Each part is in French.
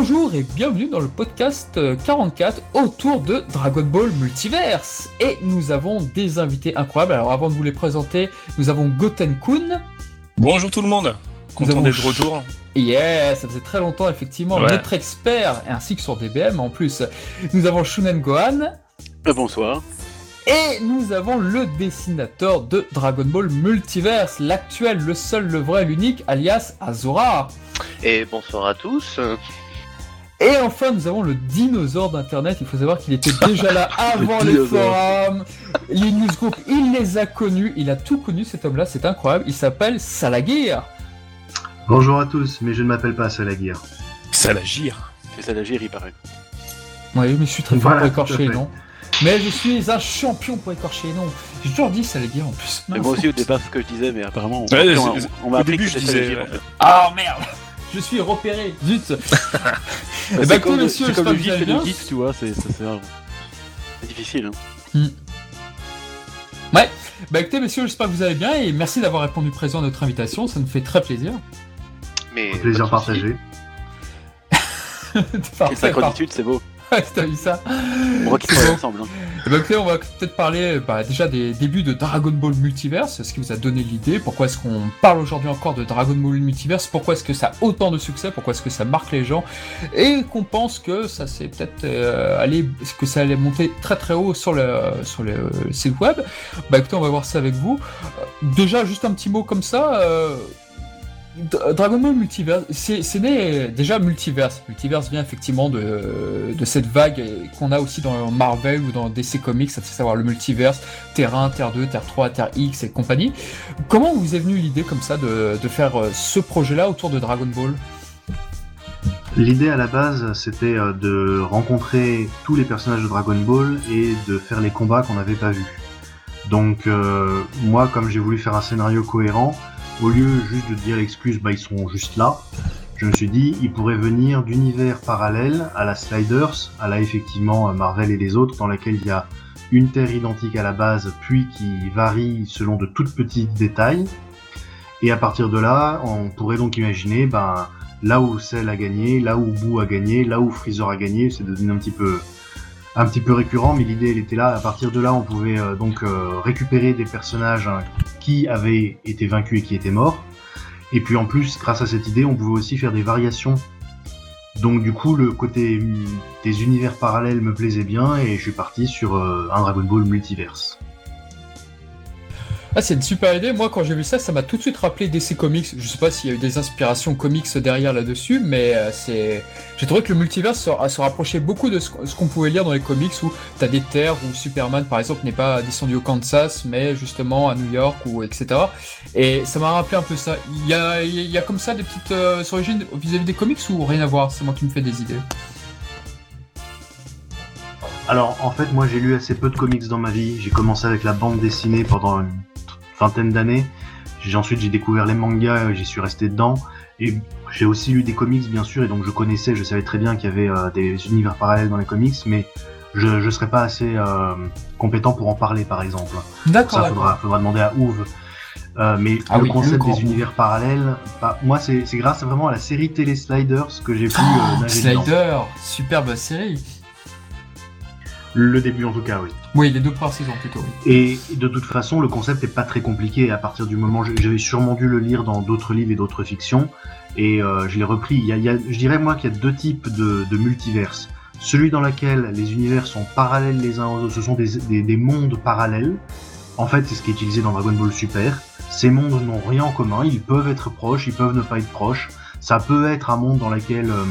Bonjour et bienvenue dans le podcast 44 autour de Dragon Ball Multiverse. Et nous avons des invités incroyables. Alors avant de vous les présenter, nous avons Goten Kun. Bonjour tout le monde. Content d'être de retour. Yeah, ça faisait très longtemps effectivement. Notre expert ainsi que sur DBM en plus. Nous avons Shunen Gohan. Euh, bonsoir. Et nous avons le dessinateur de Dragon Ball Multiverse, l'actuel, le seul, le vrai, l'unique, alias Azura. Et bonsoir à tous. Et enfin, nous avons le dinosaure d'Internet. Il faut savoir qu'il était déjà là avant les forums, les newsgroups. Il les a connus. Il a tout connu, cet homme-là. C'est incroyable. Il s'appelle Salagir. Bonjour à tous, mais je ne m'appelle pas Salagir. Salagir C'est Salagir, il paraît. Oui, mais je suis très fort pour écorcher les noms. Mais je suis un champion pour écorcher les noms. J'ai toujours dit Salagir en plus. Mais moi aussi au départ, ce que je disais, mais apparemment, on, Ouais, on, m'a appris début, que je disais, Salagir. en fait. Ah merde Je suis repéré, zut Eh C'est comme, écoutez, messieurs, c'est comme le gif et le gif, tu vois, c'est difficile. Hein. Bah écoutez messieurs, j'espère que vous allez bien et merci d'avoir répondu présent à notre invitation, ça nous fait très plaisir. Mais Un plaisir partagé. Et Parfait, synchronicité, c'est beau. T'as vu ça On travaillent beau. ensemble. Hein. Eh ben, écoutez, on va peut-être parler bah, déjà des débuts de Dragon Ball Multiverse, ce qui vous a donné l'idée, pourquoi est-ce qu'on parle aujourd'hui encore de Dragon Ball Multiverse, pourquoi est-ce que ça a autant de succès, pourquoi est-ce que ça marque les gens, et qu'on pense que ça s'est peut-être euh, allé, que ça allait monter très très haut sur le, sur le euh, site web. Bah écoutez, on va voir ça avec vous. Euh, déjà, juste un petit mot comme ça. euh, Dragon Ball Multiverse, c'est né déjà Multiverse. Multiverse vient effectivement de, de cette vague qu'on a aussi dans Marvel ou dans DC Comics, à savoir le multiverse, Terre 1, Terre 2, Terre 3, Terre X et compagnie. Comment vous est venue l'idée comme ça de, de faire euh, ce projet-là autour de Dragon Ball? L'idée à la base, c'était euh, de rencontrer tous les personnages de Dragon Ball et de faire les combats qu'on n'avait pas vus. Donc euh, moi, comme j'ai voulu faire un scénario cohérent, au lieu juste de dire l'excuse, bah ils sont juste là, je me suis dit, ils pourraient venir d'univers parallèles à la Sliders, à la effectivement Marvel et les autres, dans laquelle il y a une terre identique à la base, puis qui varie selon de toutes petites détails. Et à partir de là, on pourrait donc imaginer, ben, là où Cell a gagné, là où Boo a gagné, là où Freezer a gagné, c'est devenu un petit peu un petit peu récurrent, mais l'idée elle était là. À partir de là, on pouvait euh, donc euh, récupérer des personnages hein, qui avaient été vaincus et qui étaient morts. Et puis en plus, grâce à cette idée, on pouvait aussi faire des variations. Donc du coup, le côté hum, des univers parallèles me plaisait bien et je suis parti sur euh, un Dragon Ball Multiverse. Ah, c'est une super idée. Moi, quand j'ai vu ça, ça m'a tout de suite rappelé DC Comics. Je sais pas s'il y a eu des inspirations comics derrière là-dessus, mais euh, c'est. J'ai trouvé que le multiverse se, se rapprochait beaucoup de ce, qu'on pouvait lire dans les comics où t'as des terres où Superman, par exemple, n'est pas descendu au Kansas, mais justement à New York ou etc. Et ça m'a rappelé un peu ça. Il y a, comme ça des petites euh, origines vis-à-vis des comics ou rien à voir? C'est moi qui me fais des idées. Alors en fait, moi j'ai lu assez peu de comics dans ma vie. J'ai commencé avec la bande dessinée pendant vingtaine d'années. J'ai ensuite j'ai découvert les mangas, euh, j'y suis resté dedans. Et j'ai aussi lu des comics bien sûr, et donc je connaissais, je savais très bien qu'il y avait euh, des univers parallèles dans les comics, mais je ne serais pas assez euh, compétent pour en parler par exemple. D'accord, Ça faudra, faudra demander à Ouve. Euh, mais Ah le oui, concept des univers parallèles, bah, moi c'est c'est grâce vraiment à la série télé Sliders que j'ai pu euh, nager dedans. Slider, superbe série. Le début en tout cas, oui. Oui, les deux premières saisons plutôt. Et de toute façon, le concept n'est pas très compliqué. À partir du moment, j'avais sûrement dû le lire dans d'autres livres et d'autres fictions, et euh, je l'ai repris. Il y a, je dirais moi qu'il y a deux types de, de multiverses. Celui dans lequel les univers sont parallèles les uns aux autres, ce sont des, des, des mondes parallèles. En fait, c'est ce qui est utilisé dans Dragon Ball Super. Ces mondes n'ont rien en commun. Ils peuvent être proches, ils peuvent ne pas être proches. Ça peut être un monde dans lequel euh,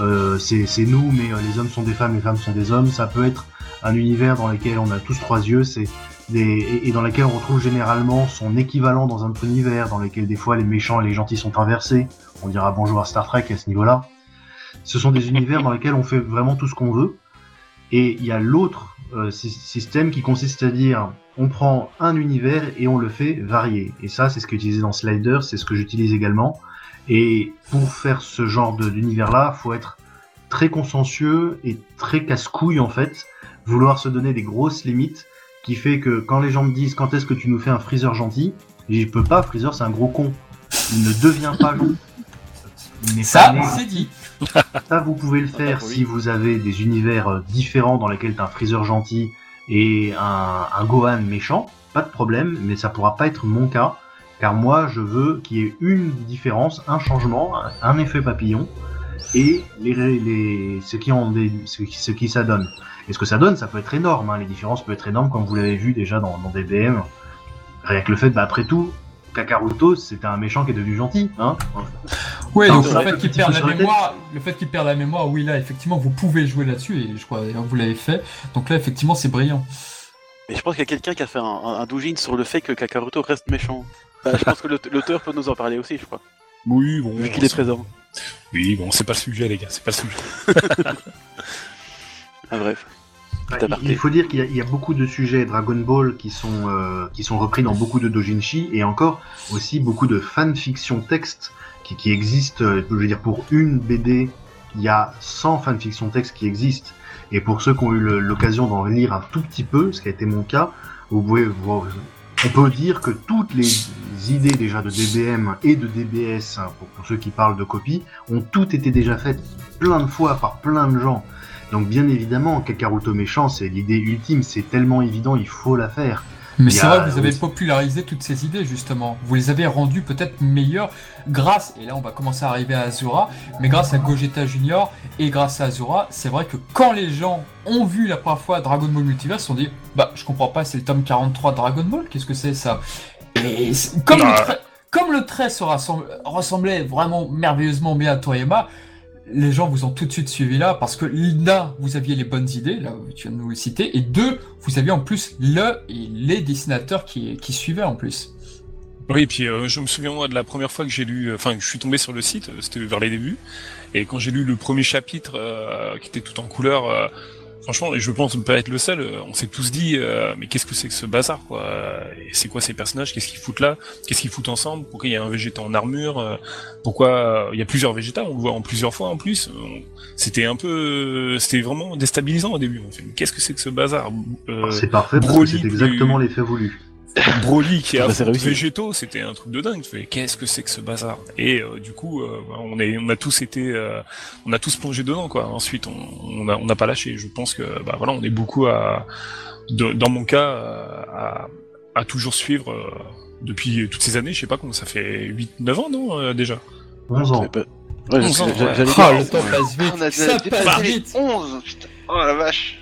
euh, c'est nous, mais les hommes sont des femmes, les femmes sont des hommes. Ça peut être un univers dans lequel on a tous trois yeux, c'est des, et, dans lequel on retrouve généralement son équivalent dans un autre univers, dans lequel des fois les méchants et les gentils sont inversés. On dira bonjour à Star Trek à ce niveau-là. Ce sont des univers dans lesquels on fait vraiment tout ce qu'on veut. Et il y a l'autre euh, sy- système qui consiste à dire on prend un univers et on le fait varier. Et ça, c'est ce utilisé dans Slider, c'est ce que j'utilise également. Et pour faire ce genre d'univers-là, faut être très consciencieux et très casse-couille en fait, vouloir se donner des grosses limites, qui fait que quand les gens me disent quand est-ce que tu nous fais un Freezer gentil, je peux pas, Freezer c'est un gros con. Il ne devient pas gentil. Ça, c'est dit. Ça, vous pouvez le faire si vous avez des univers euh, différents dans lesquels t'as un Freezer gentil et un, un Gohan méchant. Pas de problème, mais ça pourra pas être mon cas. Car moi, je veux qu'il y ait une différence, un changement, un effet papillon, et les, les, ce, qui en dé- ce, qui- ce qui ça donne. Et ce que ça donne, ça peut être énorme. hein. Les différences peuvent être énormes, comme vous l'avez vu déjà dans, dans DBM. Rien que le fait, bah, après tout, Kakaroto, c'était un méchant qui est devenu gentil. Hein Oui, donc le fait qu'il perde la mémoire, le fait qu'il perd la mémoire, oui là effectivement vous pouvez jouer là-dessus et je crois d'ailleurs que vous l'avez fait. Donc là effectivement c'est brillant. Mais je pense qu'il y a quelqu'un qui a fait un, un, un doujin sur le fait que Kakaroto reste méchant. Bah, je pense que l'aute- l'auteur peut nous en parler aussi, je crois. Oui, bon. Vu qu'il est présent. Oui, bon, c'est pas le sujet, les gars, c'est pas le sujet. Ah, bref. Aparté. Il faut dire qu'il y, a- il y a beaucoup de sujets Dragon Ball qui sont, euh, qui sont repris dans beaucoup de dojinshi et encore aussi beaucoup de fanfiction texte qui, qui existent. euh, Je veux dire, pour une BD, il y a 100 fanfiction texte qui existent. Et pour ceux qui ont eu l'occasion d'en lire un tout petit peu, ce qui a été mon cas, vous pouvez voir. On peut dire que toutes les idées déjà de DBM et de DBS, hein, pour, ceux qui parlent de copie, ont toutes été déjà faites plein de fois par plein de gens. Donc bien évidemment, Kakaroto méchant, c'est l'idée ultime, c'est tellement évident, il faut la faire. Mais c'est vrai que vous avez popularisé toutes ces idées justement. Vous les avez rendues peut-être meilleures grâce, et là on va commencer à arriver à Azura, mais grâce à Gogeta Junior et grâce à Azura, c'est vrai que quand les gens ont vu la première fois Dragon Ball Multiverse, ils se sont dit bah je comprends pas, c'est le tome 43 de Dragon Ball, qu'est-ce que c'est ça? Et comme, le Ah. trait, comme le trait se ressemblait vraiment merveilleusement bien à Toriyama, les gens vous ont tout de suite suivi là parce que d'un, vous aviez les bonnes idées, là tu viens de nous le citer, et deux, vous aviez en plus le et les dessinateurs qui, qui suivaient en plus. Oui, puis euh, je me souviens moi de la première fois que j'ai lu, euh, enfin que je suis tombé sur le site, euh, c'était vers les débuts, et quand j'ai lu le premier chapitre euh, qui était tout en couleur, euh, franchement, et je pense ne pas être le seul, euh, on s'est tous dit, euh, mais qu'est-ce que c'est que ce bazar, quoi euh, c'est quoi ces personnages Qu'est-ce qu'ils foutent là Qu'est-ce qu'ils foutent ensemble Pourquoi il y a un Végéta en armure Pourquoi il y a plusieurs Végéta On le voit en plusieurs fois en plus. On- C'était un peu, c'était vraiment déstabilisant au début. On fait, mais qu'est-ce que c'est que ce bazar Euh, c'est parfait parce Broly que c'est plus- exactement l'effet voulu. Broly qui a végétaux, c'était un truc de dingue. Tu fais, qu'est-ce que c'est que ce bazar? Et euh, du coup, euh, bah, on est, on a tous été, euh, on a tous plongé dedans, quoi. Ensuite, on, on a, on n'a pas lâché. Je pense que, bah voilà, on est beaucoup à, de- dans mon cas, euh, à, à toujours suivre euh, depuis toutes ces années. Je sais pas comment ça fait 8-9 ans, non euh, déjà? 11 ans. Ouais, bah, ouais, Onze ans, j'allais- ouais. Ah, dire, le temps passe vite, On a ça passe vite 11 putain. Oh la vache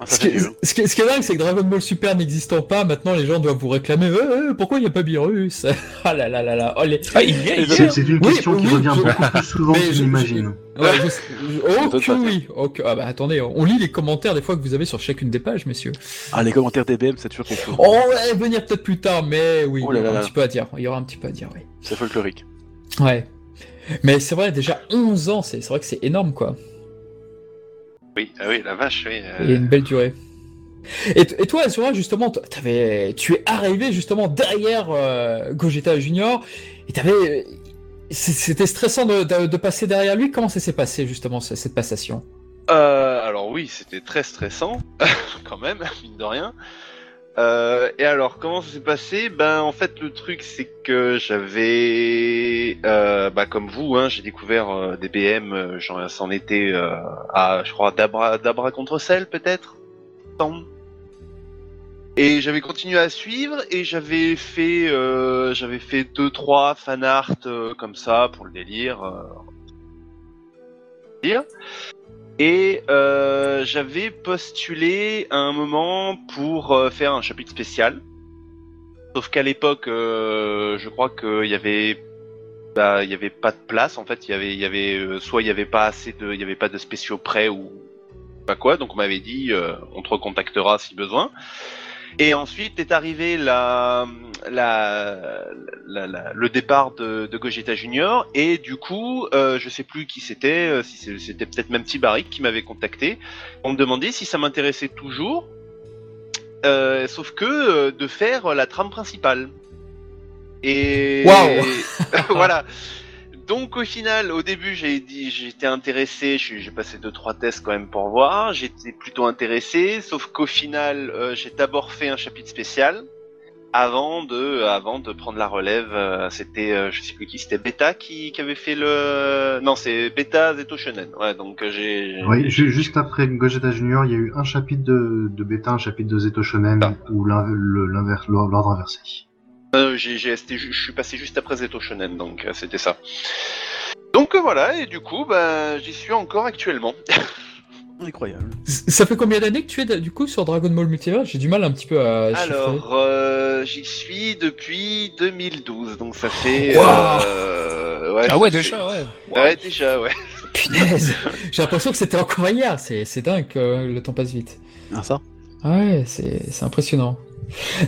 Ah, ça Ce qui, est, ce, qui est, ce qui est dingue, c'est que Dragon Ball Super n'existant pas, maintenant les gens doivent vous réclamer Euh, euh, pourquoi il n'y a pas Beerus Ah là là là là oh, les... Ah, il y a, il y a. C'est c'est une Oui, question qui oui, revient je- beaucoup plus souvent que je- j'imagine. Ouais, je sais- je- oh m'étonne que oui oh que- Ah bah attendez, on lit les commentaires des fois que vous avez sur chacune des pages, messieurs. Ah, les commentaires DBM, c'est toujours quelque chose. Oh ouais, venir peut-être plus tard, mais oui, Oh il y aura là un là. petit peu à dire, il y aura un petit peu à dire, oui. C'est folklorique. Ouais. Mais c'est vrai, déjà 11 ans, c'est c'est vrai que c'est énorme, quoi. Oui, ah oui, la vache, oui. euh, Il y a une belle durée. Et, et toi, Azura, justement, t'avais, tu es arrivé justement derrière euh, Gogeta Junior, et t'avais, c- c'était stressant de, de- de passer derrière lui. Comment ça s'est passé justement ce- cette passation? Euh, alors oui, c'était très stressant, quand même, mine de rien. Euh, et alors, comment ça s'est passé? Ben, en fait, le truc, c'est que j'avais, euh, bah, comme vous, hein, j'ai découvert euh, des BM, j'en c'en était à, je crois, Dabra, contre Cell, peut-être. Et j'avais continué à suivre et j'avais fait, j'avais fait deux trois fan art comme ça pour le délire. dire. Et euh, j'avais postulé à un moment pour euh, faire un chapitre spécial. Sauf qu'à l'époque, euh, je crois qu'il y avait, bah, il y avait pas de place. En fait, il y avait, il y avait, euh, soit il y avait pas assez de, il y avait pas de spéciaux prêts ou pas quoi. Donc on m'avait dit, euh, on te recontactera si besoin. Et ensuite est arrivé la, la, la- la- le départ de, de Gogeta Junior et du coup, euh, je sais plus qui c'était, euh, si c'était peut-être même Tibaric qui m'avait contacté pour me demander si ça m'intéressait toujours, euh, sauf que euh, de faire la trame principale. Et Waouh. voilà. Donc au final, au début, j'ai dit, j'étais intéressé. J'ai j'ai passé deux trois tests quand même pour voir. J'étais plutôt intéressé, sauf qu'au final, euh, j'ai d'abord fait un chapitre spécial. avant de, avant de prendre la relève, euh, c'était, euh, je sais plus qui, c'était Beta qui, qui avait fait le, non, c'est Beta Zeto Shonen. Ouais, donc euh, j'ai. Oui, ju- juste après Gogeta Junior, il y a eu un chapitre de, de bêta, un chapitre de Zeto Shonen, Ah. ou l'ordre inversé. Euh, j'ai, j'ai- je suis passé juste après Zeto Shonen, donc euh, c'était ça. Donc euh, voilà, et du coup, bah, j'y suis encore actuellement. Incroyable. Ça fait combien d'années que tu es du coup sur Dragon Ball Multiverse? J'ai du mal un petit peu à. Alors, euh, j'y suis depuis 2012, donc ça fait. Wow. euh, ouais, Ah ouais, déjà, ouais. Ouais, déjà, ouais. Punaise J'ai l'impression que c'était encore hier, c'est c'est dingue le temps passe vite. Ah, ça? Ouais, c'est c'est impressionnant.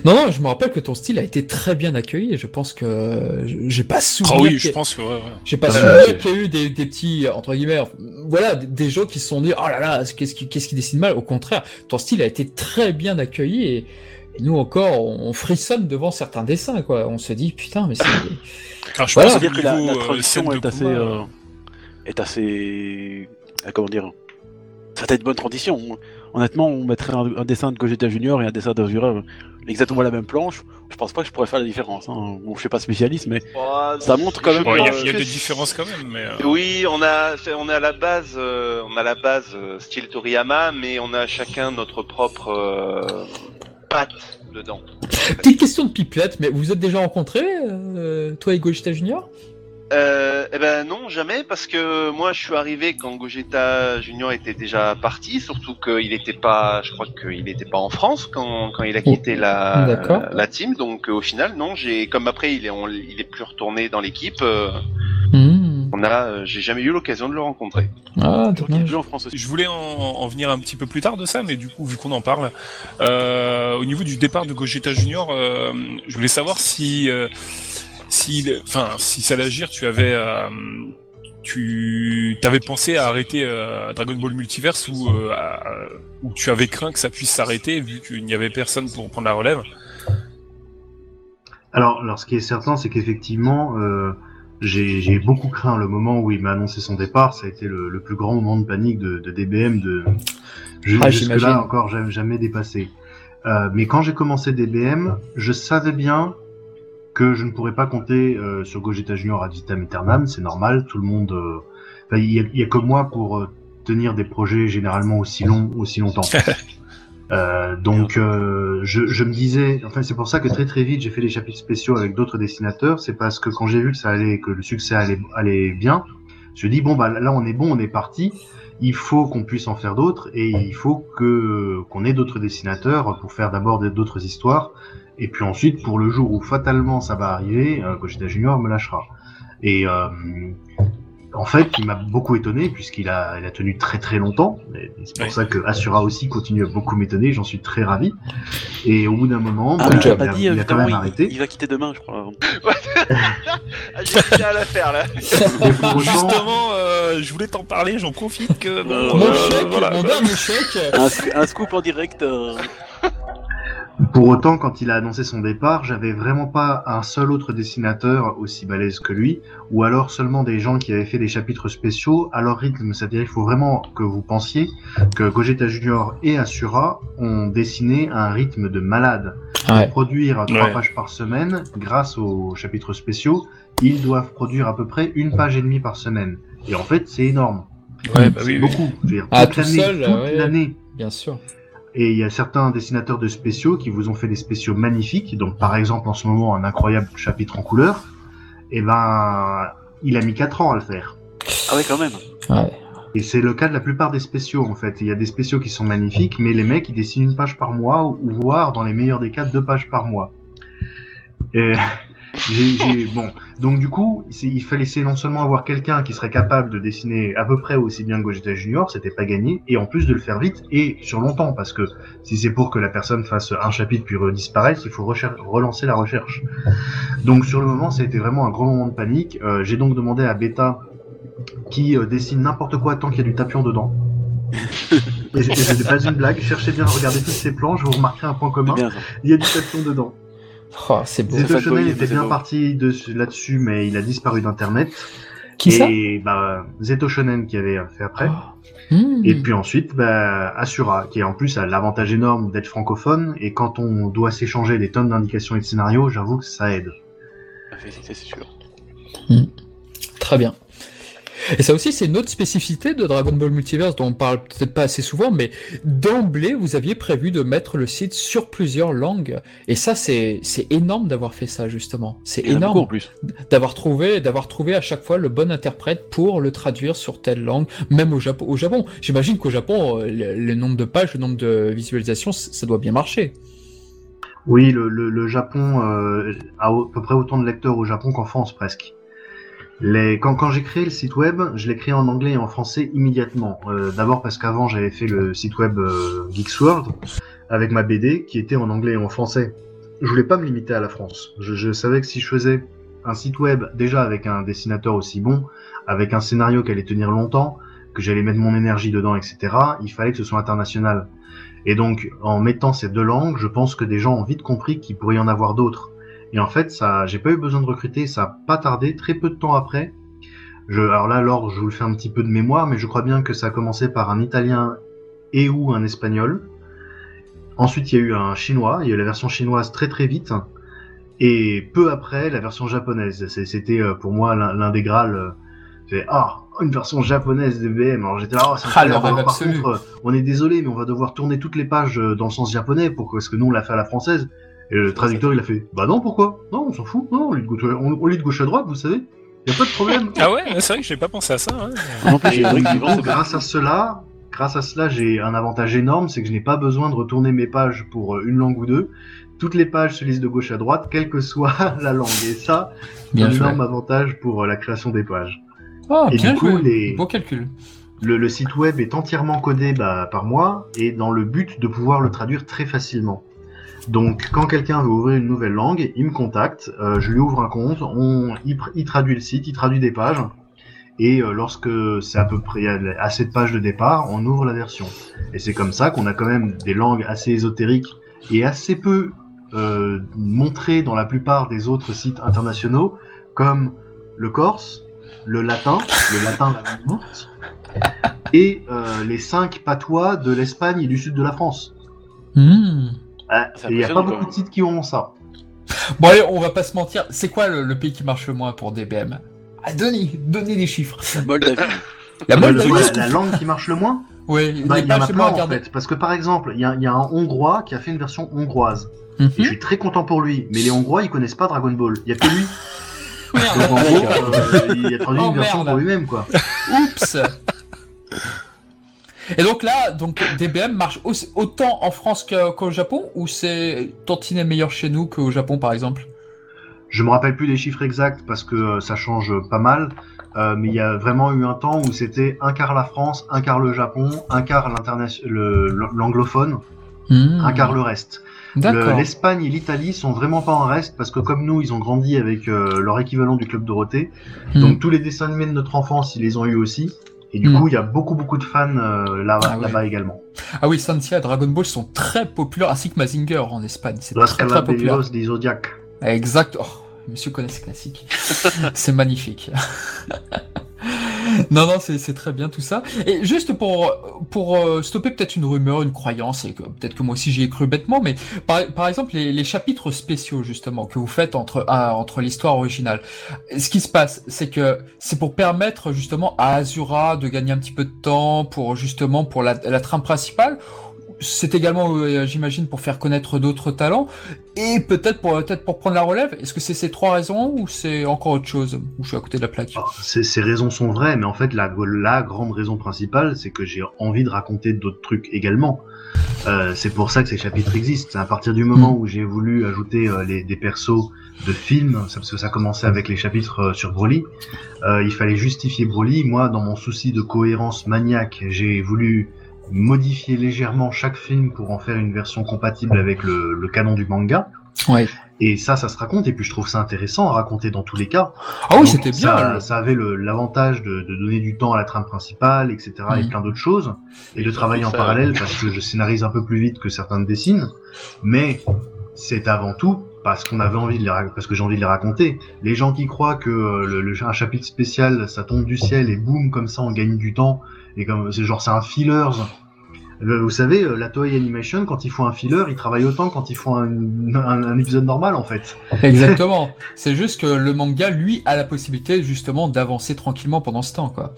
Non, non, je me rappelle que ton style a été très bien accueilli et je pense que j'ai pas Ah souvenir oui, qu'il y je pense que ouais, ouais. j'ai pas Ah, souvenir qu'il y a eu des, des petits, entre guillemets, voilà, des, des gens qui se sont dit, oh là là, qu'est-ce qui, qu'est-ce qui dessine mal? Au contraire, ton style a été très bien accueilli et, et nous encore, on frissonne devant certains dessins, quoi. On se dit, putain, mais c'est... Car je Voilà. pense au que la, la euh, de est assez, combat, euh, est assez, euh, comment dire, ça a été une bonne transition. Honnêtement, on mettrait un, un dessin de Gogeta Junior et un dessin d'Azura euh, exactement la même planche. Je pense pas que je pourrais faire la différence. Hein. Bon, je suis pas spécialiste, mais Ça montre quand même Bon, il y a, y des différences quand même, mais. euh, Oui, on a, on a la base, euh, on a la base euh, style Toriyama, mais on a chacun notre propre euh, patte dedans. Petite question de pipelette, mais vous êtes déjà rencontrés, euh, toi et Gogeta Junior? Euh, eh ben non, jamais, parce que moi je suis arrivé quand Gogeta Junior était déjà parti, surtout qu'il n'était pas, je crois qu'il n'était pas en France quand, quand il a quitté la, team, donc euh, au final non, j'ai comme après il est, on- il est plus retourné dans l'équipe, euh, Hmm. on a, euh, j'ai jamais eu l'occasion de le rencontrer. Ah, je crois qu'il est dommage. plus en France aussi. Je voulais en, en venir un petit peu plus tard de ça, mais du coup, vu qu'on en parle, euh, au niveau du départ de Gogeta Junior, euh, je voulais savoir si, euh, si, enfin, si Salagir, tu avais, euh, tu avais pensé à arrêter euh, Dragon Ball Multiverse ou, euh, à- ou tu avais craint que ça puisse s'arrêter vu qu'il n'y avait personne pour prendre la relève? Alors, alors, ce qui est certain, c'est qu'effectivement, euh, j'ai beaucoup craint le moment où il m'a annoncé son départ. Ça a été le, le plus grand moment de panique de, de DBM de Ah, jusque-là encore jamais, jamais dépassé. Euh, mais quand j'ai commencé DBM, je savais bien que je ne pourrais pas compter euh, sur Gogeta Junior ad vitam aeternam. C'est normal, tout le monde. euh, il y, a- que moi pour euh, tenir des projets généralement aussi longs, aussi longtemps. Donc je, je me disais, enfin c'est pour ça que très très vite j'ai fait des chapitres spéciaux avec d'autres dessinateurs. C'est parce que quand j'ai vu que ça allait, que le succès allait, allait bien, je dis bon bah là on est bon, on est parti. Il faut qu'on puisse en faire d'autres et il faut que qu'on ait d'autres dessinateurs pour faire d'abord d'autres histoires et puis ensuite pour le jour où fatalement ça va arriver, euh, Gogeta Junior me lâchera. Et euh, en fait, il m'a beaucoup étonné puisqu'il a, il a tenu très très longtemps. Et C'est pour Oui. ça que Asura aussi continue à beaucoup m'étonner. J'en suis très ravi. Et au bout d'un moment, Ah, bah, mais il, a, as pas dit, il a quand même il, arrêté. il va quitter demain, je crois. Ah, j'ai déjà à la faire là. Justement, euh, je voulais t'en parler, j'en profite que. bon, Mon euh, chèque, voilà, mon dernier chèque Un, sc- un scoop en direct. euh, Pour autant, quand il a annoncé son départ, j'avais vraiment pas un seul autre dessinateur aussi balèze que lui, ou alors seulement des gens qui avaient fait des chapitres spéciaux à leur rythme. C'est-à-dire, il faut vraiment que vous pensiez que Gogeta Junior et Asura ont dessiné à un rythme de malade. Ouais. Pour produire trois Ouais. pages par semaine, grâce aux chapitres spéciaux, ils doivent produire à peu près une page et demie par semaine. Et en fait, c'est énorme. Ouais, bah c'est oui, oui. beaucoup. Je veux dire, Ah, toute tout l'année, seul, toute ouais. l'année. Bien sûr. Et il y a certains dessinateurs de spéciaux qui vous ont fait des spéciaux magnifiques. Donc, par exemple, en ce moment, un incroyable chapitre en couleur. Et ben, il a mis 4 ans à le faire. Ah ouais, quand même. Ouais. Et c'est le cas de la plupart des spéciaux, en fait. Il y a des spéciaux qui sont magnifiques, mais les mecs, ils dessinent une page par mois, ou voire, dans les meilleurs des cas, deux pages par mois. Et j'ai, j'ai- bon. Donc, du coup, il fallait essayer non seulement avoir quelqu'un qui serait capable de dessiner à peu près aussi bien que Gogeta Junior, c'était pas gagné, et en plus de le faire vite et sur longtemps, parce que si c'est pour que la personne fasse un chapitre puis disparaisse, il faut recher- relancer la recherche. Donc, sur le moment, ça a été vraiment un gros moment de panique. Euh, j'ai donc demandé à Beta qui euh, dessine n'importe quoi tant qu'il y a du tapion dedans. et et ce n'est pas une blague, cherchez bien à regarder toutes ces planches, vous remarquerez un point commun, il y a du tapion dedans. Oh, c'est beau. Était bien beau. parti de- là-dessus, mais il a disparu d'internet. Qui ça Et bah, Zeto Shonen qui avait fait après. Ah. Hmm. Et puis ensuite, bah, Asura, qui en plus a l'avantage énorme d'être francophone. Et quand on doit s'échanger des tonnes d'indications et de scénarios, j'avoue que ça aide. C'est c'est sûr. Très bien. Et ça aussi, c'est une autre spécificité de Dragon Ball Multiverse dont on parle peut-être pas assez souvent, mais d'emblée, vous aviez prévu de mettre le site sur plusieurs langues. Et ça, c'est c'est énorme d'avoir fait ça, justement. C'est y en énorme plus. d'avoir trouvé, d'avoir trouvé à chaque fois le bon interprète pour le traduire sur telle langue, même au Japon. Au Japon, j'imagine qu'au Japon, euh, le, le nombre de pages, le nombre de visualisations, ça doit bien marcher. Oui, le, le, le Japon euh, a à peu près autant de lecteurs au Japon qu'en France presque. Quand j'ai créé le site web, je l'ai créé en anglais et en français immédiatement. Euh, D'abord parce qu'avant j'avais fait le site web euh, Geeks World avec ma BD qui était en anglais et en français. Je voulais pas me limiter à la France. Je, je savais que si je faisais un site web déjà avec un dessinateur aussi bon, avec un scénario qui allait tenir longtemps, que j'allais mettre mon énergie dedans, etc., il fallait que ce soit international. Et donc, en mettant ces deux langues, je pense que des gens ont vite compris qu'il pourrait y en avoir d'autres. Et en fait, ça, j'ai pas eu besoin de recruter, ça a pas tardé, très peu de temps après. Je, alors là, Laure, je vous le fais un petit peu de mémoire, mais je crois bien que ça a commencé par un italien et ou un espagnol. Ensuite, il y a eu un chinois, il y a eu la version chinoise très très vite. Et peu après, la version japonaise. C'était euh, pour moi l'un des graals. euh, C'est ah, une version japonaise de BM. Alors j'étais là, oh, Ah, Alors, par absolu. contre, euh, on est désolé, mais on va devoir tourner toutes les pages euh, dans le sens japonais pour que, parce que nous on l'a fait à la française. Et le traducteur il a fait, bah non, pourquoi? Non, on s'en fout. Non, on lit de gauche, on, on lit de gauche à droite, vous savez. Y a pas de problème. Ah ouais, c'est vrai que j'ai pas pensé à ça. hein. Et donc, grâce à cela, grâce à cela, j'ai un avantage énorme, c'est que je n'ai pas besoin de retourner mes pages pour euh, une langue ou deux. Toutes les pages se lisent de gauche à droite, quelle que soit la langue. Et ça, c'est un énorme avantage pour euh, la création des pages. Ah, Et bien du coup, joué. les- Beau calcul. Le, le site web est entièrement codé bah, par moi et dans le but de pouvoir le traduire très facilement. Donc, quand quelqu'un veut ouvrir une nouvelle langue, il me contacte, euh, je lui ouvre un compte, on, il, traduit le site, il traduit des pages, et euh, lorsque c'est à peu près assez de pages de départ, on ouvre la version. Et c'est comme ça qu'on a quand même des langues assez ésotériques et assez peu euh, montrées dans la plupart des autres sites internationaux, comme le corse, le latin, le latin la morte, et les cinq patois de l'Espagne et du sud de la France. Hmm. Ah, Il n'y a pas beaucoup de sites qui ont ça. Bon, allez, on va pas se mentir. C'est quoi le, le pays qui marche le moins pour DBM ah, Donnez, donnez des chiffres. Moldavie. La Moldavie, langue qui marche le moins? Ouais, bah, Il y en a plein en fait. Parce que par exemple, il y a, il y a un Hongrois qui a fait une version hongroise. Mhm. Et je suis très content pour lui. Mais les Hongrois, ils connaissent pas Dragon Ball. Il y a que lui. Merde, Donc en gros, d'accord. euh, il a traduit Oh, une version merde. pour lui-même quoi. Oups Et donc là, donc DBM marche aussi- autant en France qu'au Japon ou c'est tantinet meilleur chez nous qu'au Japon par exemple? Je me rappelle plus des chiffres exacts parce que euh, ça change pas mal. Euh, mais il y a vraiment eu un temps où c'était un quart la France, un quart le Japon, un quart l'anglophone, un quart le reste. Le-. L'Espagne et l'Italie sont vraiment pas en reste parce que comme nous, ils ont grandi avec euh, leur équivalent du club Dorothée. Hmm. Donc tous les dessins animés de notre enfance, ils les ont eu aussi. Et du Hmm. coup, il y a beaucoup beaucoup de fans euh, là- Ah là-bas également. Ah oui, Santia et Dragon Ball sont très populaires, ainsi que Mazinger en Espagne. C'est Los très très populaire. Des Zodiac. Exact. Oh, monsieur connaît ces classiques. c'est magnifique. non, non, c'est très bien tout ça. Et juste pour, pour euh, stopper peut-être une rumeur, une croyance, et peut-être que moi aussi j'y ai cru bêtement, mais par, par exemple les, les chapitres spéciaux justement que vous faites entre, ah, entre l'histoire originale, ce qui se passe, c'est que c'est pour permettre justement à Azura de gagner un petit peu de temps pour justement pour la, la trame principale. C'est également, euh, j'imagine, pour faire connaître d'autres talents et peut-être pour peut-être pour prendre la relève. Est-ce que c'est ces trois raisons ou c'est encore autre chose Ou je suis à côté de la plaque? Alors, Ces, raisons sont vraies, mais en fait, la, la grande raison principale, c'est que j'ai envie de raconter d'autres trucs également. Euh, c'est pour ça que ces chapitres existent. À partir du moment où j'ai voulu ajouter euh, les, des persos de films, ça- parce que ça commençait avec les chapitres sur Broly, il fallait justifier Broly. Moi, dans mon souci de cohérence maniaque, j'ai voulu modifier légèrement chaque film pour en faire une version compatible avec le, le canon du manga. Ouais. Et ça, ça se raconte, et puis je trouve ça intéressant à raconter dans tous les cas. Ah oui, c'était bien. Ça, le- ça avait le- l'avantage de, de donner du temps à la trame principale, etc., et Mhm. plein d'autres choses, et de travailler en Ça- parallèle parce que je scénarise un peu plus vite que certains ne dessinent. Mais c'est avant tout parce qu'on avait envie de les, parce que j'ai envie de les raconter. Les gens qui croient que euh, le, le- un chapitre spécial, ça tombe du ciel et boum, comme ça, on gagne du temps. Et comme c'est genre c'est un fillers. Euh, Vous savez, euh, la Toei Animation, quand ils font un filler, ils travaillent autant quand ils font un, un- un épisode normal, en fait. Exactement. C'est juste que le manga, lui, a la possibilité justement d'avancer tranquillement pendant ce temps, quoi.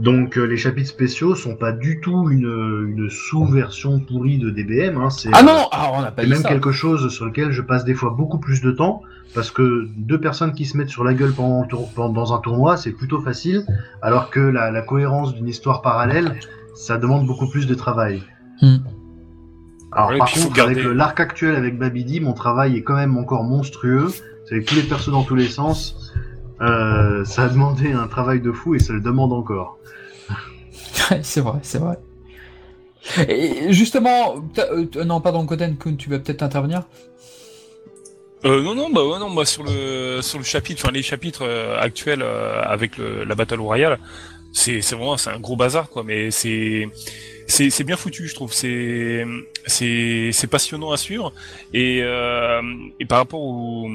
Donc euh, les chapitres spéciaux sont pas du tout une, une sous-version pourrie de DBM. Hein, c'est Ah non, ah, on n'a pas c'est dit même ça. quelque chose sur lequel je passe des fois beaucoup plus de temps parce que deux personnes qui se mettent sur la gueule pendant, pendant- dans un tournoi, c'est plutôt facile, alors que la, la cohérence d'une histoire parallèle, ça demande beaucoup plus de travail. Hmm. Alors Ouais, par contre, avec garder- l'arc actuel avec Babidi, mon travail est quand même encore monstrueux. C'est avec tous les persos dans tous les sens. Euh, ça a demandé un travail de fou et ça le demande encore. C'est vrai, c'est vrai. Et justement, euh, non, pardon, Kun, tu vas peut-être intervenir Euh, non, non, bah ouais, non, moi sur le sur le chapitre, enfin les chapitres euh, actuels euh, avec le, la Battle Royale, c'est c'est vraiment c'est un gros bazar quoi, mais c'est c'est c'est bien foutu, je trouve. C'est c'est c'est passionnant à suivre et euh, et par rapport aux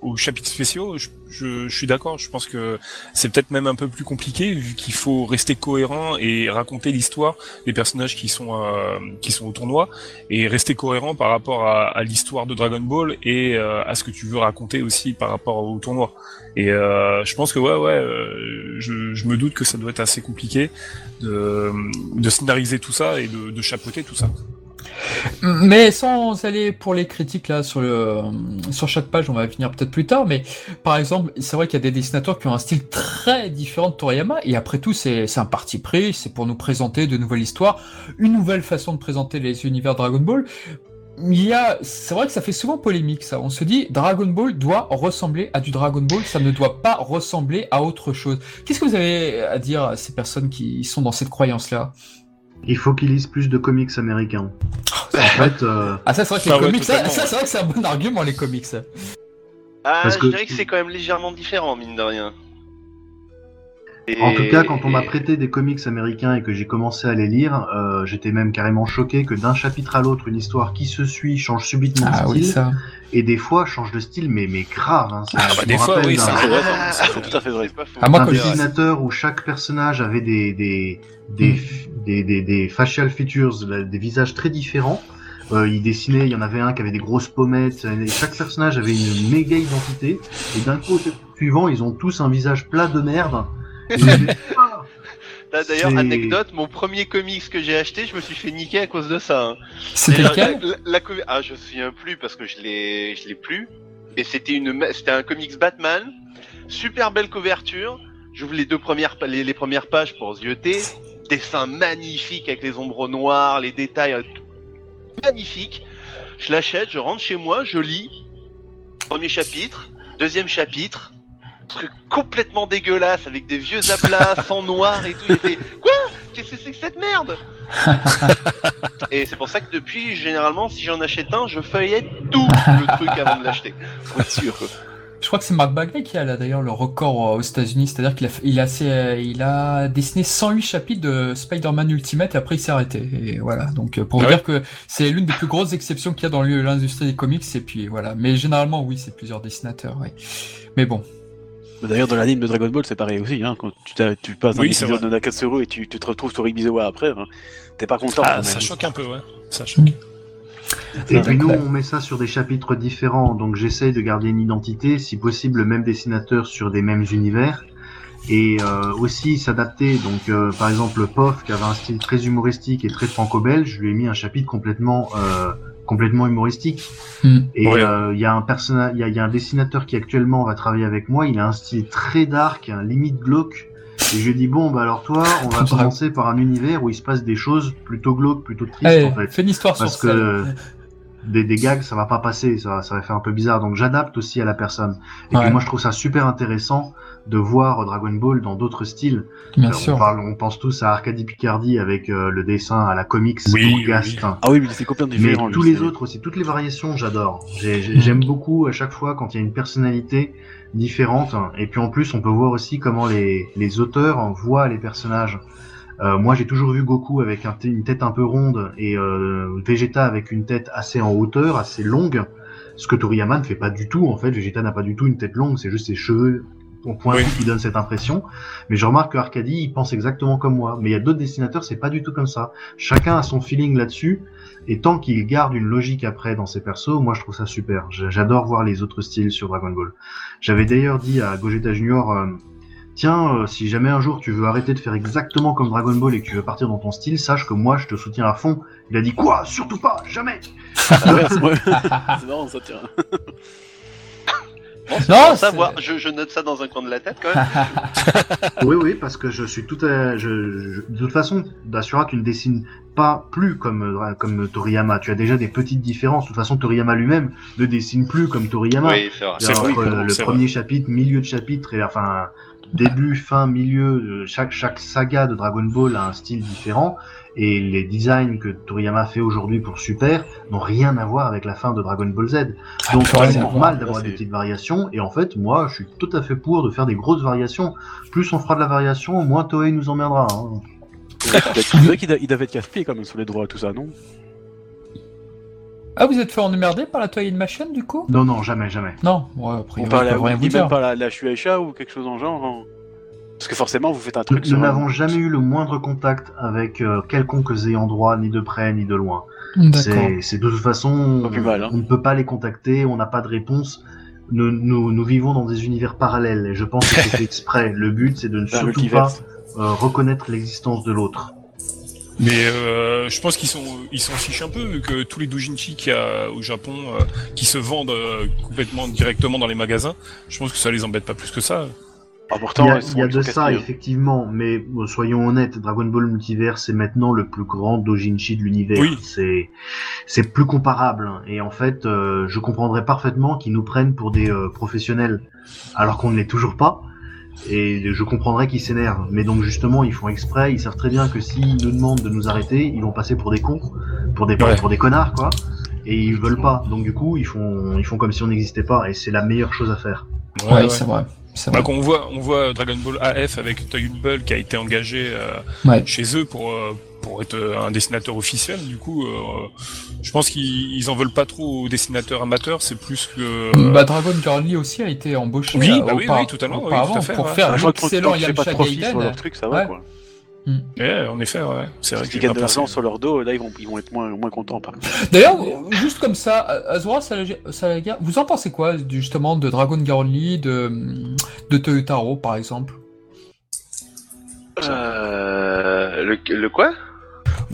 aux chapitres spéciaux, je je, je suis d'accord. Je pense que c'est peut-être même un peu plus compliqué vu qu'il faut rester cohérent et raconter l'histoire des personnages qui sont euh, qui sont au tournoi et rester cohérent par rapport à, à l'histoire de Dragon Ball et euh, à ce que tu veux raconter aussi par rapport au tournoi. Et euh, je pense que ouais, ouais, euh, je, je me doute que ça doit être assez compliqué de, de scénariser tout ça et de, de chapeauter tout ça. Mais sans aller pour les critiques là sur le sur chaque page, on va venir peut-être plus tard. Mais par exemple, c'est vrai qu'il y a des dessinateurs qui ont un style très différent de Toriyama. Et après tout, c'est c'est un parti pris. C'est pour nous présenter de nouvelles histoires, une nouvelle façon de présenter les univers Dragon Ball. Il y a, c'est vrai que ça fait souvent polémique ça. On se dit Dragon Ball doit ressembler à du Dragon Ball, ça ne doit pas ressembler à autre chose. Qu'est-ce que vous avez à dire à ces personnes qui sont dans cette croyance là Il faut qu'ils lisent plus de comics américains. En fait, euh, Ah ça c'est vrai que Ah les ouais, comics, ça, c'est vrai que c'est un bon argument les comics. Ah, Parce je que- dirais que c'est quand même légèrement différent, mine de rien. Et- En tout cas, quand on m'a prêté des comics américains et que j'ai commencé à les lire, euh, j'étais même carrément choqué que d'un chapitre à l'autre, une histoire qui se suit change subitement Ah de oui style, ça. et des fois change de style, mais, mais grave. Hein, Ça, Ah, bah, des fois, rappelle oui, C'est vrai, Ah, tout à fait vrai. c'est pas faux. Ah, moi, un dessinateur où chaque personnage avait des des des Hmm. des, des, des facial features, des visages très différents. Euh, il dessinait, il y en avait un qui avait des grosses pommettes. et chaque personnage avait une méga identité. Et d'un coup, au suivant, ils ont tous un visage plat de merde. D'ailleurs, anecdote, mon premier comics que j'ai acheté, je me suis fait niquer à cause de ça. hein. C'était lequel la, la- la co- Ah, je me souviens plus parce que je l'ai, je l'ai plus. Et c'était une, c'était un comics Batman, super belle couverture. J'ouvre les deux premières, les, les premières pages pour zioter. Dessin magnifique avec les ombres noires, les détails, euh, magnifique. Je l'achète, je rentre chez moi, je lis. Premier chapitre, deuxième chapitre. Truc complètement dégueulasse avec des vieux aplats, sans noir et tout. Quoi? Qu'est-ce que c'est que cette merde? Et c'est pour ça que depuis, généralement, si j'en achète un, je feuillette tout le truc avant de l'acheter. Pour être sûr. Je crois que c'est Mark Bagley qui a là d'ailleurs le record euh, aux États-Unis, c'est-à-dire qu'il a, il a, assez- euh, il a dessiné 108 chapitres de Spider-Man Ultimate et après il s'est arrêté. Et voilà, donc euh, pour Ah vous ouais dire que c'est l'une des plus grosses exceptions qu'il y a dans l'industrie des comics et puis voilà. Mais généralement oui, c'est plusieurs dessinateurs. Mais bon, D'ailleurs, dans l'anime de Dragon Ball, c'est pareil aussi. Hein, quand tu, tu passes un Oui, c'est épisode vrai. de Nakatsuru et tu, tu te retrouves sur Ibizawa après, hein, t'es pas content. Ah, quand ça même. choque un peu, ouais. Ça choque. Et puis nous, on met ça sur des chapitres différents, donc j'essaye de garder une identité, si possible le même dessinateur sur des mêmes univers, et euh, aussi s'adapter. Donc euh, par exemple, Pof, qui avait un style très humoristique et très franco-belge, je lui ai mis un chapitre complètement euh, complètement humoristique. Hmm. Et Ouais. euh, il y a un personnage, il y y a un dessinateur qui actuellement va travailler avec moi. Il a un style très dark, un limite glauque. Et je lui ai dit bon bah alors toi, on va commencer par un univers où il se passe des choses plutôt glauques, plutôt tristes Allez, en fait fais une histoire parce sur que ça. Des, des gags ça va pas passer ça, va- ça va faire un peu bizarre donc j'adapte aussi à la personne et Ouais. puis moi je trouve ça super intéressant de voir Dragon Ball dans d'autres styles Bien Euh, sûr. on, parle, on pense tous à Arcadie Picardie avec euh, le dessin à la comics Oui, oui. Ah oui, mais c'est complètement mais différent. tous lui, les autres aussi toutes les variations j'adore J'ai- j'ai- j'aime beaucoup à chaque fois quand il y a une personnalité différente et puis en plus on peut voir aussi comment les, les auteurs voient les personnages euh, moi, j'ai toujours vu Goku avec un une tête un peu ronde et euh, Vegeta avec une tête assez en hauteur, assez longue. Ce que Toriyama ne fait pas du tout, en fait. Vegeta n'a pas du tout une tête longue, c'est juste ses cheveux au point Oui. qui donnent cette impression. Mais je remarque que Arcady, il pense exactement comme moi. Mais il y a d'autres dessinateurs, c'est pas du tout comme ça. Chacun a son feeling là-dessus. Et tant qu'il garde une logique après dans ses persos, moi je trouve ça super. J'adore voir les autres styles sur Dragon Ball. J'avais d'ailleurs dit à Gogeta Junior, euh, tiens, euh, si jamais un jour tu veux arrêter de faire exactement comme Dragon Ball et que tu veux partir dans ton style, sache que moi je te soutiens à fond. Il a dit quoi? Surtout pas, jamais. C'est marrant ça, tiens. Bon, Non, savoir. Je, je note ça dans un coin de la tête quand même. Oui, oui, parce que je suis tout à. Je, je- de toute façon, Dasura, tu ne dessines pas plus comme, euh, comme Toriyama. Tu as déjà des petites différences. De toute façon, Toriyama lui-même ne dessine plus comme Toriyama. oui, c'est vrai. C'est Entre vrai, le, le premier chapitre, milieu de chapitre, et enfin début, fin, milieu, chaque, chaque saga de Dragon Ball a un style différent. Et les designs que Toriyama fait aujourd'hui pour Super n'ont rien à voir avec la fin de Dragon Ball Z. Donc Absolument. c'est normal d'avoir Là, des petites variations. Et en fait, moi, je suis tout à fait pour de faire des grosses variations. Plus on fera de la variation, moins Toei nous emmerdera. Hein. C'est vrai qu'il a- il devait être casse-pied quand même sur les droits, tout ça, non? Ah, vous êtes fait emmerder par la Toei Machine du coup? Non, non, jamais, jamais. Non, ouais, après, On parle même pas la, la Shueisha ou quelque chose en genre hein Parce que forcément, vous faites un truc nous un- n'avons jamais eu le moindre contact avec euh, quelconque ayant droit, ni de près, ni de loin. D'accord. C'est de toute façon, Pas plus mal, hein. on ne peut pas les contacter, on n'a pas de réponse. Nous, nous, nous vivons dans des univers parallèles et je pense que c'est exprès. Le but, c'est de ne surtout pas euh, reconnaître l'existence de l'autre. Mais euh, je pense qu'ils sont ils s'en fichent un peu vu que tous les doujinshi qu'il y a au Japon euh, qui se vendent euh, complètement directement dans les magasins, je pense que ça les embête pas plus que ça. Ah, pourtant, Il y a, il y de ça, effectivement, mais bon, soyons honnêtes, Dragon Ball Multiverse est maintenant le plus grand doujinshi de l'univers. Oui. C'est c'est plus comparable. hein. Et en fait, euh, je comprendrais parfaitement qu'ils nous prennent pour des euh, professionnels, alors qu'on ne l'est toujours pas. Et je comprendrais qu'ils s'énervent. Mais donc justement, ils font exprès, ils savent très bien que s'ils nous demandent de nous arrêter, ils vont passer pour des cons, pour des, Ouais. pour des connards, quoi. Et ils veulent pas. Donc du coup, ils font, ils font comme si on n'existait pas. Et c'est la meilleure chose à faire. Ouais, c'est vrai. C'est Bah, vrai. on voit, on voit Dragon Ball AF avec Toy Bull qui a été engagé euh, Ouais. chez eux pour euh, pour être euh, un dessinateur officiel. Du coup, euh, je pense qu'ils ils en veulent pas trop aux dessinateurs amateurs. C'est plus que Bah, Dragon Girl aussi a été embauché Oui, euh, bah oui, oui, totalement, oui, tout à fait, pour ouais. faire pas de Yamcha Gaiden. leur truc, ça va Ouais. quoi. Ouais, en effet, ouais. C'est vrai gagnent de l'argent sur leur dos, là ils vont, ils vont être moins, moins contents par. D'ailleurs, juste comme ça, Azura Salaga- vous en pensez quoi justement de Dragon Girl Lee, de, de Toyotaro par exemple? Euh, le, le quoi?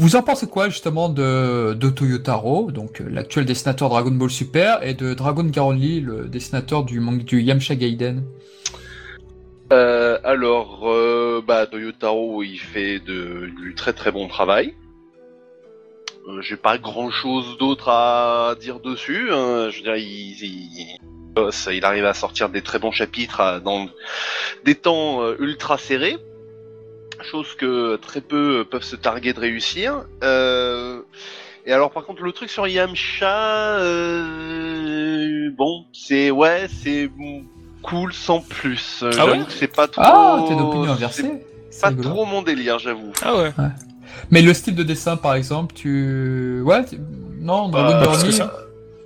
Vous en pensez quoi justement de, Toyotaro, donc euh, l'actuel dessinateur Dragon Ball Super, et de Dragon Lee, le dessinateur du, manga- du Yamcha Gaiden? Euh, alors, euh, bah, Toyotaro, il fait du très très bon travail. Euh, J'ai pas grand chose d'autre à dire dessus. hein. Je veux dire, il, arrive à sortir des très bons chapitres dans des temps ultra serrés. Chose que très peu peuvent se targuer de réussir. Euh, et alors, par contre, le truc sur Yamcha, euh, bon, c'est ouais, c'est cool sans plus. Euh, Ah ouais que c'est pas trop. Ah, t'es d'opinion inversée C'est Pas rigolo. trop mon délire, j'avoue. Ah ouais. Mais le style de dessin par exemple, tu... Ouais, tu- non, Dragon Bah, Girl plus que Lee, ça.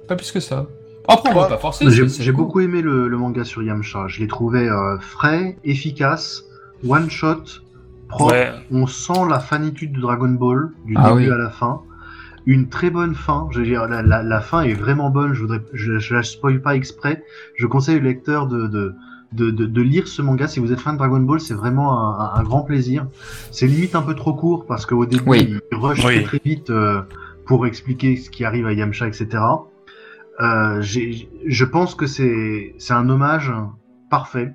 pas plus que ça. Après, on va pas forcer. J'ai cool. beaucoup aimé le, le manga sur Yamcha. Je l'ai trouvé euh, frais, efficace, one shot, propre. Ouais. On sent la fanitude de Dragon Ball du Ah début oui. à la fin. Une très bonne fin. Je veux dire, la, la, la fin est vraiment bonne. Je voudrais, je, je la spoil pas exprès. Je conseille au lecteur de, de, de, de, de lire ce manga. Si vous êtes fan de Dragon Ball, c'est vraiment un, grand plaisir. C'est limite un peu trop court parce qu'au début, Oui. il rush Oui. très, très vite euh, pour expliquer ce qui arrive à Yamcha, etc. Euh, je pense que c'est un hommage parfait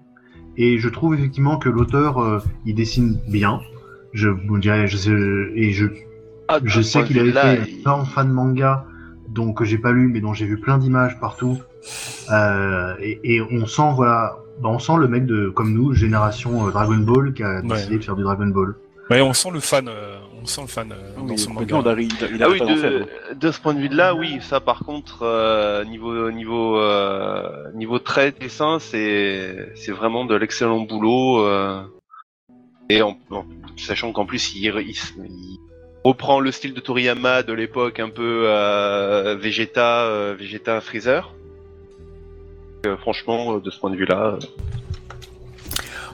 et je trouve effectivement que l'auteur euh, il dessine bien. Je vous dirais, je sais, et je, Ah, je sais qu'il fait il- un énorme fan manga, donc que j'ai pas lu, mais dont j'ai vu plein d'images partout. Euh, et, et on sent voilà, bah, on sent le mec de comme nous, génération euh, Dragon Ball, qui a Ouais. décidé de faire du Dragon Ball. Ouais, on sent le fan, euh, sent le fan euh, dans Oui, ce complètement, manga. il, il, il Ah oui, hein. de, de ce point de vue-là, oui, ça par contre, euh, niveau niveau euh, niveau trait dessin, c'est c'est vraiment de l'excellent boulot. euh, et en, en- sachant qu'en plus, il, il, il reprend le style de Toriyama de l'époque, un peu euh, Vegeta, euh, Vegeta Freezer. Euh, franchement, de ce point de vue-là,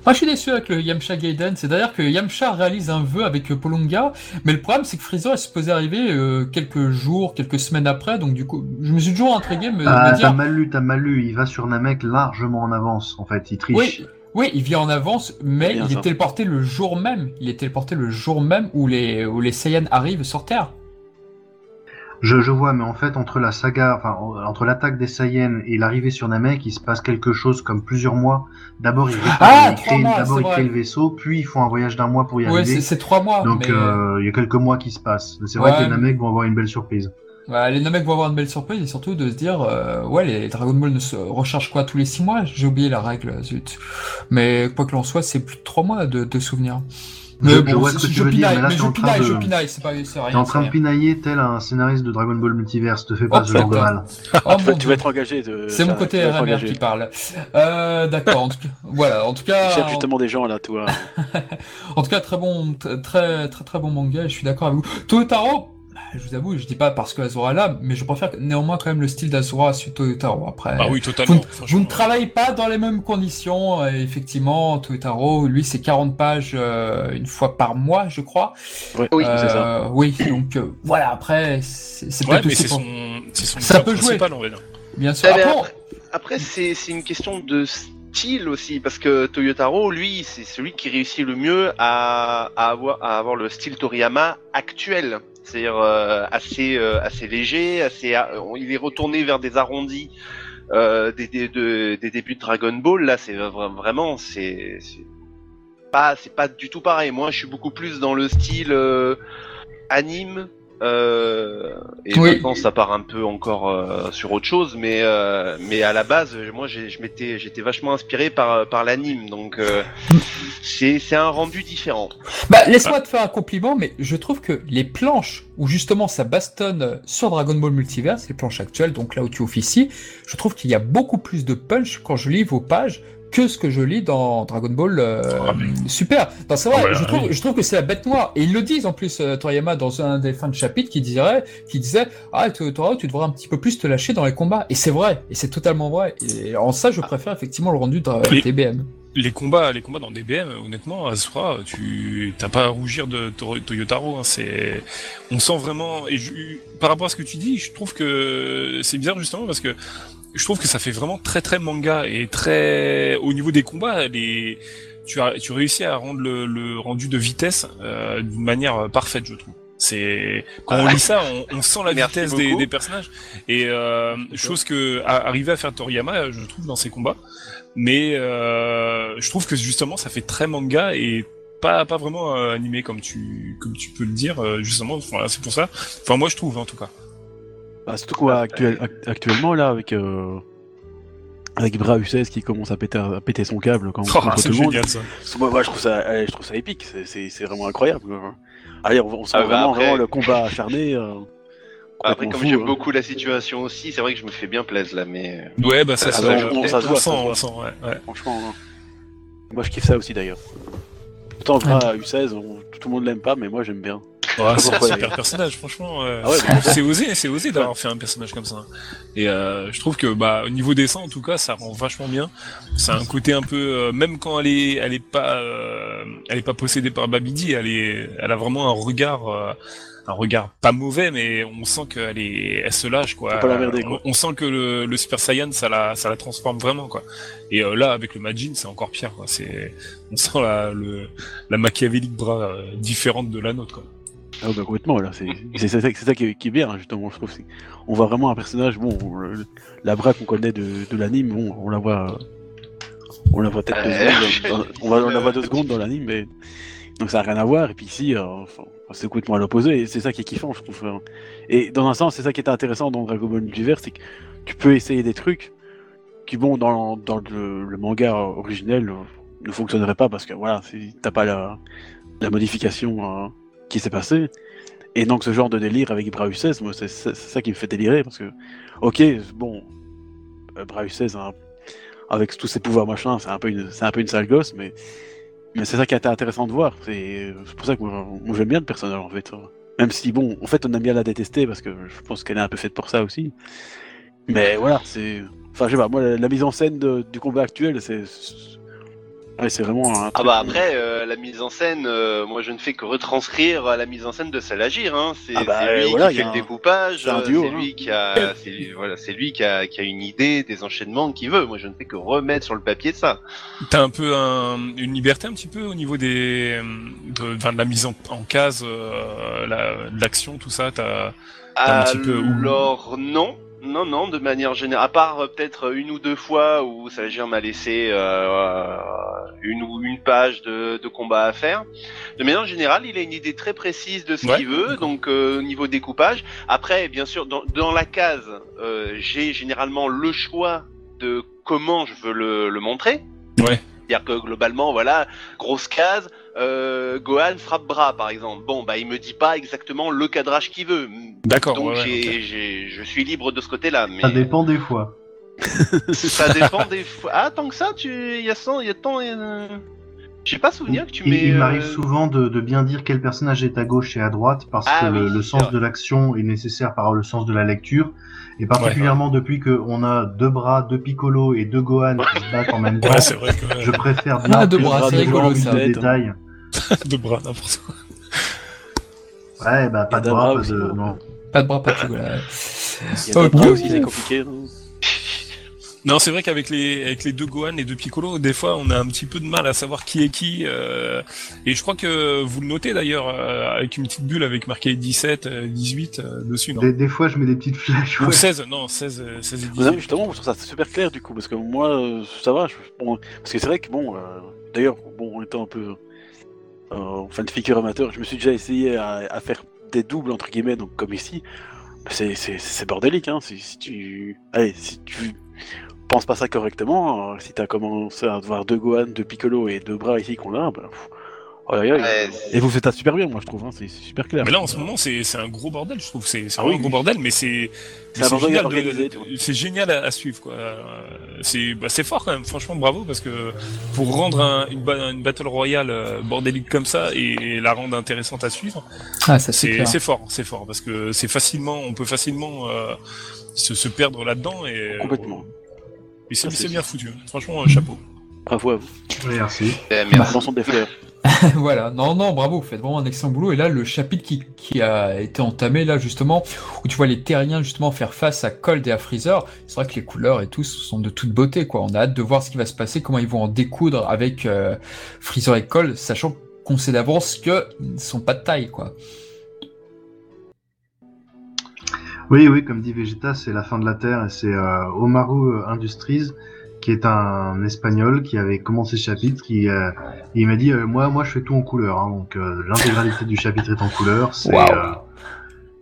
Moi, je suis déçu avec le Yamcha Gaiden. C'est d'ailleurs que Yamcha réalise un vœu avec euh, Polonga, mais le problème, c'est que Freezer est supposé arriver euh, quelques jours, quelques semaines après. Donc, du coup, je me suis toujours intrigué me, Ah, me t'as dire. mal lu, t'as mal lu. Il va sur Namek largement en avance, en fait. Il triche. Oui, oui, il vient en avance, mais Bien il est ça. téléporté le jour même. Il est téléporté le jour même où les, où les Saiyans arrivent sur Terre. Je, je vois, mais en fait, entre la saga, enfin, entre l'attaque des Saiyans et l'arrivée sur Namek, il se passe quelque chose comme plusieurs mois. D'abord, ils Ah, ils créent, mois, d'abord, ils créent le vaisseau, puis ils font un voyage d'un mois pour y Ouais, arriver. c'est c'est trois mois. Donc, mais... euh, il y a quelques mois qui se passent. C'est vrai Ouais. que les Namek vont avoir une belle surprise. Ouais, les Namek vont avoir une belle surprise et surtout de se dire, euh, ouais, les Dragon Ball ne se rechargent quoi tous les six mois? J'ai oublié la règle, zut. Mais quoi que l'on soit, c'est plus de trois mois de, de souvenirs. Je- je vois ce que je tu veux dire, pinaille, mais là, mais t'es je en train pinaille, de- je pinaille, c'est pas, c'est rien. T'es en train c'est de pinailler tel un scénariste de Dragon Ball Multiverse. Te fais Oh, pas ce genre de mal. Oh, tu, tu vas être engagé. de- C'est mon côté RMR qui parle. Euh, d'accord, en tout cas, voilà, en tout cas, Tu cherches justement des gens là, toi. en tout cas, très bon, très, très, très bon manga, je suis d'accord avec vous. Toyotaro, je vous avoue, je dis pas parce que Azura est là, mais je préfère néanmoins quand même le style d'Azura à Toyotaro. Après, Ah oui, vous, totalement. vous ne travaillez pas dans les mêmes conditions. euh, effectivement, Toyotaro, lui, c'est 40 pages euh, une fois par mois, je crois. Oui, c'est ça. Euh, Oui, donc euh, voilà, après, c'est c'est Ouais, peut-être aussi son, son Ça peut jouer. Bien sûr. Eh ben, Après, après, après, c'est c'est une question de style aussi, parce que Toyotaro, lui, c'est celui qui réussit le mieux à, à avoir, à avoir le style Toriyama actuel. C'est-à-dire euh, assez, euh, assez léger, assez, il est retourné vers des arrondis euh, des, des, de- des débuts de Dragon Ball. Là, c'est vra- vraiment, c'est c'est pas, c'est pas du tout pareil. Moi, je suis beaucoup plus dans le style anime. Euh, et Oui. maintenant, ça part un peu encore euh, sur autre chose, mais euh, mais à la base, moi, j'ai- je m'étais, j'étais vachement inspiré par par l'anime, donc euh, c'est c'est un rendu différent. Bah, laisse-moi te faire un compliment, mais je trouve que les planches où justement ça bastonne sur Dragon Ball Multiverse, les planches actuelles, donc là où tu officies, je trouve qu'il y a beaucoup plus de punch quand je lis vos pages que ce que je lis dans Dragon Ball euh, Ah, mais- Super. Non, c'est vrai, Ah, bah, je, trouve, oui. je trouve que c'est la bête noire. Et ils le disent en plus, euh, Toriyama, dans un des fins de chapitre, qui dirait, qui disait Ah, Totoro, tu devrais un petit peu plus te lâcher dans les combats. Et c'est vrai, et c'est totalement vrai. Et en ça, je préfère effectivement le rendu de Oui. TBM. Les combats, les combats dans DBM, honnêtement, Asura, tu t'as pas à rougir de Toyotaro. Hein, c'est, on sent vraiment. Et je- par rapport à ce que tu dis, je trouve que c'est bizarre justement parce que je trouve que ça fait vraiment très très manga et très au niveau des combats, les tu as tu réussis à rendre le, le rendu de vitesse euh, d'une manière euh, parfaite, je trouve. C'est quand on lit ça, on, on sent la Merci vitesse des, personnages et euh, chose que arriver à faire Toriyama, je trouve dans ses combats. Mais euh, je trouve que justement, ça fait très manga et pas pas vraiment euh, animé comme tu comme tu peux le dire. justement, c'est pour ça. Enfin, moi, je trouve en tout cas. Bah, surtout quoi, actuel- ac- actuellement là, avec, euh, avec Bra U16 qui commence à péter, à péter son câble quand Oh, contre c'est tout le monde. génial ça. Moi, moi, je, trouve ça, allez, je trouve ça épique, c'est- vraiment incroyable. quoi. Allez, on, on sent Ah, bah, vraiment, après- vraiment le combat acharné. euh, Après, complètement comme j'aime hein. beaucoup la situation aussi, c'est vrai que je me fais bien plaisir là, mais Ouais, bah ça, Ah, se- bah, on- on, ça se voit, ça on voit. sent, ouais, ouais. Franchement, hein. moi je kiffe ça aussi d'ailleurs. Pourtant, Bra U16, on- tout le monde l'aime pas, mais moi j'aime bien. C'est un super personnage, franchement. euh, Ah ouais, bah, c'est osé, c'est osé d'avoir fait un personnage comme ça. Et euh, je trouve que bah au niveau dessin en tout cas, ça rend vachement bien. C'est un côté un peu euh, même quand elle est elle est pas euh, elle est pas possédée par Babidi, elle est elle a vraiment un regard un regard pas mauvais mais on sent qu'elle est elle se lâche quoi. Pas. On, on sent que le, le Super Saiyan ça la ça la transforme vraiment quoi. Et euh, là avec le Majin, c'est encore pire quoi. C'est on sent la le la machiavélique bras euh, différente de la nôtre quoi. Ah bah complètement, là, c'est ça, ça qui, est, qui est bien, hein, justement, je trouve. On voit vraiment un personnage, bon, le- la bras qu'on connaît de, de l'anime, bon, on la voit... On la voit peut-être deux Euh, secondes, dans- on, va, on la voit deux secondes dans l'anime, mais... Donc ça n'a rien à voir, et puis ici, euh, enfin, c'est complètement à l'opposé, et c'est ça qui est kiffant, je trouve. hein. Et dans un sens, c'est ça qui est intéressant dans Dragon Ball Multiverse, c'est que tu peux essayer des trucs qui, bon, dans, dans le, le manga originel, ne fonctionneraient pas, parce que, voilà, t'as pas la, la modification... euh, qui s'est passé. Et donc ce genre de délire avec Bra U16, moi c'est ça qui me fait délirer parce que, ok, bon, euh, Bra U16, hein, avec tous ses pouvoirs machin, c'est un peu une, c'est un peu une sale gosse, mais, mais c'est ça qui a été intéressant de voir. C'est pour ça que moi, j'aime bien le personnage en fait. Même si bon, en fait on aime bien la détester parce que je pense qu'elle est un peu faite pour ça aussi. Mais voilà, c'est Enfin, je sais pas, moi, la, mise en scène du combat actuel, c'est. C'est- Ouais, c'est vraiment un. Ah bah après, euh, la mise en scène, euh, moi je ne fais que retranscrire la mise en scène de Salagir. Hein. C'est Ah bah, c'est lui voilà, qui fait a le découpage, c'est un duo, c'est hein. lui qui a, c'est voilà, c'est lui qui a, qui a une idée des enchaînements qu'il veut. Moi je ne fais que remettre sur le papier ça. T'as un peu un- une liberté un petit peu au niveau des, de, de la mise en, en case, euh, la- de l'action, tout ça. T'as T'as un petit peu Alors non. Non, non, de manière générale, à part euh, peut-être une ou deux fois où Salagir m'a laissé euh, une ou une page de, de combat à faire. De manière générale, il a une idée très précise de ce Ouais, qu'il veut, donc euh, au niveau découpage. Après, bien sûr, dans, dans la case, euh, j'ai généralement le choix de comment je veux le, le montrer. Ouais. C'est-à-dire que globalement, voilà, grosse case, euh, Gohan frappe bras par exemple. Bon, bah il me dit pas exactement le cadrage qu'il veut. D'accord. Donc ouais, ouais, j'ai, ok. j'ai- je suis libre de ce côté-là, mais Ça dépend des fois. ça dépend des fois. Ah, tant que ça, tu, il y a tant, il y a tant. euh, J'ai pas souvenir que tu il mets. il m'arrive euh, souvent de, de bien dire quel personnage est à gauche et à droite parce Ah que le, oui, le c'est sens vrai. de l'action est nécessaire par le sens de la lecture. Et particulièrement depuis qu'on a deux bras, deux Piccolo et deux Gohan qui se battent en même temps, Ouais, c'est vrai que je préfère bien Ah, deux bras, c'est des rigolo, ça. de détails. de bras n'importe quoi. Ouais, bah pas de bras, pas de... non. Non. Pas de bras, pas de tout, voilà. Il y a Ok. d'autres aussi, c'est compliqué. non Non, c'est vrai qu'avec les avec les deux Gohan et deux Piccolo, des fois, on a un petit peu de mal à savoir qui est qui. euh, et je crois que vous le notez d'ailleurs euh, avec une petite bulle avec marqué 17, euh, 18 euh, dessus, non Des, des fois, je mets des petites flèches. Ou ouais. 16, non, 16, euh, 16 et Ouais, 18. justement, je trouve ça super clair du coup, parce que moi, euh, ça va. je- bon, parce que c'est vrai que bon, euh, d'ailleurs, bon, en étant un peu fan de figure amateur, je me suis déjà essayé à, faire des doubles entre guillemets, donc comme ici. C'est bordélique, hein. Si, si tu, allez, si tu penses pas ça correctement, euh, si t'as commencé à avoir deux Gohan, deux Piccolo et deux bras ici qu'on a, bah, c'est- et vous faites ça super bien, moi je trouve, hein, c'est super clair. Mais là, en ce moment, c'est un gros bordel, je trouve. C'est Ah oui, un gros oui. bordel, mais c'est génial, de- à, à suivre, quoi. Euh, C'est bah, c'est fort quand même. Franchement, bravo, parce que pour rendre un- une, ba- une battle royale euh, bordélique comme ça et, la rendre intéressante à suivre, Ah, c'est fort, c'est fort, parce que c'est facilement, on peut facilement euh, se, se perdre là-dedans et Complètement. Et c'est c'est bien foutu. hein. Franchement, un chapeau. Bravo à vous. Merci. euh, merci. Mention des fleurs. voilà, non, non, bravo, vous faites vraiment un excellent boulot. Et là, le chapitre qui, a été entamé, là, justement, où tu vois les terriens, justement, faire face à Cold et à Freezer, c'est vrai que les couleurs et tout sont de toute beauté, quoi. On a hâte de voir ce qui va se passer, comment ils vont en découdre avec euh, Freezer et Cold, sachant qu'on sait d'avance qu'ils ne sont pas de taille, quoi. Oui, oui, comme dit Vegeta, c'est la fin de la Terre et c'est euh, Omaru Industries qui est un espagnol qui avait commencé ce chapitre, qui euh, il m'a dit euh, moi moi je fais tout en couleur, hein, donc euh, l'intégralité du chapitre est en couleur. Euh,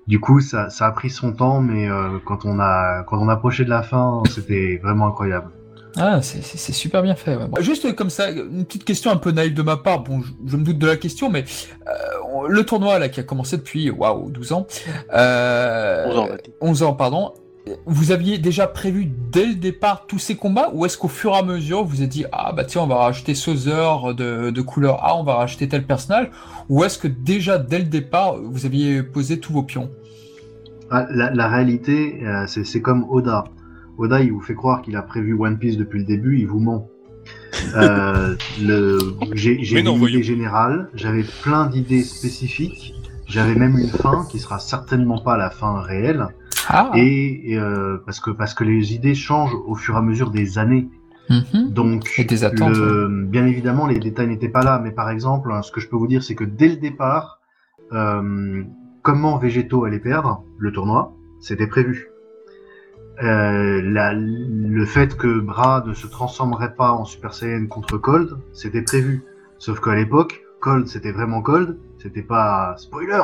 du coup ça, ça a pris son temps, mais euh, quand on a quand on approchait de la fin, c'était vraiment incroyable. Ah, c'est- c'est c'est super bien fait. ouais. Bon, Juste comme ça, une petite question un peu naïve de ma part. Bon, je, je me doute de la question, mais euh, le tournoi là qui a commencé depuis waouh 12 ans, euh, 11 ans, on va dire. 11 ans, pardon. Vous aviez déjà prévu dès le départ tous ces combats ou est-ce qu'au fur et à mesure vous vous êtes dit ah bah tiens on va rajouter Sauzer de, de couleur A, on va rajouter tel personnage ou est-ce que déjà dès le départ vous aviez posé tous vos pions? Ah, la, la réalité, euh, c'est comme Oda. Oda, il vous fait croire qu'il a prévu One Piece depuis le début, il vous ment. Euh, J'ai une voyons. idée générale, j'avais plein d'idées spécifiques, j'avais même une fin qui sera certainement pas la fin réelle, Ah et et, euh, parce que parce que les idées changent au fur et à mesure des années. Mhm. Donc, Et des attentes, le- bien évidemment, les détails n'étaient pas là, mais par exemple, hein, ce que je peux vous dire, c'est que dès le départ, euh, comment Végéto allait perdre le tournoi, c'était prévu. Euh, la- le fait que Bra ne se transformerait pas en Super Saiyan contre Cold, c'était prévu. Sauf qu'à l'époque, Cold c'était vraiment Cold, c'était pas spoiler.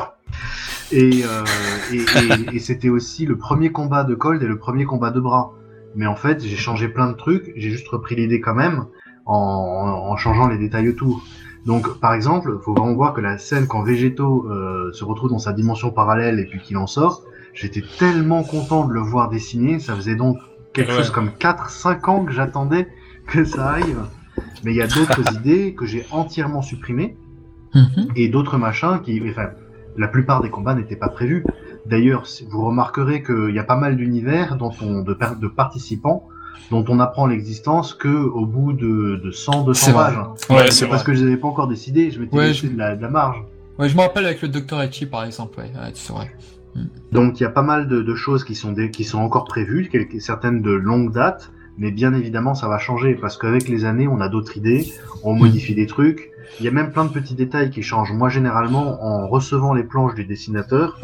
Et, euh, et, et- et c'était aussi le premier combat de Cold et le premier combat de Bra. Mais en fait, j'ai changé plein de trucs, j'ai juste repris l'idée quand même en, en, en changeant les détails autour. Donc, par exemple, faut vraiment voir que la scène quand Végéto euh, se retrouve dans sa dimension parallèle et puis qu'il en sort, j'étais tellement content de le voir dessiner. Ça faisait donc quelque Ouais. chose comme 4-5 ans que j'attendais que ça arrive. Mais il y a d'autres idées que j'ai entièrement supprimées Mhm. et d'autres machins qui, enfin, la plupart des combats n'étaient pas prévus. D'ailleurs, vous remarquerez qu'il y a pas mal d'univers dont on, de, de participants dont on apprend l'existence que au bout de, de 100, 200 C'est vrai. pages. Ouais, C'est c'est parce vrai. que je n'avais pas encore décidé, je m'étais Ouais, laissé je- de, la, de la marge. Ouais, je me rappelle avec le Dr. Etchi par exemple, ouais, ouais c'est vrai. Donc il y a pas mal de, de choses qui sont, des- qui sont encore prévues, quelques, certaines de longue date, mais bien évidemment ça va changer parce qu'avec les années on a d'autres idées, on modifie des trucs. Il y a même plein de petits détails qui changent. Moi généralement en recevant les planches du dessinateur,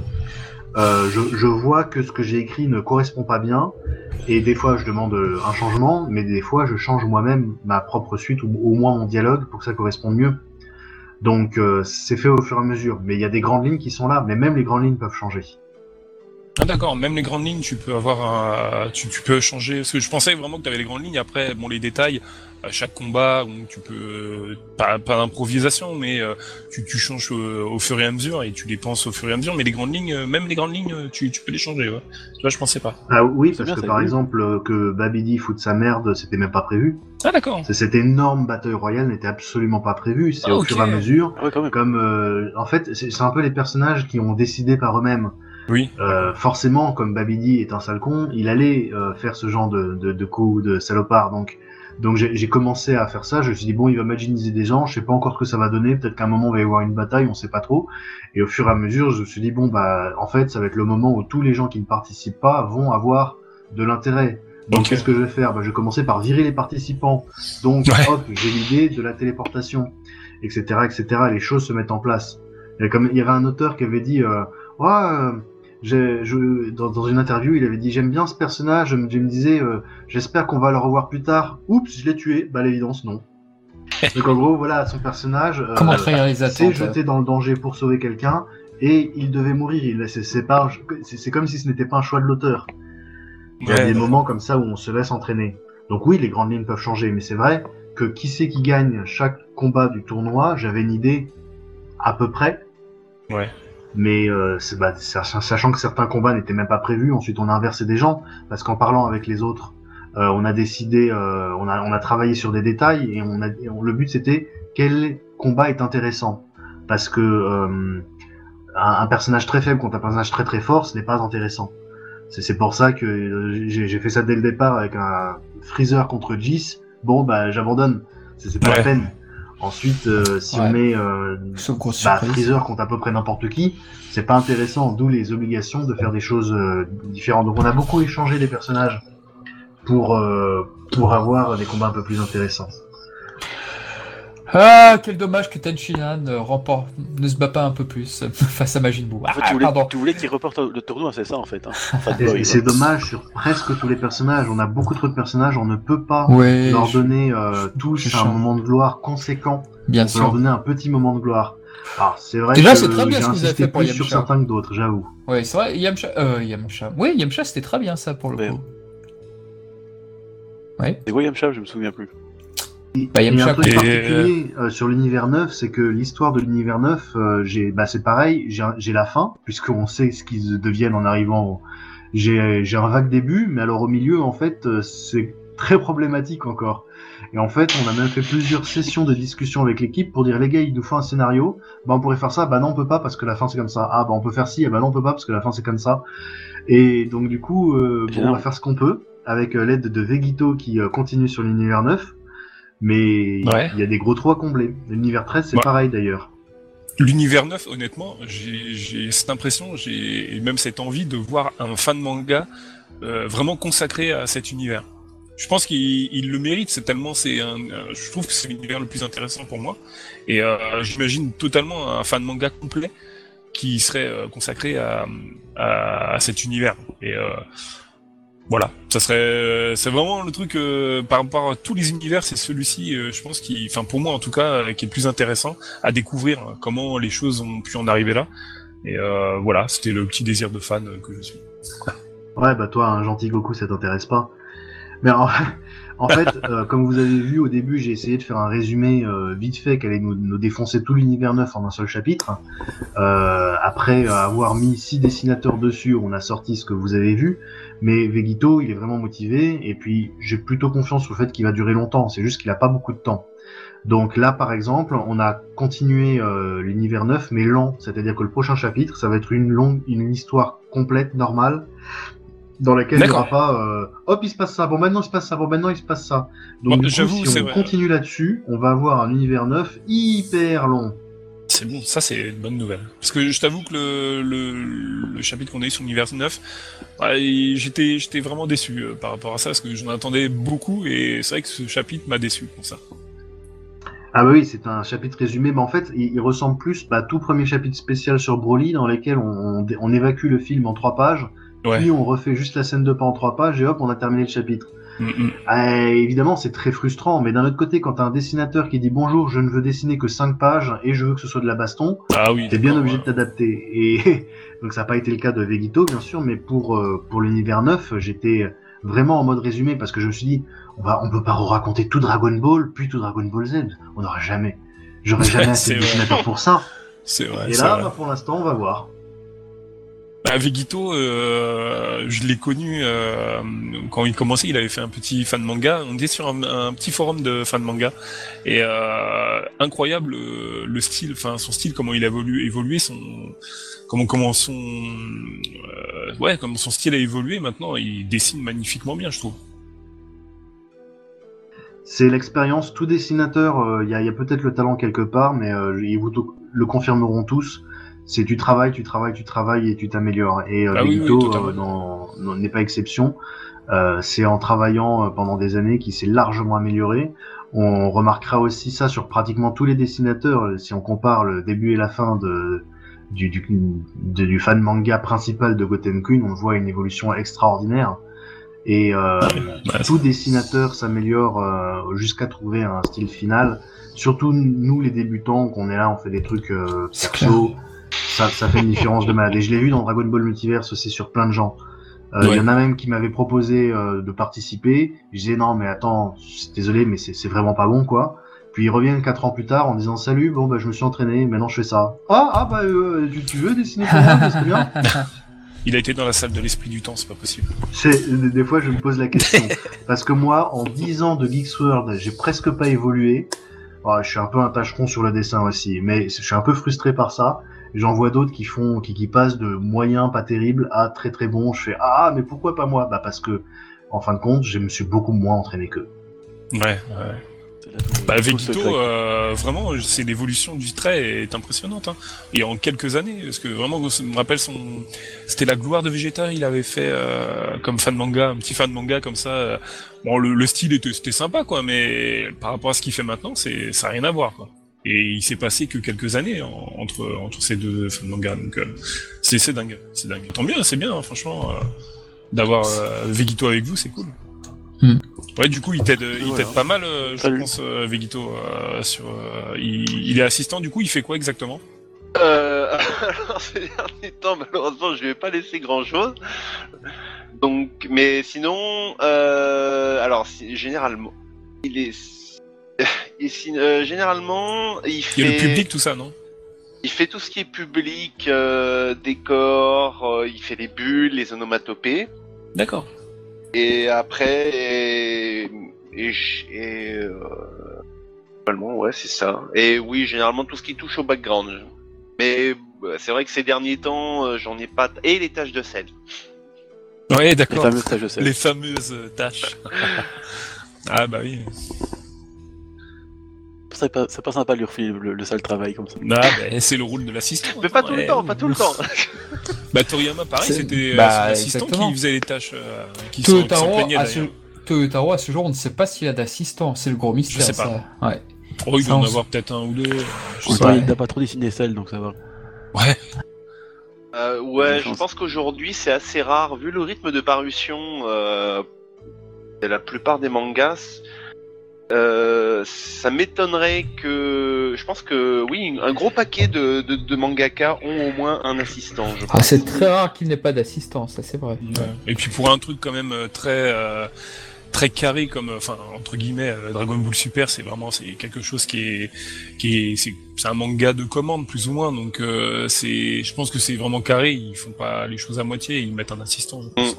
euh, je, vois que ce que j'ai écrit ne correspond pas bien et des fois je demande euh, un changement, mais des fois je change moi-même ma propre suite ou au moins mon dialogue pour que ça corresponde mieux. Donc euh, c'est fait au fur et à mesure, mais il y a des grandes lignes qui sont là, mais même les grandes lignes peuvent changer. Ah d'accord, même les grandes lignes, tu peux avoir un... tu, tu peux changer. Parce que je pensais vraiment que tu avais les grandes lignes. Après, bon, les détails, à chaque combat, où tu peux euh, pas, pas d'improvisation, mais euh, tu, tu changes euh, au fur et à mesure et tu les penses au fur et à mesure. Mais les grandes lignes, euh, même les grandes lignes, euh, tu, tu peux les changer. Ouais. Tu vois, je pensais pas. Ah oui, parce bien, que par exemple, euh, que Babidi foute sa merde, c'était même pas prévu. Ah d'accord. C'est- Cette énorme bataille royale n'était absolument pas prévue. C'est Ah, au fur et à mesure. Ah ouais, quand même. Comme, euh, en fait, c'est c'est un peu les personnages qui ont décidé par eux-mêmes. Oui. Euh, forcément, comme Babidi est un sale con, il allait euh, faire ce genre de, de, de coups de salopard. Donc, donc j'ai commencé à faire ça. Je me suis dit bon, il va maginiser des gens. Je sais pas encore ce que ça va donner. Peut-être qu'à un moment il va y avoir une bataille, on sait pas trop. Et au fur et à mesure, je me suis dit bon bah, en fait, ça va être le moment où tous les gens qui ne participent pas vont avoir de l'intérêt. Donc qu'est-ce que je vais faire? Bah, Je vais commencer par virer les participants. Donc Ouais. hop, j'ai l'idée de la téléportation, etc., etc. Les choses se mettent en place. Et comme il y avait un auteur qui avait dit, euh, ouais, euh, je, dans, dans une interview, il avait dit j'aime bien ce personnage. Je me, je me disais, euh, j'espère qu'on va le revoir plus tard. Oups, je l'ai tué. Bah à l'évidence non. Donc en gros, voilà, son personnage euh, s'est jeté dans le danger pour sauver quelqu'un et il devait mourir. Il c'est c'est pas, c'est c'est comme si ce n'était pas un choix de l'auteur. Il y a Ouais. des moments comme ça où on se laisse entraîner. Donc oui, les grandes lignes peuvent changer, mais c'est vrai que qui c'est qui gagne chaque combat du tournoi, j'avais une idée à peu près. Ouais. Mais euh, bah, sachant que certains combats n'étaient même pas prévus, ensuite on a inversé des gens, parce qu'en parlant avec les autres, euh, on a décidé, euh, on, a, on a travaillé sur des détails, et, on a, et on- le but c'était quel combat est intéressant. Parce que euh, un, un personnage très faible contre un personnage très très fort, ce n'est pas intéressant. C'est pour ça que euh, j'ai fait ça dès le départ avec un Freezer contre Jis. Bon, bah j'abandonne. C'est c'est pas Ouais. la peine. Ensuite, euh, si Ouais. on met euh, bah. Freezer contre à peu près n'importe qui, c'est pas intéressant. D'où les obligations de faire des choses euh, différentes. Donc on a beaucoup échangé les personnages pour euh, pour avoir des combats un peu plus intéressants. Ah, quel dommage que Tenchinan euh, remporte, ne se bat pas un peu plus face à Majin Buu. En fait, Ah, tu voulais, pardon. tu voulez qu'il reporte le tournoi, c'est ça en fait. Hein. C'est dommage sur presque tous les personnages. On a beaucoup trop de personnages, on ne peut pas Ouais, leur je- donner euh, tous un moment de gloire conséquent. bien On peut leur sûr. donner un petit moment de gloire. Alors c'est vrai Déjà, que c'est très bien ce que vous avez fait pour sur certains que d'autres, j'avoue. Ouais, c'est vrai, Yamcha, euh, Yamcha. Oui, Yamcha, c'était très bien ça pour le Ouais. coup. Ouais. C'est quoi Yamcha? Je me souviens plus. Bah, Et Yamcha, un truc Et, particulier euh, sur l'univers 9, c'est que l'histoire de l'univers 9, euh, j'ai, bah, c'est pareil, j'ai, la fin, puisqu'on sait ce qu'ils deviennent en arrivant. au- J'ai, j'ai un vague début, mais alors au milieu, en fait, euh, c'est très problématique encore. Et en fait, on a même fait plusieurs sessions de discussion avec l'équipe pour dire les gars, il nous faut un scénario. Bah, on pourrait faire ça. Bah non, on peut pas parce que la fin c'est comme ça. Ah bah on peut faire ci. Ah bah non, on peut pas parce que la fin c'est comme ça. Et donc du coup, euh, bon, on va faire ce qu'on peut avec euh, l'aide de Vegito qui euh, continue sur l'univers 9. Mais il Ouais. y a des gros trous à combler. L'univers 13, c'est Ouais. pareil d'ailleurs. L'univers 9, honnêtement, j'ai cette impression, j'ai même cette envie de voir un fan manga euh, vraiment consacré à cet univers. Je pense qu'il il le mérite, c'est tellement c'est un, euh, je trouve que c'est l'univers le plus intéressant pour moi. Et euh, j'imagine totalement un fan manga complet qui serait euh, consacré à, à, à cet univers. Et euh, voilà, ça serait, c'est vraiment le truc euh, par rapport à tous les univers, c'est celui-ci, euh, je pense, qui, enfin pour moi en tout cas, euh, qui est le plus intéressant à découvrir hein, comment les choses ont pu en arriver là. Et euh, voilà, c'était le petit désir de fan euh, que je suis. Ouais, bah toi, un gentil Goku, ça t'intéresse pas. Mais en, fait, euh, comme vous avez vu au début, j'ai essayé de faire un résumé euh, vite fait qui allait nous, défoncer tout l'univers neuf en un seul chapitre. Euh, après avoir mis six dessinateurs dessus, on a sorti ce que vous avez vu. Mais Vegito, il est vraiment motivé. Et puis, j'ai plutôt confiance au fait qu'il va durer longtemps. C'est juste qu'il a pas beaucoup de temps. Donc là, par exemple, on a continué euh, l'univers neuf, mais lent. C'est-à-dire que le prochain chapitre, ça va être une longue, une histoire complète, normale dans laquelle il n'y aura pas euh, hop il se passe ça bon maintenant il se passe ça bon maintenant il se passe ça donc Bon, du coup, j'avoue, si on vrai. continue là-dessus on va avoir un univers neuf hyper long C'est bon, ça c'est une bonne nouvelle. Parce que je t'avoue que le, le, le chapitre qu'on a eu sur l'univers 9, ouais, il- j'étais j'étais vraiment déçu euh, par rapport à ça, parce que j'en attendais beaucoup, et c'est vrai que ce chapitre m'a déçu pour ça. ah bah oui c'est un chapitre résumé mais en fait il, il ressemble plus bah, à tout premier chapitre spécial sur Broly dans lequel on, on, on évacue le film en trois pages Ouais. puis on refait juste la scène de pas en trois pages et hop on a terminé le chapitre Mm. Euh, évidemment, c'est très frustrant, mais d'un autre côté, quand t'as un dessinateur qui dit bonjour, je ne veux dessiner que 5 pages et je veux que ce soit de la baston, Ah oui. t'es bien obligé ouais. de t'adapter. Et donc ça n'a pas été le cas de Vegito, bien sûr, mais pour euh, pour l'univers 9, j'étais vraiment en mode résumé parce que je me suis dit, on va, on peut pas raconter tout Dragon Ball, puis tout Dragon Ball Z, on n'aura jamais, j'aurais jamais assez de dessinateurs pour ça. C'est vrai. et là, vrai. bah, pour l'instant, on va voir. Bah, Vegito, euh, je l'ai connu euh, quand il commençait, il avait fait un petit fan manga. On était sur un, petit forum de fan manga et euh, incroyable le style, son style, comment il a évolué, comment son, style a évolué. Maintenant, il dessine magnifiquement bien, je trouve. C'est l'expérience, tout dessinateur, il y a, a peut-être le talent quelque part, mais ils vous le confirmeront tous. C'est tu travailles, tu travailles, tu travailles et tu t'améliores. Et euh, Ah oui, euh, n'est pas exception. Euh, c'est en travaillant euh, pendant des années qu'il s'est largement amélioré. On remarquera aussi ça sur pratiquement tous les dessinateurs. Si on compare le début et la fin de, du, du, de- du fan manga principal de Goten Queen, on voit une évolution extraordinaire. Et euh, Ouais, tout dessinateur s'améliore euh, jusqu'à trouver un style final. Surtout nous les débutants, qu'on est là, on fait des trucs euh, perso. Ça, ça fait une différence de malade. Et je l'ai vu dans Dragon Ball Multiverse aussi sur plein de gens. Euh, Il Ouais. y en a même qui m'avaient proposé euh, de participer. Je disais non mais attends, désolé mais c'est c'est vraiment pas bon quoi. Puis ils reviennent quatre ans plus tard en disant salut, bon bah je me suis entraîné, maintenant je fais ça. Ah ah bah euh, tu, tu veux dessiner pour moi, ça serait bien. Il a été dans la salle de l'esprit du temps, c'est pas possible. C'est- Des des fois, je me pose la question. Parce que moi, en 10 ans de Geeks World, j'ai presque pas évolué. Ah, je suis un peu un tâcheron sur le dessin aussi, mais je suis un peu frustré par ça. J'en vois d'autres qui font, qui, qui passent de moyen, pas terrible, à très très bon. Je fais ah, mais pourquoi pas moi? Bah parce que, en fin de compte, je me suis beaucoup moins entraîné qu'eux. Ouais, ouais. Bah, secret. euh, vraiment, c'est l'évolution du trait est impressionnante. Hein. Et en quelques années, parce que vraiment, je me rappelle son, c'était la gloire de Vegeta. Il avait fait euh, comme fan manga, un petit fan manga comme ça. euh, Bon, le, le style était, c'était sympa, quoi, mais par rapport à ce qu'il fait maintenant, c'est, ça a rien à voir, quoi. Et il s'est passé que quelques années en- entre entre ces deux fan mangas, donc euh, c'est c'est dingue, c'est dingue. Tant mieux, c'est bien, hein, franchement, euh, d'avoir euh, Vegito avec vous, c'est cool. Hmm. Ouais, du coup, il t'aide, il Voilà. t'aide pas mal, euh, je pense, euh, Vegito, euh, sur, euh, il, il est assistant, du coup, il fait quoi exactement? Euh, alors ces derniers temps, malheureusement, je lui ai pas laissé grand chose. Donc, mais sinon, euh, alors si- généralement, il est, et si- euh, généralement, il fait, Il y a le public, tout ça, non? Il fait tout ce qui est public, euh, décor, euh, il fait les bulles, les onomatopées. D'accord. Et après, et, et, et, euh, ouais, c'est ça. Et oui, généralement tout ce qui touche au background. Mais c'est vrai que ces derniers temps, j'en ai pas. Et les tâches de sel. Ouais, Les d'accord. fameuses tâches de sel. Les fameuses tâches. ah bah oui. C'est pas, pas sympa de lui refiler le, le sale travail comme ça. Ah, bah, c'est le rôle de l'assistant. Mais pas attends, tout le temps, pas tout le temps. Bah Toriyama, pareil, c'était euh, bah, son assistant exactement. qui faisait les tâches euh, qui sont, qui à ce... Toyotaro, à ce jour, on ne sait pas s'il a d'assistant. C'est le gros mystère. sais pas. ça. Ouais. Oh, il doit en avoir peut-être un ou deux. euh, je sais Ouais. il n'a pas trop dessiné sel, donc ça va. pas. Ouais. Euh, ouais, je pense qu'aujourd'hui c'est assez rare, vu le rythme de parution euh, de la plupart des mangas. Euh, ça m'étonnerait que. Je pense que oui, un gros paquet de, de, de mangaka ont au moins un assistant. Je Ah, pense. c'est très rare qu'il n'ait pas d'assistant, ça c'est vrai. Et puis pour un truc quand même euh, très euh, très carré comme enfin entre guillemets Dragon Ball Super, c'est vraiment c'est quelque chose qui est qui est c'est un manga de commande plus ou moins donc euh, c'est je pense que c'est vraiment carré, ils font pas les choses à moitié, ils mettent un assistant je pense.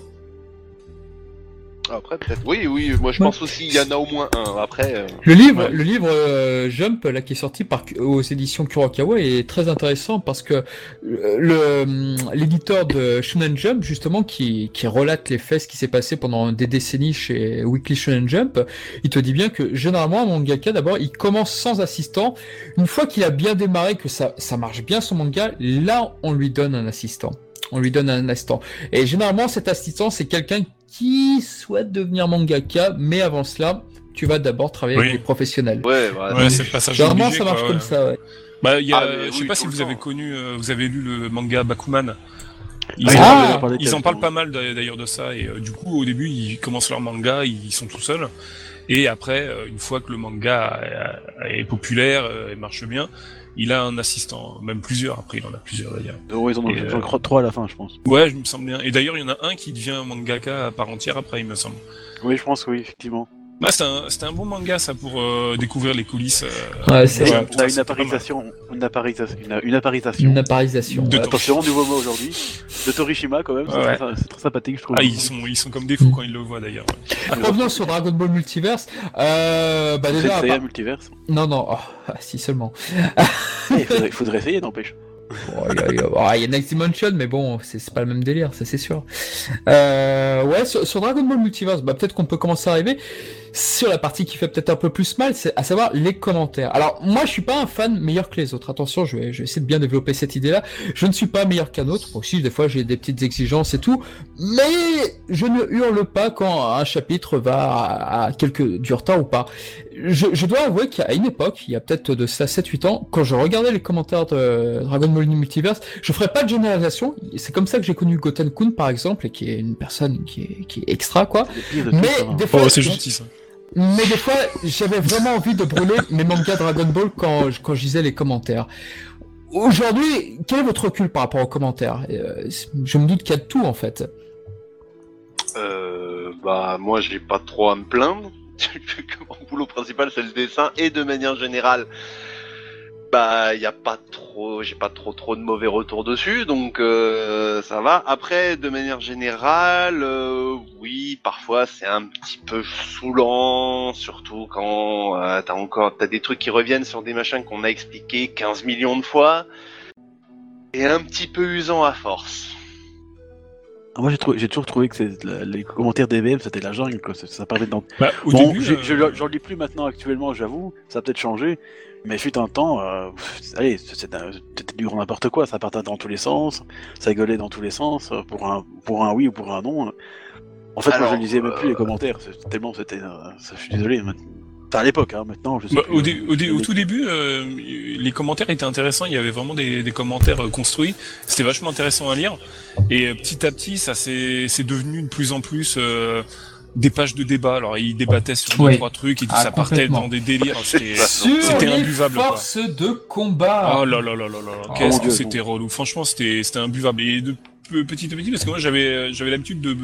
Après, peut-être. Oui, oui, moi je Ouais. pense aussi, il y en a au moins un. Après, euh, Le livre, Ouais. le livre euh, Jump, là, qui est sorti par, aux éditions Kurokawa, est très intéressant parce que le- le l'éditeur de Shonen Jump, justement, qui, qui relate les faits, ce qui s'est passé pendant des décennies chez Weekly Shonen Jump, il te dit bien que généralement, un mangaka, d'abord, il commence sans assistant. Une fois qu'il a bien démarré, que ça, ça marche bien son manga, là, on lui donne un assistant. On lui donne un assistant. Et généralement, cet assistant, c'est quelqu'un qui souhaite devenir mangaka, mais avant cela, tu vas d'abord travailler avec des professionnels. ouais, voilà. Ouais, c'est le passage Généralement, obligé, ça marche quoi, comme ça, ouais. Bah, il y a, Ah, mais je sais oui, pas si vous temps. avez connu, euh, vous avez lu le manga Bakuman. Ils, Ah, en, Ah, parlent- ils en pas mal d'a- d'ailleurs de ça et euh, du coup au début ils commencent leur manga, ils sont tout seuls et après euh, une fois que le manga est populaire et marche bien, il a un assistant, même plusieurs. Après il en a plusieurs d'ailleurs. Oh, ils en ont, Et, euh, crois trois à la fin, je pense. Ouais, je me semble bien. Et d'ailleurs il y en a un qui devient mangaka à part entière après, il me semble. Oui, je pense oui, effectivement. Bah, c'était un, un bon manga ça pour euh, découvrir les coulisses. euh, Ouais, c'est Et Ouais, vrai. on a une pas apparition, une apparition, une, une apparition. Une apparisation. De ouais. Attention, nouveau mot aujourd'hui. De Torishima, quand même, c'est Ouais. très, c'est très sympathique, je trouve. Ah, ils sont, ils sont comme des fous quand ils le voient d'ailleurs. Revenons sur Dragon Ball Multiverse. Euh, bah C'est déjà, c'est bah- un multiverse. non, non, oh, ah, si seulement. Il faudrait, il faudrait essayer, n'empêche. Bon, Il y, a- il y a- ah, il y a Next Dimension, mais bon, c'est pas le même délire, ça c'est sûr. Euh, ouais, sur, sur Dragon Ball Multiverse, bah, peut-être qu'on peut commencer à arriver sur la partie qui fait peut-être un peu plus mal, c'est à savoir les commentaires. Alors, moi, je suis pas un fan meilleur que les autres. Attention, je vais, je vais essayer de bien développer cette idée-là. Je ne suis pas meilleur qu'un autre. Moi aussi, des fois, j'ai des petites exigences et tout. Mais je ne hurle pas quand un chapitre va à, à quelques du retard ou pas. Je, je dois avouer qu'à une époque, il y a peut-être de ça 7-8 ans, quand je regardais les commentaires de Dragon Ball Multiverse, je ferais pas de généralisation. C'est comme ça que j'ai connu Goten Kun, par exemple, et qui est une personne qui est, qui est extra, quoi. De Mais des fois, Oh, c'est gentil ça. mais des fois, j'avais vraiment envie de brûler mes mangas Dragon Ball quand, quand je lisais les commentaires. Aujourd'hui, quel est votre recul par rapport aux commentaires? Euh, Je me doute qu'il y a de tout en fait. Euh, bah, moi, j'ai pas trop à me plaindre. Mon boulot principal, c'est le dessin, et de manière générale, bah, y a pas trop, j'ai pas trop trop de mauvais retours dessus, donc euh, ça va. Après, de manière générale, euh, oui, parfois c'est un petit peu saoulant, surtout quand euh, t'as encore, t'as des trucs qui reviennent sur des machins qu'on a expliqués 15 millions de fois, et un petit peu usant à force. Moi, j'ai trouvé- j'ai toujours trouvé que c'est- la- les commentaires DBM, c'était la jungle, quoi. Ça, ça permet d'en Bah, Bon, début, j'ai- euh, je j'en lis plus maintenant actuellement, j'avoue. Ça a peut-être changé. Mais fut un temps, euh, allez, c'était c'était du grand n'importe quoi. Ça partait dans tous les sens. Ça gueulait dans tous les sens. euh, Pour un, pour un oui ou pour un non. En fait, moi, je lisais même plus euh, les commentaires. c'est- Tellement c'était. euh, ça, je suis désolé. maintenant. Enfin, à l'époque, hein, maintenant, je sais Bah, plus, au, euh, dé- au, dé- je au lis tout début, euh, les commentaires étaient intéressants. Il y avait vraiment des, des commentaires euh, construits. C'était vachement intéressant à lire. Et euh, petit à petit, ça s'est c'est devenu de plus en plus euh, des pages de débat. Alors, ils débattaient sur deux Oui. trois trucs et Ah, ça partait dans des délires. C'était imbuvable. quoi. forces de combat. Oh là là là là là, Oh, qu'est-ce que c'était relou. Franchement, c'était c'était imbuvable. Et de petit à petit, parce que moi j'avais j'avais l'habitude de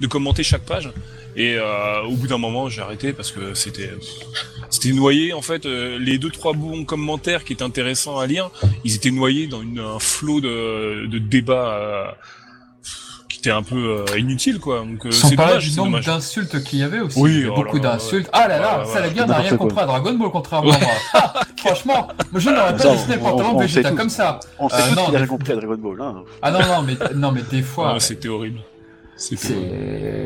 de commenter chaque page. Et euh, au bout d'un moment, j'ai arrêté parce que c'était c'était noyé. En fait, euh, les deux trois bons commentaires qui étaient intéressants à lire, ils étaient noyés dans une, un flot de de débats euh, qui était un peu euh, inutile, quoi. Donc euh, Sans c'est parler dommage. du nombre d'insultes qu'il y avait aussi. Oui, Il y avait oh beaucoup d'insultes. Ah là là, Ouais, ça ouais, la guerre n'a rien quoi. compris à Dragon Ball contrairement à moi. Ah, Franchement, moi, je n'aurais pas Ça, dessiné le on- pantalon on- on Vegeta comme ça. On sait Euh, tous non, qu'il a mais- rien compris à Dragon Ball. Hein. Ah non, non, mais, non, mais des fois. Ouais, c'était horrible. C'était c'est.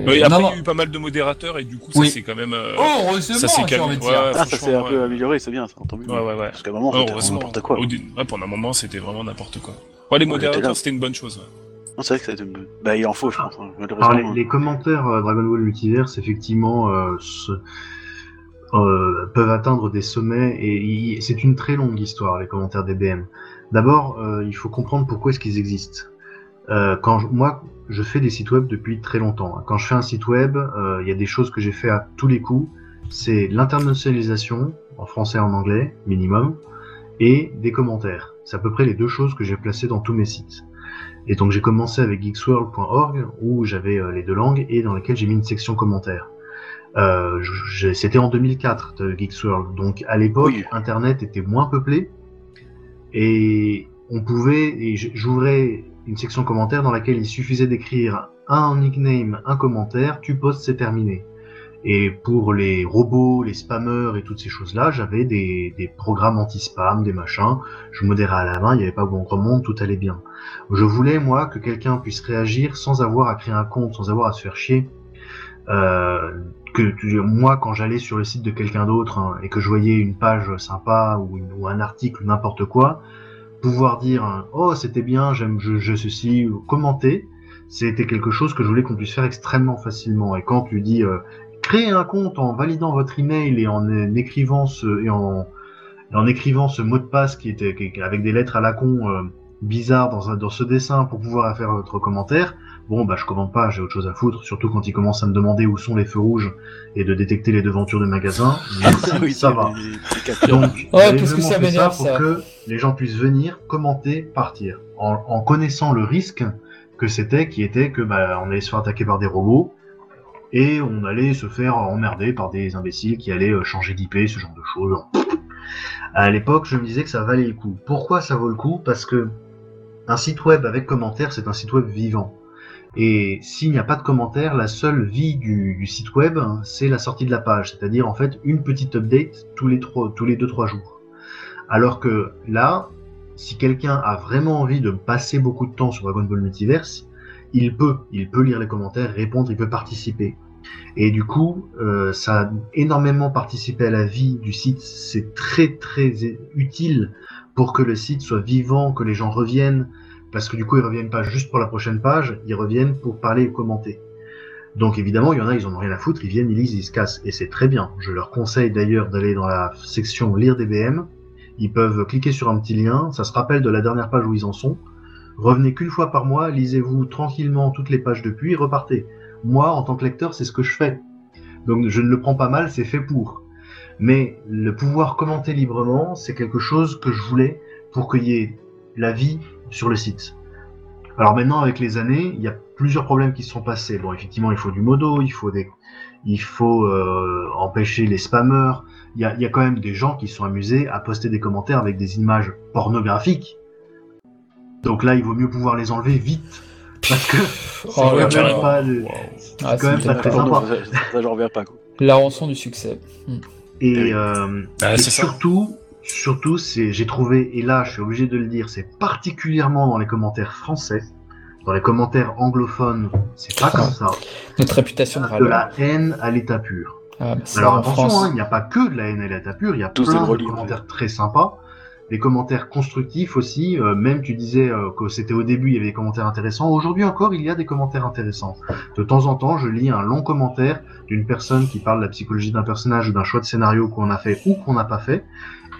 Ouais, et après, non, il y a eu pas mal de modérateurs et du coup, Oui. ça c'est quand même. euh, Oh, ça heureusement, s'est j'ai calmé. envie de Ouais, Ah, ça s'est un peu ouais. amélioré, c'est bien, ça. Mieux. Ouais, ouais, ouais. Parce qu'à un moment, c'était heureusement. n'importe quoi. Au dé- ouais, pendant un moment, c'était vraiment n'importe quoi. Ouais, les Ouais, modérateurs, c'était une bonne chose. Non, c'est vrai que c'était. Bah, il en faut, je pense. hein, Alors, Malheureusement. les, les commentaires euh, Dragon Ball Multiverse, effectivement, euh, se- euh, peuvent atteindre des sommets et c'est une très longue histoire, les commentaires DBM. D'abord, il faut comprendre pourquoi est-ce qu'ils existent. Quand je- moi, je fais des sites web depuis très longtemps. Quand je fais un site web, il y a des choses que j'ai fait à tous les coups. C'est l'internationalisation, en français et en anglais, minimum, et des commentaires. C'est à peu près les deux choses que j'ai placées dans tous mes sites. Et donc j'ai commencé avec geeksworld.org où j'avais euh, les deux langues et dans laquelle j'ai mis une section commentaires. Euh, C'était en 2004 de Geeksworld, donc à l'époque Oui. Internet était moins peuplé et on pouvait et j'ouvrais une section commentaires dans laquelle il suffisait d'écrire un nickname, un commentaire, tu postes, c'est terminé. Et pour les robots, les spammers et toutes ces choses-là, j'avais des, des programmes anti-spam, des machins. Je modérais à la main, il n'y avait pas bon monde, tout allait bien. Je voulais, moi, que quelqu'un puisse réagir sans avoir à créer un compte, sans avoir à se faire chier. Euh, que moi, quand j'allais sur le site de quelqu'un d'autre hein, et que je voyais une page sympa ou, un article ou n'importe quoi, pouvoir dire oh c'était bien, j'aime je, je ceci, commenter, c'était quelque chose que je voulais qu'on puisse faire extrêmement facilement. Et quand tu dis euh, créez un compte en validant votre email et en euh, écrivant ce et en, et en écrivant ce mot de passe qui était qui- avec des lettres à la con euh, bizarres dans, un- dans ce dessin pour pouvoir faire votre commentaire. Bon, bah, je commande pas, j'ai autre chose à foutre, surtout quand ils commencent à me demander où sont les feux rouges et de détecter les devantures de magasins. Merci, Ah oui, ça c'est va. Donc, Ouais, qu'est-ce que ça pour ça. que les gens puissent venir, commenter, partir, en, en connaissant le risque que c'était, qui était que bah, on allait se faire attaquer par des robots et on allait se faire emmerder par des imbéciles qui allaient euh, changer d'IP, ce genre de choses. À l'époque, je me disais que ça valait le coup. Pourquoi ça vaut le coup? Parce que un site web avec commentaires, c'est un site web vivant. Et s'il n'y a pas de commentaires, la seule vie du, site web, hein, c'est la sortie de la page, c'est-à-dire en fait une petite update tous les trois, tous les deux trois jours. Alors que là, si quelqu'un a vraiment envie de passer beaucoup de temps sur Dragon Ball Multiverse, il peut, il peut lire les commentaires, répondre, il peut participer. Et du coup, euh, ça a énormément participé à la vie du site. C'est très très utile pour que le site soit vivant, que les gens reviennent, parce que du coup ils reviennent pas juste pour la prochaine page, ils reviennent pour parler et commenter. Donc évidemment, il y en a, ils en ont rien à foutre, ils viennent, ils lisent, ils se cassent, et c'est très bien. Je leur conseille d'ailleurs d'aller dans la section lire des BM. Ils peuvent cliquer sur un petit lien, ça se rappelle de la dernière page où ils en sont. Revenez qu'une fois par mois, lisez-vous tranquillement toutes les pages depuis, et repartez. Moi, en tant que lecteur, c'est ce que je fais. Donc je ne le prends pas mal, c'est fait pour. Mais le pouvoir commenter librement, c'est quelque chose que je voulais pour qu'il y ait la vie sur le site. Alors maintenant, avec les années, il y a plusieurs problèmes qui se sont passés. Bon, effectivement, il faut du modo, il faut euh, empêcher les spammers. Il y, a, il y a quand même des gens qui sont amusés à poster des commentaires avec des images pornographiques. Donc là, il vaut mieux pouvoir les enlever vite. Parce que c'est Oh, quand ouais, même pas le- Ah, c'est quand même pas très sympa. ça, ça, ça, j'en reviens pas. Quoi. La rançon du succès. Et, euh, Bah, et surtout, surtout, c'est, j'ai trouvé, et là, je suis obligé de le dire, c'est particulièrement dans les commentaires français, dans les commentaires anglophones, c'est pas comme ça. Notre réputation de De la haine à l'état pur. Ah, bah, Alors en attention, hein, il n'y a pas que de la haine à l'état pur, il y a Tous plein de commentaires très sympas, des commentaires constructifs aussi. euh, même tu disais euh, que c'était au début, il y avait des commentaires intéressants. Aujourd'hui encore, il y a des commentaires intéressants. De temps en temps, je lis un long commentaire d'une personne qui parle de la psychologie d'un personnage ou d'un choix de scénario qu'on a fait ou qu'on n'a pas fait.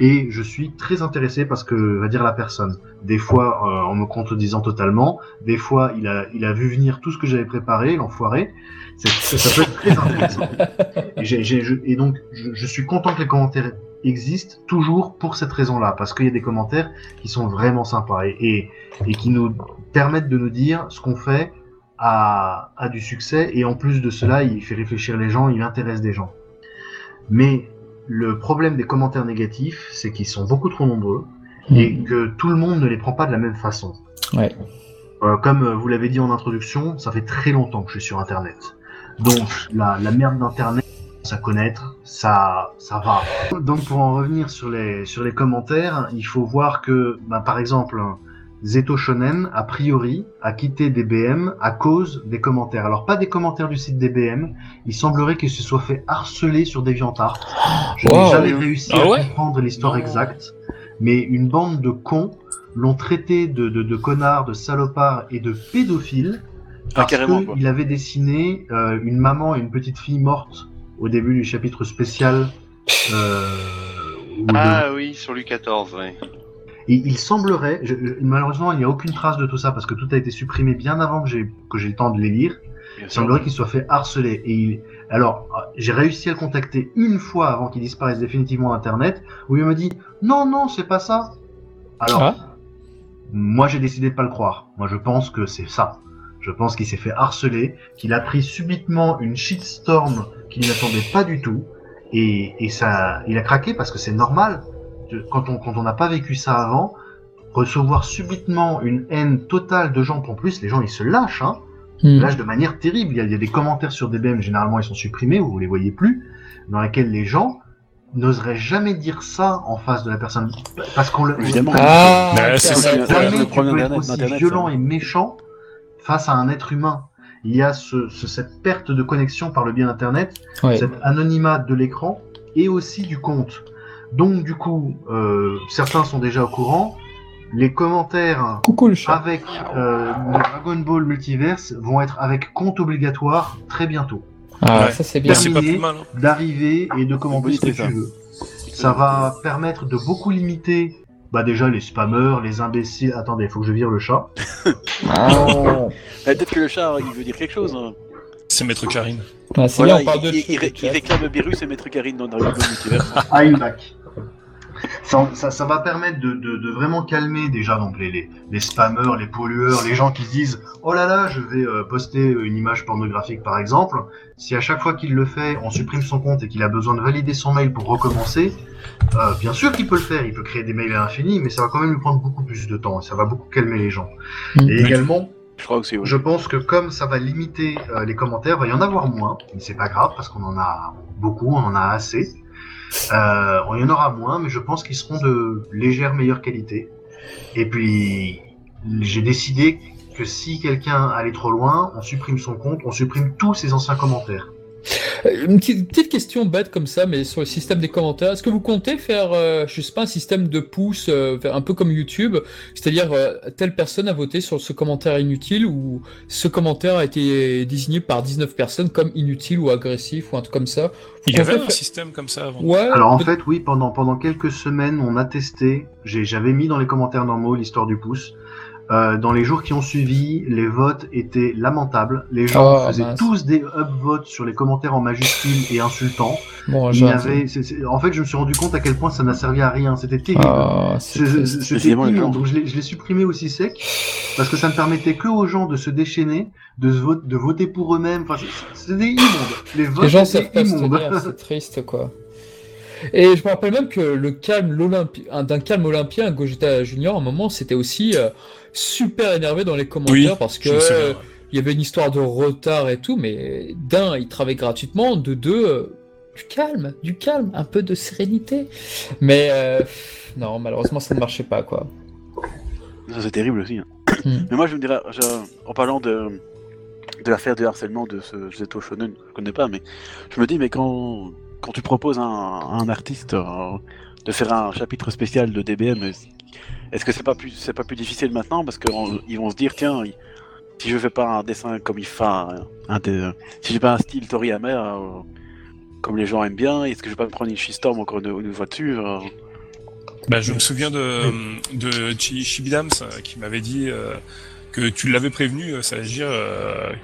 Et je suis très intéressé parce que va dire la personne. Des fois, euh, en me contredisant totalement. Des fois, il a, il a vu venir tout ce que j'avais préparé, l'enfoiré. Ça, peut être très intéressant. Et, j'ai- j'ai- je- et donc, je, je suis content que les commentaires existent toujours pour cette raison-là, parce qu'il y a des commentaires qui sont vraiment sympas et, et, et qui nous permettent de nous dire ce qu'on fait a, a du succès, et en plus de cela, il fait réfléchir les gens, il intéresse des gens. Mais le problème des commentaires négatifs, c'est qu'ils sont beaucoup trop nombreux et Mm. que tout le monde ne les prend pas de la même façon. Ouais. Euh, comme euh, vous l'avez dit en introduction, ça fait très longtemps que je suis sur Internet. Donc la, la merde d'Internet, ça connaître, ça, ça va. Donc pour en revenir sur les, sur les commentaires, il faut voir que, bah, par exemple, Zeto Shonen, a priori, a quitté DBM à cause des commentaires. Alors pas des commentaires du site DBM, il semblerait qu'il se soit fait harceler sur DeviantArt. Je n'ai jamais réussi Ah à ouais comprendre l'histoire exacte, mais une bande de cons l'ont traité de, de, de connards, de salopards et de pédophiles parce carrément, quoi. qu'il avait dessiné euh, une maman et une petite fille morte au début du chapitre spécial. Euh, le- Ah oui, sur lui 14, ouais. et il semblerait, je- je- malheureusement, il n'y a aucune trace de tout ça parce que tout a été supprimé bien avant que j'ai que j'ai le temps de les lire. Bien Il semblerait qu'il soit fait harceler. Et il... alors, j'ai réussi à le contacter une fois avant qu'il disparaisse définitivement d'Internet, où il me dit non, non, c'est pas ça. Alors, Ah. moi, j'ai décidé de pas le croire. Moi, je pense que c'est ça. Je pense qu'il s'est fait harceler, qu'il a pris subitement une shitstorm qu'il n'attendait pas du tout, et, et ça, il a craqué parce que c'est normal. De- Quand on quand on n'a pas vécu ça avant, recevoir subitement une haine totale de gens, en plus, les gens ils se lâchent, hein. Hmm. lâche de manière terrible. Il y, a, il y a des commentaires sur DBM, généralement ils sont supprimés, vous les voyez plus, dans lesquels les gens n'oseraient jamais dire ça en face de la personne. Parce qu'on le. Évidemment. Ah, c'est Internet. ça, Jamais le problème aussi violent ça. et méchant face à un être humain. Il y a ce, ce- cette perte de connexion par le biais d'Internet, Ouais. cet anonymat de l'écran et aussi du compte. Donc du coup, euh, certains sont déjà au courant. Les commentaires Coucou le chat. avec euh, le Dragon Ball Multiverse vont être avec compte obligatoire très bientôt. Ah, Ouais. ça c'est bien. Hein. D'arriver et de commenter ce que tu veux. Ça va permettre de beaucoup limiter bah déjà les spammers, les imbéciles. Attendez, faut que je vire le chat. Ah, Peut-être que le chat, il veut dire quelque chose. hein. C'est Maître Karine. Ah, Voilà, bien, on parle de il, il- il il réclame Beerus et Maître Karine dans Dragon Ball Multiverse. Ah, il back. Ça, ça, ça va permettre de, de, de vraiment calmer déjà donc les, les, les spammers, les pollueurs, les gens qui se disent oh là là je vais euh, poster une image pornographique par exemple. Si à chaque fois qu'il le fait on supprime son compte et qu'il a besoin de valider son mail pour recommencer, euh, bien sûr qu'il peut le faire, il peut créer des mails à l'infini, mais ça va quand même lui prendre beaucoup plus de temps et ça va beaucoup calmer les gens. Mm. Et également Je crois aussi, oui. je pense que comme ça va limiter euh, les commentaires, va y en avoir moins, mais c'est pas grave parce qu'on en a beaucoup, on en a assez. Euh, on y en aura moins, mais je pense qu'ils seront de légère meilleure qualité. Et puis, j'ai décidé que si quelqu'un allait trop loin, on supprime son compte, on supprime tous ses anciens commentaires. Euh, Une petite, petite question bête comme ça, mais sur le système des commentaires, est-ce que vous comptez faire, euh, je sais pas, un système de pouces, euh, un peu comme YouTube, c'est-à-dire euh, telle personne a voté sur ce commentaire inutile ou ce commentaire a été désigné par 19 personnes comme inutile ou agressif ou un truc comme ça? Il y avait fait- un système comme ça avant. Ouais. Alors en peut- fait, oui, pendant, pendant quelques semaines, on a testé, j'ai- j'avais mis dans les commentaires normaux l'histoire du pouce. Euh, dans les jours qui ont suivi, les votes étaient lamentables. Les gens Oh, faisaient mince. tous des upvotes sur les commentaires en majuscules et insultants. Bon, Il en fait, je me suis rendu compte à quel point ça n'a servi à rien. C'était terrible. Ah, c'est- C'était immonde. Donc je l'ai supprimé aussi sec parce que ça ne permettait que aux gens de se déchaîner, de, se vote- de voter pour eux-mêmes. Enfin, c'est- c'était immonde. Les votes Les gens étaient immondes. c'est triste quoi. Et je me rappelle même que le calme d'un calme olympien, Gogeta Junior, à un moment, c'était aussi euh, super énervé dans les commentaires Oui, parce que euh, ouais. il y avait une histoire de retard et tout, mais d'un, il travaillait gratuitement, de deux, euh, du calme, du calme, un peu de sérénité. Mais euh, non, malheureusement, ça ne marchait pas quoi. Ça, c'est terrible aussi. hein. Hmm. Mais moi, je me dirais, je- en parlant de, de l'affaire de harcèlement de ce Zeto Shonen, je connais pas, mais je me dis, mais quand, quand tu proposes à un, artiste euh, de faire un chapitre spécial de DBM, est-ce- que c'est pas plus, c'est pas plus difficile maintenant? Parce qu'ils vont se dire, tiens, si je fais pas un dessin comme il fait, un, un si j'ai pas un style Toriyama euh, comme les gens aiment bien, est-ce que je vais pas me prendre une shitstorm encore une, une euh, Bah, je me souviens de, de Chi- Shibidams euh, qui m'avait dit que tu l'avais prévenu, ça veut dire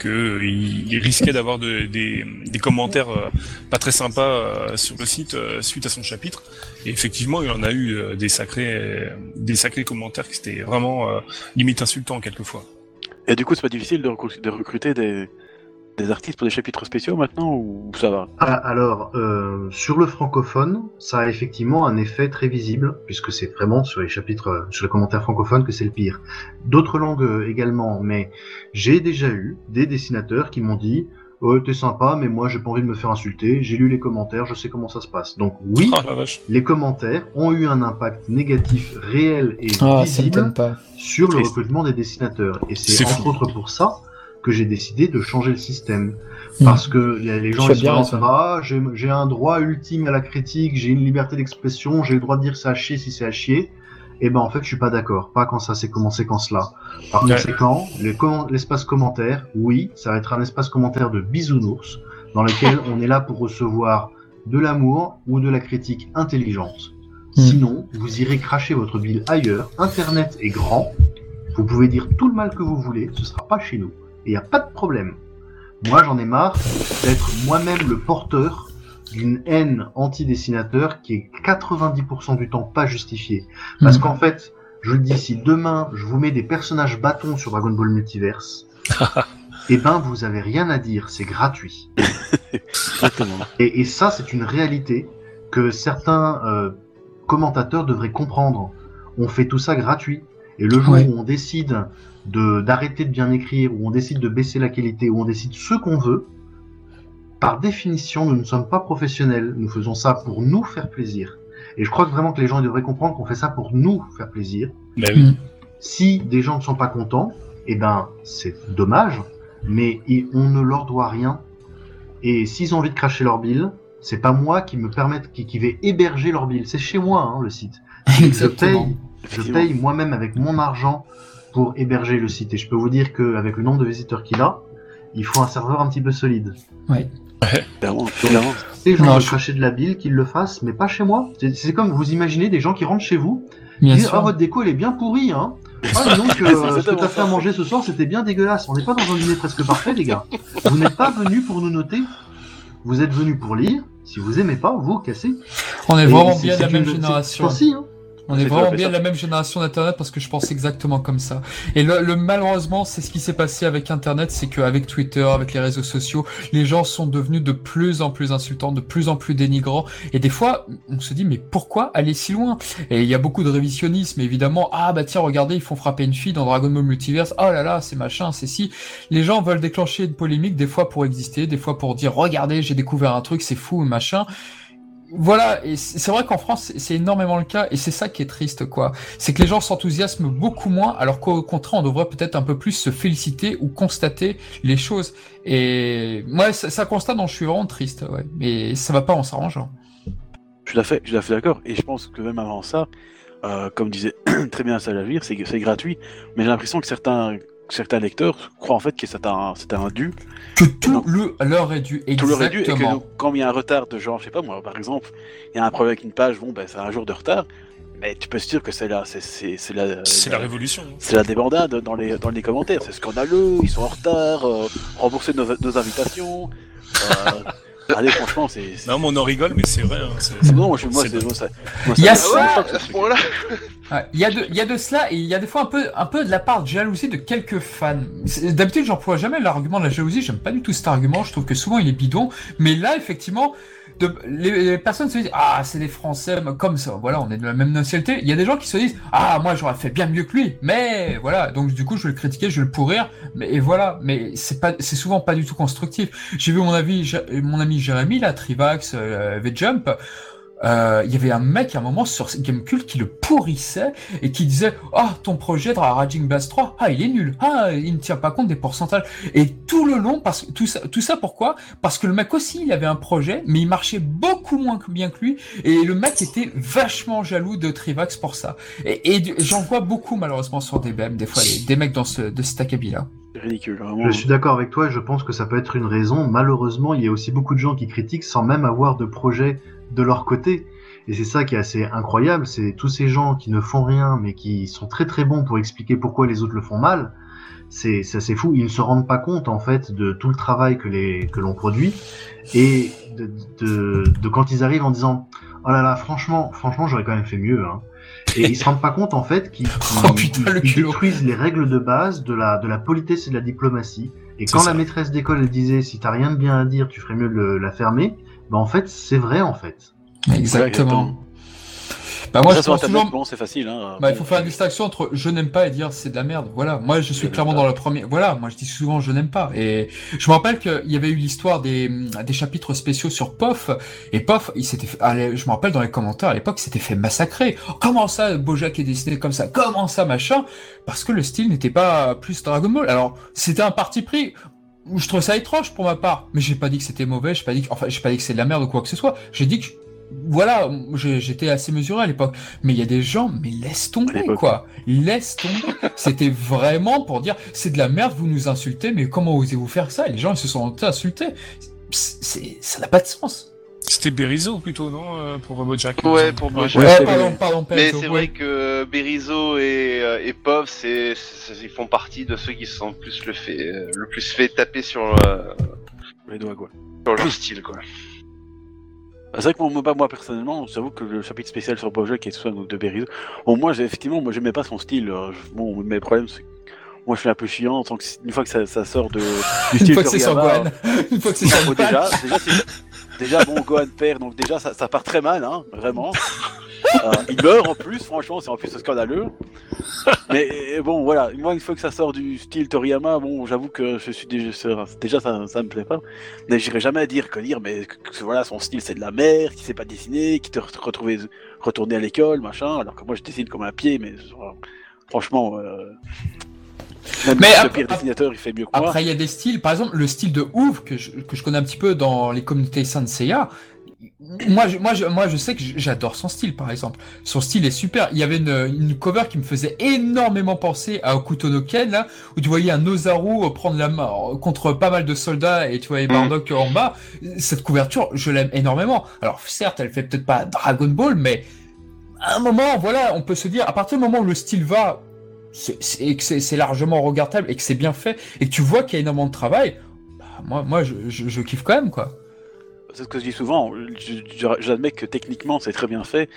que il, risquait d'avoir de- des, des commentaires euh, pas très sympas euh, sur le site euh, suite à son chapitre. Et effectivement, il en a eu des sacrés, des sacrés commentaires qui étaient vraiment limite insultants quelquefois. Et du coup, c'est pas difficile de recruter des, des artistes pour des chapitres spéciaux maintenant ou ça va? Ah, Alors, euh, sur le francophone, ça a effectivement un effet très visible, puisque c'est vraiment sur les chapitres, euh, sur les commentaires francophones que c'est le pire. D'autres langues euh, également, mais j'ai déjà eu des dessinateurs qui m'ont dit Oh, t'es sympa, mais moi j'ai pas envie de me faire insulter, j'ai lu les commentaires, je sais comment ça se passe. Donc, oui, Ah les commentaires ont eu un impact négatif réel et Ah, visible sur le recrutement des dessinateurs. Et c'est C'est entre fou. autres pour ça que j'ai décidé de changer le système. Hmm. Parce que les gens ils se disent ah j'ai un droit ultime à la critique, j'ai une liberté d'expression, j'ai le droit de dire ça à chier si c'est à chier. Et ben en fait je suis pas d'accord, pas quand ça s'est commencé quand cela. Par Ouais. conséquent, l'espace commentaire, oui, ça va être un espace commentaire de bisounours dans lequel on est là pour recevoir de l'amour ou de la critique intelligente. Hmm. Sinon, vous irez cracher votre bile ailleurs. Internet est grand. Vous pouvez dire tout le mal que vous voulez, ce sera pas chez nous. Et il n'y a pas de problème. Moi, j'en ai marre d'être moi-même le porteur d'une haine anti-dessinateur qui est 90% du temps pas justifiée. Parce Hmm. qu'en fait, je le dis, si demain je vous mets des personnages bâtons sur Dragon Ball Multiverse, eh ben vous avez rien à dire, c'est gratuit. Exactement. Et, et ça, c'est une réalité que certains euh, commentateurs devraient comprendre. On fait tout ça gratuit. Et le jour Ouais. où on décide de d'arrêter de bien écrire, où on décide de baisser la qualité, où on décide ce qu'on veut, par définition, nous ne sommes pas professionnels. Nous faisons ça pour nous faire plaisir. Et je crois que vraiment que les gens devraient comprendre qu'on fait ça pour nous faire plaisir. Bah oui. Si des gens ne sont pas contents, eh ben c'est dommage, mais on ne leur doit rien. Et s'ils ont envie de cracher leur bille, c'est pas moi qui me permette, qui, qui vais héberger leur bille. C'est chez moi hein, le site. Je Exactement. paye, je paye moi-même avec mon argent pour héberger le site. Et je peux vous dire qu'avec le nombre de visiteurs qu'il a, il faut un serveur un petit peu solide. Clairement, clairement. Les gens veulent je- cracher de la bile, qu'ils le fassent, mais pas chez moi. C'est- comme vous imaginez des gens qui rentrent chez vous, Bien disent sûr. Ah, votre déco elle est bien pourrie, hein. Ah, dis donc, euh, ce que t'as fait à manger ce soir, c'était bien dégueulasse. On n'est pas dans un dîner presque parfait, les gars. Vous n'êtes pas venus pour nous noter. Vous êtes venus pour lire. Si vous aimez pas, vous cassez. On est Et vraiment bien de c'est la même génération. hein. On est vraiment bien de la même génération d'Internet parce que je pense exactement comme ça. Et le, le- malheureusement, c'est ce qui s'est passé avec Internet, c'est qu'avec Twitter, avec les réseaux sociaux, les gens sont devenus de plus en plus insultants, de plus en plus dénigrants. Et des fois, on se dit, mais pourquoi aller si loin? Et il y a beaucoup de révisionnisme, évidemment. Ah bah tiens, regardez, ils font frapper une fille dans Dragon Ball Multiverse. Oh là là, c'est machin, c'est si. Les gens veulent déclencher une polémique, des fois pour exister, des fois pour dire, regardez, j'ai découvert un truc, c'est fou, machin. Voilà, et c'est vrai qu'en France, c'est- énormément le cas, et c'est ça qui est triste, quoi. C'est que les gens s'enthousiasment beaucoup moins, alors qu'au contraire, on devrait peut-être un peu plus se féliciter ou constater les choses. Et moi, c'est c'est un constat dont je suis vraiment triste. Mais ça va pas en s'arrangeant. Je suis tout à fait, d'accord. Et je pense que même avant ça, euh, comme disait très bien Salavir, c'est gratuit. Mais j'ai l'impression que certains, certains lecteurs croient en fait que c'est un, c'est un dû. Que tout Non. le leur est dû, Tout leur est dû. Et que exactement. donc, quand il y a un retard de genre, je sais pas moi, par exemple, il y a un problème avec une page, bon, ben c'est un jour de retard. Mais tu peux se dire que c'est la, c'est, c'est, c'est la, C'est la révolution. c'est la débandade dans les, dans les commentaires. C'est scandaleux, ils sont en retard, euh, rembourser nos, nos invitations. Euh, allez, franchement, c'est. c'est- Non, mais on en rigole, mais c'est vrai. hein, c'est- c'est bon, moi, je, moi, bon. moi, ça, Il y a ça- ça, ça- à ce point-là. Il y, a de, il y a de cela et il y a des fois un peu, un peu de la part de jalousie de quelques fans. D'habitude, j'emploie jamais l'argument de la jalousie. J'aime pas du tout cet argument. Je trouve que souvent il est bidon. Mais là, effectivement, de, les, les personnes se disent ah c'est des Français comme ça. Voilà, on est de la même nationalité. Il y a des gens qui se disent ah moi j'aurais fait bien mieux que lui. Mais voilà, donc du coup je vais le critiquer, je vais le pourrir. Mais et voilà, mais c'est pas, c'est souvent pas du tout constructif. J'ai vu mon avis, mon ami Jérémy là, Trivax, euh, V-Jump. Euh, il y avait un mec à un moment sur Gamecult qui le pourrissait et qui disait ah ton projet de Raging Blast 3 ah il est nul. Ah il ne tient pas compte des pourcentages et tout le long parce que tout ça tout ça pourquoi? Parce que le mec aussi il avait un projet mais il marchait beaucoup moins que bien que lui. Et le mec était vachement jaloux de Trivax pour ça. Et, j'en vois beaucoup malheureusement sur des BM des fois les- des mecs dans ce de cet acabit là c'est ridicule, vraiment. Je suis d'accord avec toi je pense que ça peut être une raison. Malheureusement, il y a aussi beaucoup de gens qui critiquent sans même avoir de projet de leur côté. Et c'est ça qui est assez incroyable, c'est tous ces gens qui ne font rien mais qui sont très très bons pour expliquer pourquoi les autres le font mal. C'est c'est assez fou, ils ne se rendent pas compte en fait de tout le travail que les que l'on produit et de, de, de quand ils arrivent en disant oh là là franchement franchement j'aurais quand même fait mieux hein. Et ils se rendent pas compte en fait qu'ils Oh, le détruisent les règles de base de la de la politesse et de la diplomatie. Et quand ça. la maîtresse d'école disait si t'as rien de bien à dire, tu ferais mieux de la fermer, bah en fait c'est vrai en fait. exactement bah moi ça, je pense toujours bon, c'est facile. Hein. Bah, il faut faire une distinction entre je n'aime pas et dire c'est de la merde. Voilà, moi je suis clairement dans le premier. Voilà, moi je dis souvent je n'aime pas. Et je me rappelle qu'il y avait eu l'histoire des, des chapitres spéciaux sur POF. Et POF, il s'était fait... allez, je me rappelle dans les commentaires à l'époque, il s'était fait massacrer. Comment ça, Bojack est dessiné comme ça? Comment ça, machin? Parce que le style n'était pas plus Dragon Ball. Alors, c'était un parti pris. Je trouve ça étrange pour ma part, mais j'ai pas dit que c'était mauvais, j'ai pas dit que, enfin, j'ai pas dit que c'est de la merde ou quoi que ce soit. J'ai dit que, voilà, j'étais assez mesuré à l'époque. Mais il y a des gens, mais laisse tomber, quoi. Laisse tomber. C'était vraiment pour dire, c'est de la merde, vous nous insultez, mais comment osez-vous faire ça? Et les gens, ils se sont insultés. C'est, ça n'a pas de sens. C'était Berizo plutôt, non euh, Pour Bojack? Ouais, pour Bojack. Ouais, pardon, pardon, Mais c'est ouais. vrai que Berizo et, euh, et Pov, c'est, ils font partie de ceux qui se sont plus le fait, euh, le plus fait taper sur, euh, les doigts, quoi. sur leur style, quoi. Bah, C'est vrai que moi, moi, moi, personnellement, j'avoue que le chapitre spécial sur Bojack et tout ça, donc de Berizo, bon, moi, effectivement, moi, j'aimais pas son style. je- Bon, mes problèmes, c'est que moi, je suis un peu chiant, en tant que une fois que ça, ça sort de, du Une style fois que c'est. Une fois que c'est déjà, déjà, c'est- déjà, bon, Gohan perd, donc déjà, ça, part très mal, hein, vraiment. Euh, il meurt en plus, franchement, c'est en plus scandaleux. Mais bon, voilà, moi, une fois que ça sort du style Toriyama, bon, j'avoue que je suis déjà, déjà ça, me plaît pas. Mais j'irai jamais dire que dire, mais voilà, son style c'est de la merde, qu'il sait pas dessiner, qu'il te re- retrouver retourner à l'école, machin. Alors que moi, je dessine comme un pied, mais franchement, euh, même Mais le après- pire dessinateur, il fait mieux que moi. Après, il y a des styles, par exemple, le style de Ouf que je, que je connais un petit peu dans les communautés Sanseiya. Moi, je, moi, je, moi, je sais que j'adore son style, par exemple. Son style est super. Il y avait une, une cover qui me faisait énormément penser à Okuto no Ken, là, où tu voyais un Ozaru prendre la main euh, contre pas mal de soldats et tu voyais Bardock en bas. Cette couverture, je l'aime énormément. Alors, certes, elle fait peut-être pas Dragon Ball, mais à un moment, voilà, on peut se dire, à partir du moment où le style va, et que c'est largement regardable et que c'est bien fait et que tu vois qu'il y a énormément de travail, bah, moi, moi je, je, je kiffe quand même, quoi. C'est ce que je dis souvent. J'admets que techniquement, c'est très bien fait,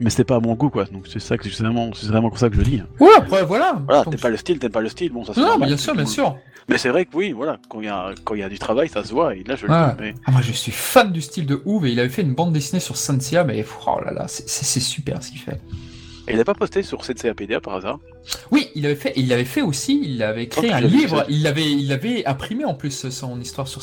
mais c'est pas à mon goût, quoi. Donc c'est ça que c'est vraiment, vraiment pour ça que je le dis. Ouais, après, voilà. Voilà, t'aimes pas le style, t'aimes pas le style, bon, ça se Non, normal, bien sûr, bien sûr. Mais c'est vrai que oui, voilà, quand il y a, quand y a du travail, ça se voit, et là je le dis. Mais... Ah, moi, je suis fan du style de Ouve et il avait fait une bande dessinée sur Sanseiya, mais oh là là, c'est super ce qu'il fait. Et il n'a pas posté sur CCAPDA par hasard Oui, il avait fait, il avait fait aussi, il avait créé Oh, un l'ai vu, livre, il avait, il avait imprimé en plus son histoire sur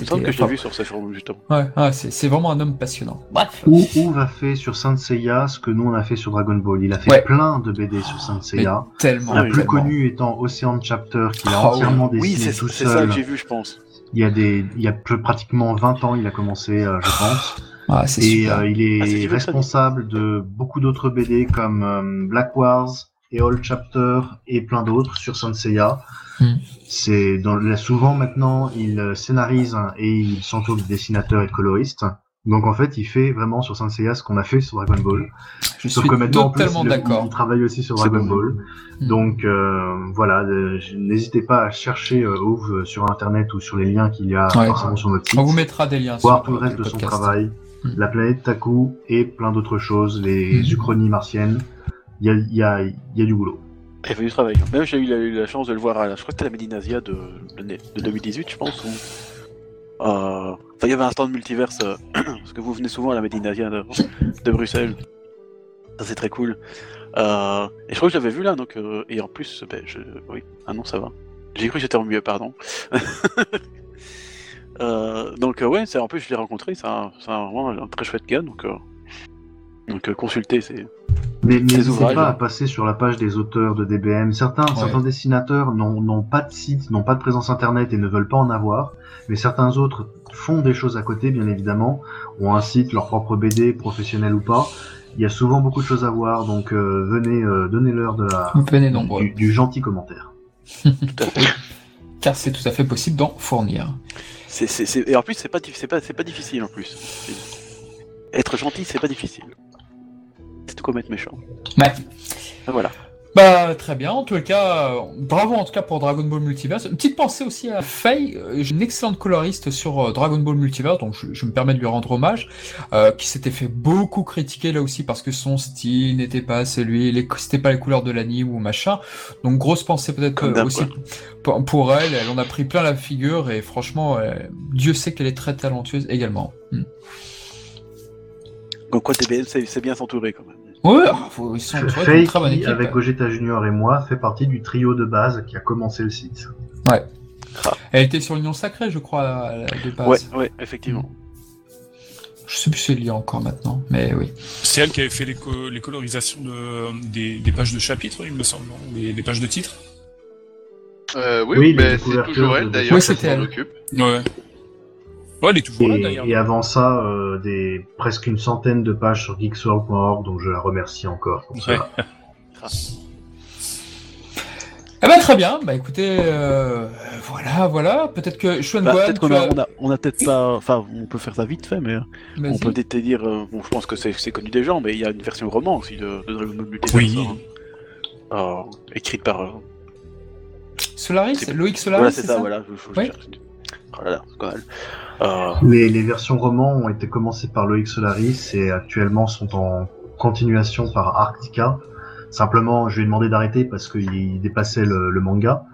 me semble que je l'ai enfin, vu sur ce forum, justement. Ouais, ouais, c'est c'est vraiment un homme passionnant. Bref. Ou a fait sur Saint Seiya ce que nous on a fait sur Dragon Ball? Il a fait Ouais. plein de BD sur Saint Seiya. Tellement. La oui, plus tellement. connue étant Ocean Chapter, qu'il a Ah oui. entièrement Oui, dessiné c'est tout c'est ça seul. que j'ai vu, je pense. Il y a des, il y a peu- pratiquement 20 ans, il a commencé, euh, je pense. Ah, c'est Et super. euh, il est Ah, responsable de beaucoup d'autres BD comme euh, Black Wars et All Chapter et plein d'autres sur Saint Seiya. Hmm. C'est dans, là, souvent maintenant, il euh, scénarise et il s'entoure de dessinateurs et de coloristes. Donc en fait, il fait vraiment sur Saint Seiya ce qu'on a fait sur Dragon Ball. Je Sauf suis que maintenant, en plus, totalement il, d'accord. il travaille aussi sur Dragon bon. Ball. Hmm. Donc euh, voilà, euh, n'hésitez pas à chercher euh, Ouv sur internet ou sur les liens qu'il y a Ouais. forcément sur notre site. On vous mettra des liens Voir sur tout le reste de son travail, Hmm. la planète Taku et plein d'autres choses, les Hmm. uchronies martiennes. Il y a, il y, a, il y a du boulot. Il fait du travail. Même j'ai eu la, chance de le voir à la, je crois que c'était la Medinasia de, de, de 2018, je pense. Ou... Euh, Enfin, il y avait un stand multiverse, euh, parce que vous venez souvent à la Medinasia de, de Bruxelles. Ça, c'est très cool. Euh, et je crois que je l'avais vu là, donc, euh, et en plus, ben, je... oui, ah non, ça va. J'ai cru que j'étais en mieux, pardon. Euh, donc, euh, ouais, c'est en plus, je l'ai rencontré, c'est un, vraiment un très chouette gars, donc, euh, donc euh, consultez, c'est. Mais n'hésitez pas à passer sur la page des auteurs de DBM. Certains, certains dessinateurs n'ont pas de site, n'ont pas de présence internet et ne veulent pas en avoir. Mais certains autres font des choses à côté, bien évidemment, ont un site, leur propre BD, professionnel ou pas. Il y a souvent beaucoup de choses à voir, donc euh, venez, euh, donnez-leur de la, Venez du, du gentil commentaire. Tout à fait. Car c'est tout à fait possible d'en fournir. C'est, c'est, c'est- Et en plus, c'est pas, dif- c'est pas, c'est pas difficile en plus. Être gentil, c'est pas difficile. C'est tout comme être méchant. Ouais. Ah, Voilà. Bah très bien, en tout cas, euh, bravo en tout cas pour Dragon Ball Multiverse. Une petite pensée aussi à Faye, euh, j'ai une excellente coloriste sur euh, Dragon Ball Multiverse, donc je, je me permets de lui rendre hommage, euh, qui s'était fait beaucoup critiquer là aussi parce que son style n'était pas celui, c'était pas les couleurs de l'anime ou machin. Donc grosse pensée peut-être aussi pour, pour elle, elle en a pris plein la figure et franchement, Dieu sait qu'elle est très talentueuse également. Hmm. Donc, quoi, c'est bien s'entourer quand même. Ouais, ah, faut, ils sont très bonne équipe. avec Gogeta Junior et moi, fait partie du trio de base qui a commencé le site. Elle était sur l'Union Sacrée, je crois, à la- de base. Ouais, ouais, effectivement. Je sais plus si elle y est encore maintenant, mais oui. C'est elle qui avait fait les, co- les colorisations de, des, des pages de chapitres, il me semble, non? Les, les pages de titres? Euh, oui, Oui, mais les c'est toujours elle d'ailleurs Oui, qui c'était s'en elle. occupe. Ouais. Ouais, elle est toujours là Et, d'ailleurs. et avant ça, euh, des presque une centaine de pages sur geeksworld.org, donc je la remercie encore pour Ouais. cela. Eh ben très bien, bah écoutez, euh, voilà, voilà, peut-être que Xuan Bah, peut-être qu'on a, as- on a, on a peut-être pas. Enfin, on peut faire ça vite fait, mais vas-y. on peut peut-être dire. euh, bon, je pense que c'est, c'est connu des gens, mais il y a une version roman aussi de, de Dragon Ball Multiverse. Oui. hein. Euh, écrite par. euh, Solaris, c'est- Loïc Solaris, voilà, c'est c'est ça, ça, voilà. Je, je- je Oui. cherche. Oh là là, scandale. Euh, Les, les versions romans ont été commencées par Loïc Solaris et actuellement sont en continuation par Arctica. Simplement, je lui ai demandé d'arrêter parce qu'il dépassait le, le manga.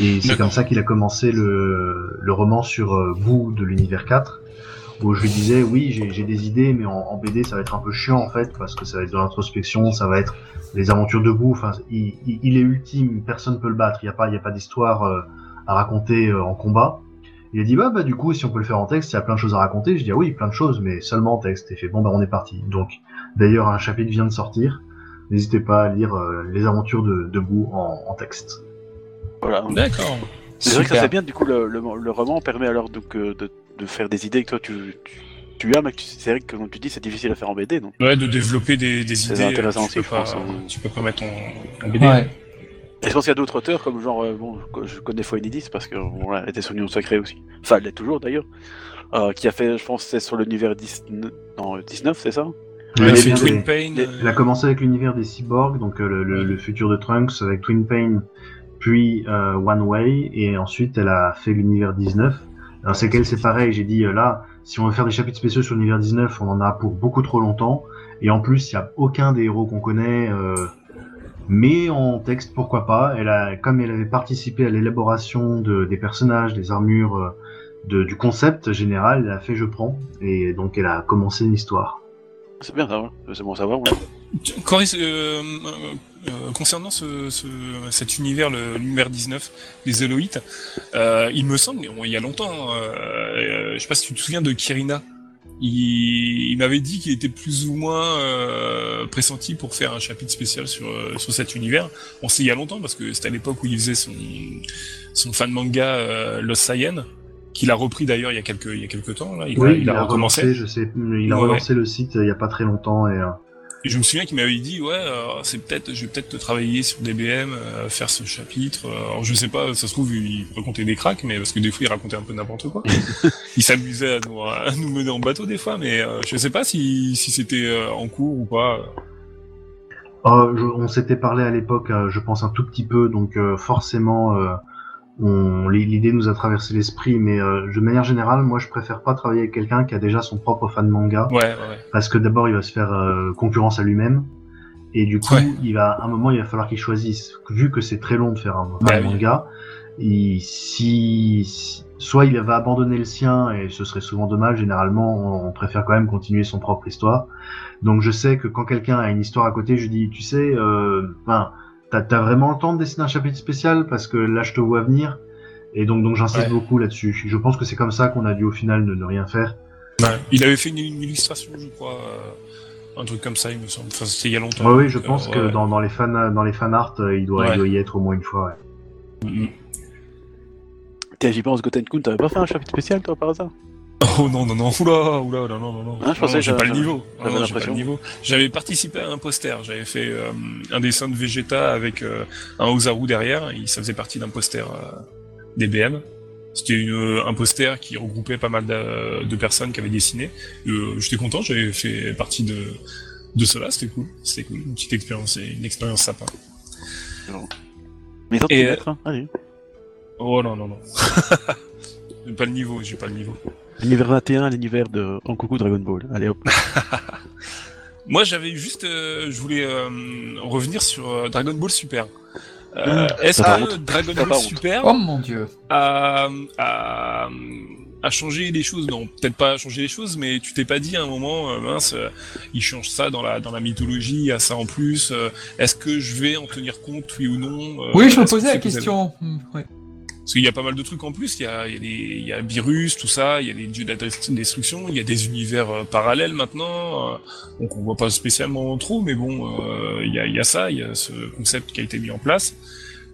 Et c'est comme ça qu'il a commencé le, le roman sur euh, de l'univers 4. où je lui disais oui j'ai des idées mais en, en BD ça va être un peu chiant en fait parce que ça va être de l'introspection, ça va être les aventures debout. Enfin il, il, il est ultime, personne peut le battre. Il y a pas il y a pas d'histoire euh, à raconter euh, en combat. Il a dit bah bah du coup si on peut le faire en texte, il y a plein de choses à raconter. Je dis ah oui plein de choses mais seulement en texte. Et fait bon bah on est parti. Donc d'ailleurs un chapitre vient de sortir. N'hésitez pas à lire euh, les aventures de debout en, en texte. Voilà. D'accord. C'est vrai que ça c'est bien, du coup, le, le, le roman permet alors donc, euh, de, de faire des idées que toi tu, tu, tu as, mais c'est vrai que comme tu dis, c'est difficile à faire en BD. Donc. Ouais, de développer des, des C'est idées. intéressant aussi, tu je peux pense, pas- hein. Tu peux pas mettre en, en BD. Ouais. Et je pense qu'il y a d'autres auteurs, comme genre, euh, bon, je connais Foenidis parce que bon, voilà, elle était son union sacrée aussi. Enfin, elle l'est toujours d'ailleurs. Euh, qui a fait, je pense, c'est sur l'univers 19, non, 19, c'est ça? Bien Twin des- Pain. euh, Il a commencé avec l'univers des cyborgs, donc euh, le, le, le futur de Trunks avec Twin Pain, puis euh, One Way, et ensuite elle a fait l'univers 19. Alors c'est qu'elle, c'est pareil, j'ai dit euh, là, si on veut faire des chapitres spéciaux sur l'univers 19, on en a pour beaucoup trop longtemps, et en plus il y a aucun des héros qu'on connaît, euh, mais en texte pourquoi pas. Elle a, comme elle avait participé à l'élaboration de, des personnages, des armures, euh, de, du concept général, elle a fait je prends, et donc elle a commencé une histoire. C'est bien ça, ouais. c'est bon à savoir. ouais. Coris, euh, euh, concernant ce, ce- cet univers, le l'univers 19 des Eloïtes, euh, il me semble, bon, il y a longtemps, euh, euh, je sais pas si tu te souviens de Kirina. Il, il m'avait dit qu'il était plus ou moins euh, pressenti pour faire un chapitre spécial sur, euh, sur cet univers. On sait il y a longtemps parce que c'était à l'époque où il faisait son, son fan manga euh, Lost Saiyan, qu'il a repris d'ailleurs il y a quelques il y a quelques temps là. Il, oui, a, il a recommencé. relancé, je sais, il a Ouais, relancé le site euh, il y a pas très longtemps et euh, Et je me souviens qu'il m'avait dit ouais euh, c'est peut-être je vais peut-être travailler sur DBM euh, faire ce chapitre. Euh, alors je sais pas ça se trouve il racontait des cracks mais parce que des fois il racontait un peu n'importe quoi. Il s'amusait à nous, à nous mener en bateau des fois mais euh, je sais pas si si c'était euh, en cours ou pas. Euh, je- on s'était parlé à l'époque, euh, je pense un tout petit peu, donc euh, forcément, euh, l'idée nous a traversé l'esprit, mais euh, de manière générale, moi je préfère pas travailler avec quelqu'un qui a déjà son propre fan manga, ouais ouais, ouais. parce que d'abord il va se faire euh, concurrence à lui-même, et du coup, il va, à un moment, il va falloir qu'il choisisse, vu que c'est très long de faire un, un Bah manga, il- si, si- soit il va abandonner le sien, et ce serait souvent dommage, généralement, on, on préfère quand même continuer son propre histoire. Donc je sais que quand quelqu'un a une histoire à côté, je dis, tu sais, euh, ben, t'as vraiment le temps de dessiner un chapitre spécial? Parce que là je te vois venir, et donc donc j'insiste Ouais. beaucoup là-dessus. Je pense que c'est comme ça qu'on a dû au final ne, ne rien faire. Ouais. il avait fait une, une illustration je crois euh, un truc comme ça il me semble enfin c'était il y a longtemps Oui, oui, je Donc, pense euh, que ouais. dans, dans les fan dans les fan art, euh, il doit, Ouais. il doit y être au moins une fois. Ouais. Mm. Tiens, j'y pense, Gotenkun, t'avais pas fait un chapitre spécial toi par hasard? Oh non, non, non, oula, oula, oula, non, non, non. Ah, je pensais Non, j'ai pas le niveau. j'avais Non, non, j'ai pas le l'impression. niveau. J'avais participé à un poster. J'avais fait euh, un dessin de Vegeta avec euh, un Ozaru derrière. Et ça faisait partie d'un poster euh, DBM. C'était une- un poster qui regroupait pas mal de, de personnes qui avaient dessiné. Euh, J'étais content, j'avais fait partie de, de cela. C'était cool. C'était cool. Une petite expérience, une expérience sympa. Mais Et, euh, mettre, hein. Allez. Oh non, non, non. j'ai pas le niveau, j'ai pas le niveau. L'univers 21, l'univers de En coucou Dragon Ball. Allez hop. Moi, j'avais juste, euh, je voulais euh, revenir sur euh, Dragon Ball Super. Euh, Mmh, Est-ce que. Dragon Ball. Super Oh mon dieu. a, a, a changé les choses? Non, peut-être pas changé les choses, mais tu t'es pas dit à un moment, mince, il change ça dans la dans la mythologie, il y a ça en plus. Est-ce que je vais en tenir compte, oui ou non oui, je me posais la question. Ouais. Parce qu'il y a pas mal de trucs en plus, il y a, il y a, des, il y a virus, tout ça, il y a des dieux de destruction, il y a des univers euh, parallèles maintenant, euh, donc on voit pas spécialement trop, mais bon, euh, il, y a, il y a ça, il y a ce concept qui a été mis en place.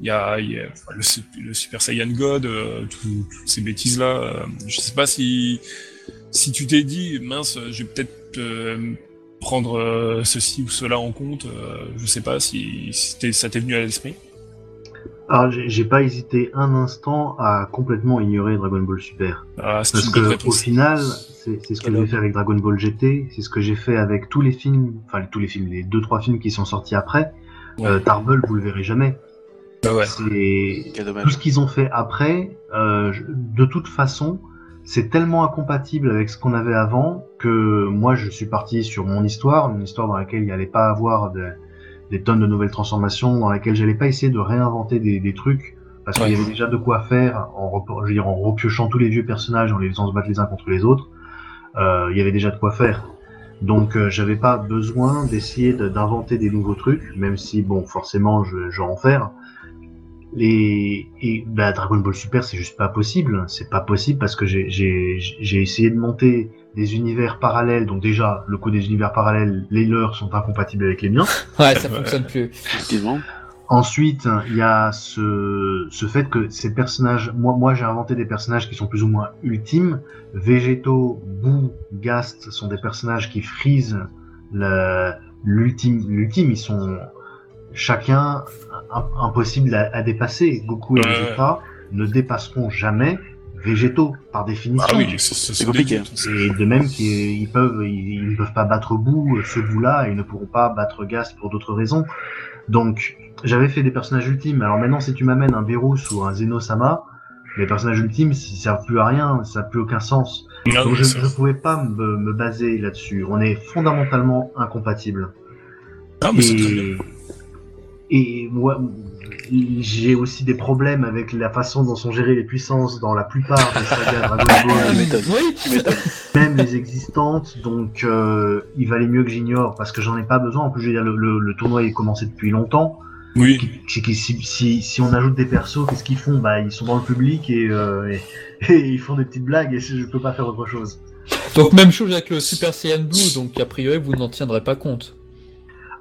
Il y a, il y a le, Sup- le Super Saiyan God, tout- toutes ces bêtises-là. euh, je sais pas si, si tu t'es dit, mince, je vais peut-être prendre ceci ou cela en compte, je sais pas si, si ça t'est venu à l'esprit. Alors j'ai j'ai pas hésité un instant à complètement ignorer Dragon Ball Super. Ah, Parce que au final, c'est c'est ce que j'ai fait avec Dragon Ball GT, c'est ce que j'ai fait avec tous les films, enfin tous les films, les deux trois films qui sont sortis après. Ouais. Euh, Tarbell, vous le verrez jamais. Bah ouais. C'est tout ce qu'ils ont fait après. euh, je- de toute façon, c'est tellement incompatible avec ce qu'on avait avant que moi je suis parti sur mon histoire, une histoire dans laquelle il n'y allait pas avoir de- des tonnes de nouvelles transformations, dans laquelle j'allais pas essayer de réinventer des, des trucs parce qu'il y avait déjà de quoi faire en, je veux dire, en repiochant tous les vieux personnages, en les faisant se battre les uns contre les autres. euh, il y avait déjà de quoi faire. Donc euh, j'avais pas besoin d'essayer de- d'inventer des nouveaux trucs, même si bon forcément je, je vais en faire. Les et bah, Dragon Ball Super c'est juste pas possible, c'est pas possible parce que j'ai essayé de monter des univers parallèles. Donc déjà le coup des univers parallèles, les leurs sont incompatibles avec les miens. Ouais, ça fonctionne plus. Effectivement. Ensuite, il y a ce, ce fait que ces personnages, moi, moi j'ai inventé des personnages qui sont plus ou moins ultimes. Végétaux, Boo, Gast sont des personnages qui frisent le- l'ultime. L'ultime, ils sont chacun im- impossibles à, à dépasser. Goku et Ouais. Vegeta ne dépasseront jamais Végétaux par définition. Ah oui, c'est- compliqué. Et de même qu'ils ils peuvent, ils, ils ne peuvent pas battre Boo, ce bout-là, et ils ne pourront pas battre Gast pour d'autres raisons. Donc, j'avais fait des personnages ultimes. Alors maintenant, si tu m'amènes un Berus ou un Zeno-sama, les personnages ultimes, ils servent plus à rien, ça n'a plus aucun sens. Donc je ne pouvais pas me, me baser là-dessus. On est fondamentalement incompatibles. Ah, mais c'est très bien. Et, et moi, j'ai aussi des problèmes avec la façon dont sont gérées les puissances dans la plupart des sagas Dragon Ball. m'étonnes. Oui, même les existantes, donc euh, il valait mieux que j'ignore parce que j'en ai pas besoin. En plus, je veux dire, le, le, le tournoi est commencé depuis longtemps. Oui. Si, si, si on ajoute des persos, qu'est-ce qu'ils font? Bah, ils sont dans le public et, euh, et, et ils font des petites blagues et je peux pas faire autre chose. Donc même chose avec le Super Saiyan Blue, donc a priori vous n'en tiendrez pas compte.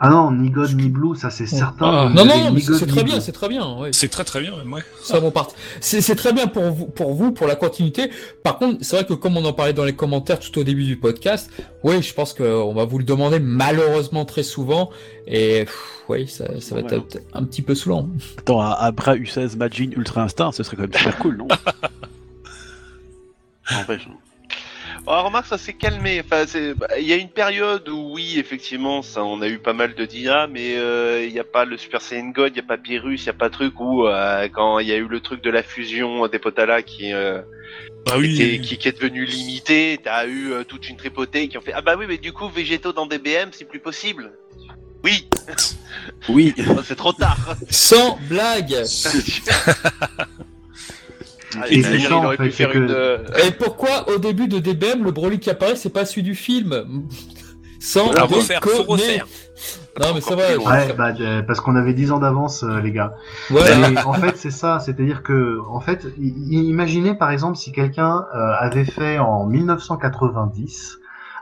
Ah non, ni God ni Blue, ça c'est certain. Ah. Non, non, c'est très bien, c'est très bien. ouais. C'est très très bien, même, ouais. Ça, bon, part- C'est c'est très bien pour vous, pour vous, pour la continuité. Par contre, c'est vrai que comme on en parlait dans les commentaires tout au début du podcast, oui, je pense qu'on va vous le demander malheureusement très souvent. Et oui, ça, ça va Ouais. être un petit peu saoulant. Attends, bras U16 Majin Ultra Instinct, ce serait quand même super cool, non? N'empêche. Alors, remarque, ça s'est calmé. Enfin, c'est- bah, il y a une période où oui, effectivement, ça, on a eu pas mal de DIA, mais euh, il n'y a pas le Super Saiyan God, il n'y a pas Pyrrhus, il n'y a pas de truc où euh, quand il y a eu le truc de la fusion des Potala qui, euh, Ah oui. est, qui, qui est devenu limité, t'as eu toute une tripotée qui ont fait ah bah oui, mais du coup végétaux dans DBM c'est plus possible. Oui, Oui. c'est trop tard. Sans blague. Ah, Et il, c'est il ça, en aurait fait, pu c'est faire que- une. euh, Et pourquoi au début de DBM, le Broly qui apparaît, c'est pas celui du film? Sans À refaire, faut déconner. refaire. Non, mais ça va. Encore plus loin. Ouais, bah, parce qu'on avait 10 ans d'avance, euh, les gars. Et en fait, c'est ça, c'est-à-dire que, en fait, imaginez par exemple si quelqu'un euh, avait fait en 1990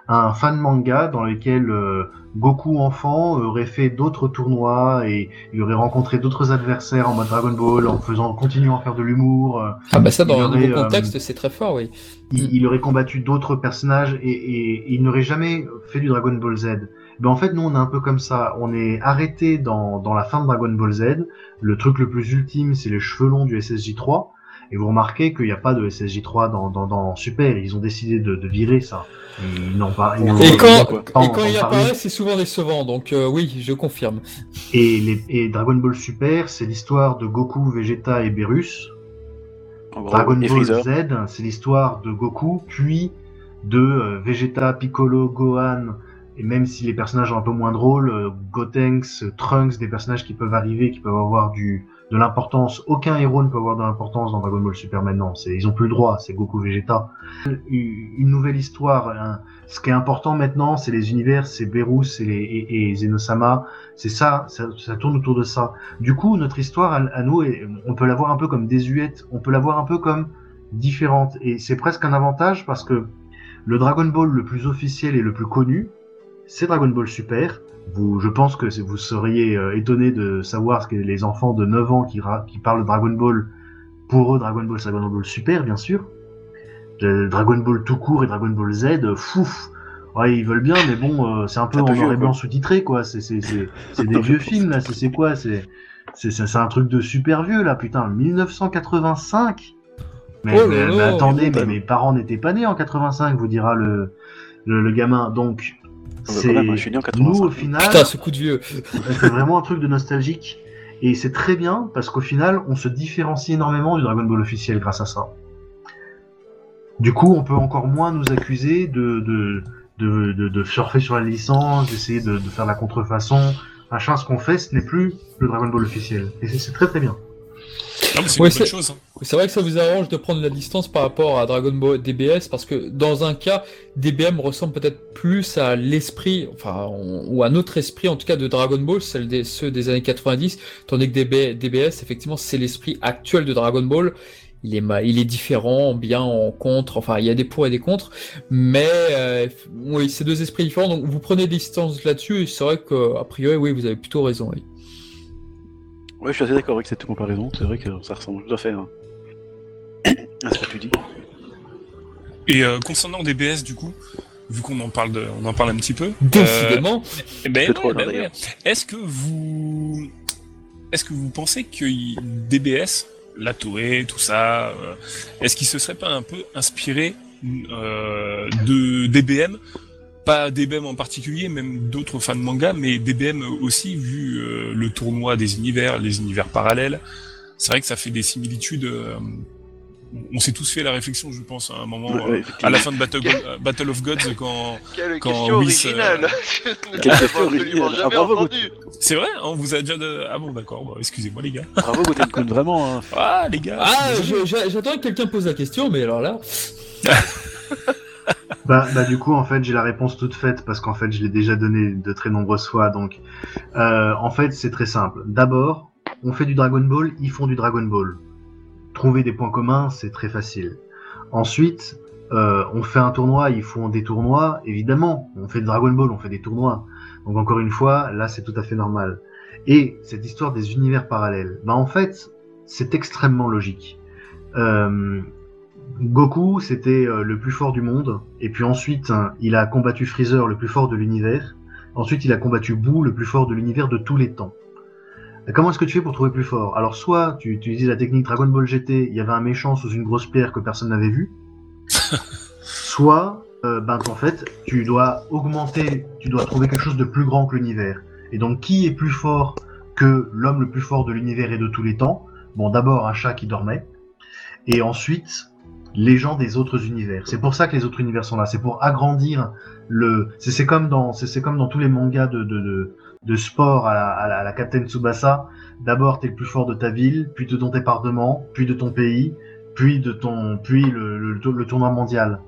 un fan manga dans lequel euh, Goku enfant aurait fait d'autres tournois et il aurait rencontré d'autres adversaires en mode Dragon Ball en faisant continuant à faire de l'humour. euh, Ah bah ça, dans nouveau euh, contexte, c'est très fort, oui. il, il aurait combattu d'autres personnages et, et- et il n'aurait jamais fait du Dragon Ball Z. Ben en fait, nous, on est un peu comme ça. On est arrêté dans, dans la fin de Dragon Ball Z. Le truc le plus ultime, c'est les cheveux longs du SSJ3. Et vous remarquez qu'il n'y a pas de SSJ3 dans, dans, dans Super. Ils ont décidé de, de virer ça. Ils n'ont pas. ils n'en Et ont quand, pas et quand il apparaît, c'est souvent décevant, donc euh, oui, je confirme. Et, les, et Dragon Ball Super, c'est l'histoire de Goku, Vegeta et Beerus. En gros, Dragon et Ball Freezer. Z, c'est l'histoire de Goku, puis de euh, Vegeta, Piccolo, Gohan, et même si les personnages sont un peu moins drôles, euh, Gotenks, Trunks, des personnages qui peuvent arriver, qui peuvent avoir du de l'importance. Aucun héros ne peut avoir de l'importance dans Dragon Ball Super maintenant. Ils ont plus le droit. C'est Goku, Vegeta. Une nouvelle histoire. ce qui est important maintenant, c'est les univers, c'est Berus et, Zenosama. C'est ça, ça, tourne autour de ça. Du coup, notre histoire, à, à nous, on peut la voir un peu comme désuète, on peut la voir un peu comme différente. Et c'est presque un avantage parce que le Dragon Ball le plus officiel et le plus connu, c'est Dragon Ball Super. Vous, je pense que vous seriez euh, étonné de savoir ce que les enfants de 9 ans qui, parlent de Dragon Ball, pour eux, Dragon Ball, c'est Dragon Ball Super, bien sûr. Le Dragon Ball tout court et Dragon Ball Z, euh, fouf. Ouais, ils veulent bien, mais bon, euh, c'est un peu en noir et blanc sous-titré, quoi. C'est, des vieux films, là. C'est, quoi? C'est, un truc de super vieux, là, putain. 1985 Mais, Oh mais- mais attendez, mais mes parents n'étaient pas nés en 85, vous dira le, le, le gamin. Donc, quand même, hein, je suis né en nous, 85. au final, Putain, ce coup de vieux. c'est vraiment un truc de nostalgique. Et c'est très bien parce qu'au final, on se différencie énormément du Dragon Ball officiel grâce à ça. Du coup, on peut encore moins nous accuser de, de, de, de, de surfer sur la licence, d'essayer de, de faire la contrefaçon. Machin, ce qu'on fait, ce n'est plus le Dragon Ball officiel. Et c'est- c'est très très bien. Non, mais c'est Ouais, une bonne c'est- chose. hein. C'est vrai que ça vous arrange de prendre la distance par rapport à Dragon Ball DBS parce que dans un cas, DBM ressemble peut-être plus à l'esprit, enfin, on- ou à notre esprit en tout cas de Dragon Ball, celle des, ceux des années 90, tandis que DB, DBS, effectivement, c'est l'esprit actuel de Dragon Ball. Il est, il est différent, bien en contre, enfin, il y a des pour et des contre, mais euh, oui, c'est deux esprits différents, donc vous prenez des distances là-dessus, et c'est vrai que, a priori, oui, vous avez plutôt raison, oui. Ouais, je suis assez d'accord avec cette comparaison. C'est vrai que ça ressemble tout à fait hein, à ce que tu dis. Et euh, concernant DBS, du coup, vu qu'on en parle, de, on en parle un petit peu. euh, Décidément. eh ben, ouais, ben, ouais. Est-ce que vous, est-ce que vous pensez que DBS, la Toei, tout ça, euh, est-ce qu'il se serait pas un peu inspiré euh, de DBM pas DBM en particulier, même d'autres fans de manga, mais DBM aussi, vu euh, le tournoi des univers, les univers parallèles. C'est vrai que ça fait des similitudes. euh, on s'est tous fait la réflexion, je pense, à un moment, Ouais, euh, à la fin de Battle, Battle of Gods, quand Quelle Quand question Whis, originale. Ah, bravo, c'est vrai, hein, on vous a déjà de... ah bon d'accord, bon, excusez-moi les gars. Bravo, Goten vraiment. hein. Ah les gars. Ah, j'attends que quelqu'un pose la question, mais alors là. Bah, bah du coup en fait j'ai la réponse toute faite parce qu'en fait je l'ai déjà donné de très nombreuses fois donc euh, en fait c'est très simple. D'abord on fait du Dragon Ball, ils font du Dragon Ball. Trouver des points communs c'est très facile. Ensuite euh, on fait un tournoi, ils font des tournois évidemment. On fait du Dragon Ball, on fait des tournois. Donc encore une fois là c'est tout à fait normal. Et cette histoire des univers parallèles, bah en fait c'est extrêmement logique. Euh, Goku, c'était euh, le plus fort du monde, et puis ensuite, hein, il a combattu Freezer, le plus fort de l'univers. Ensuite, il a combattu Boo, le plus fort de l'univers de tous les temps. Et Comment est-ce que tu fais pour trouver plus fort? Alors, soit tu, tu utilises la technique Dragon Ball GT, il y avait un méchant sous une grosse pierre que personne n'avait vu. soit, euh, ben, en fait, tu dois augmenter, tu dois trouver quelque chose de plus grand que l'univers. Et donc, qui est plus fort que l'homme le plus fort de l'univers et de tous les temps? Bon, d'abord, un chat qui dormait. Et ensuite, les gens des autres univers. C'est pour ça que les autres univers sont là. C'est pour agrandir le. C'est comme dans c'est comme dans tous les mangas de de, de, de sport à la, à la, à la Captain Tsubasa. D'abord t'es le plus fort de ta ville, puis de ton département, puis de ton pays, puis de ton puis le le, le tournoi mondial.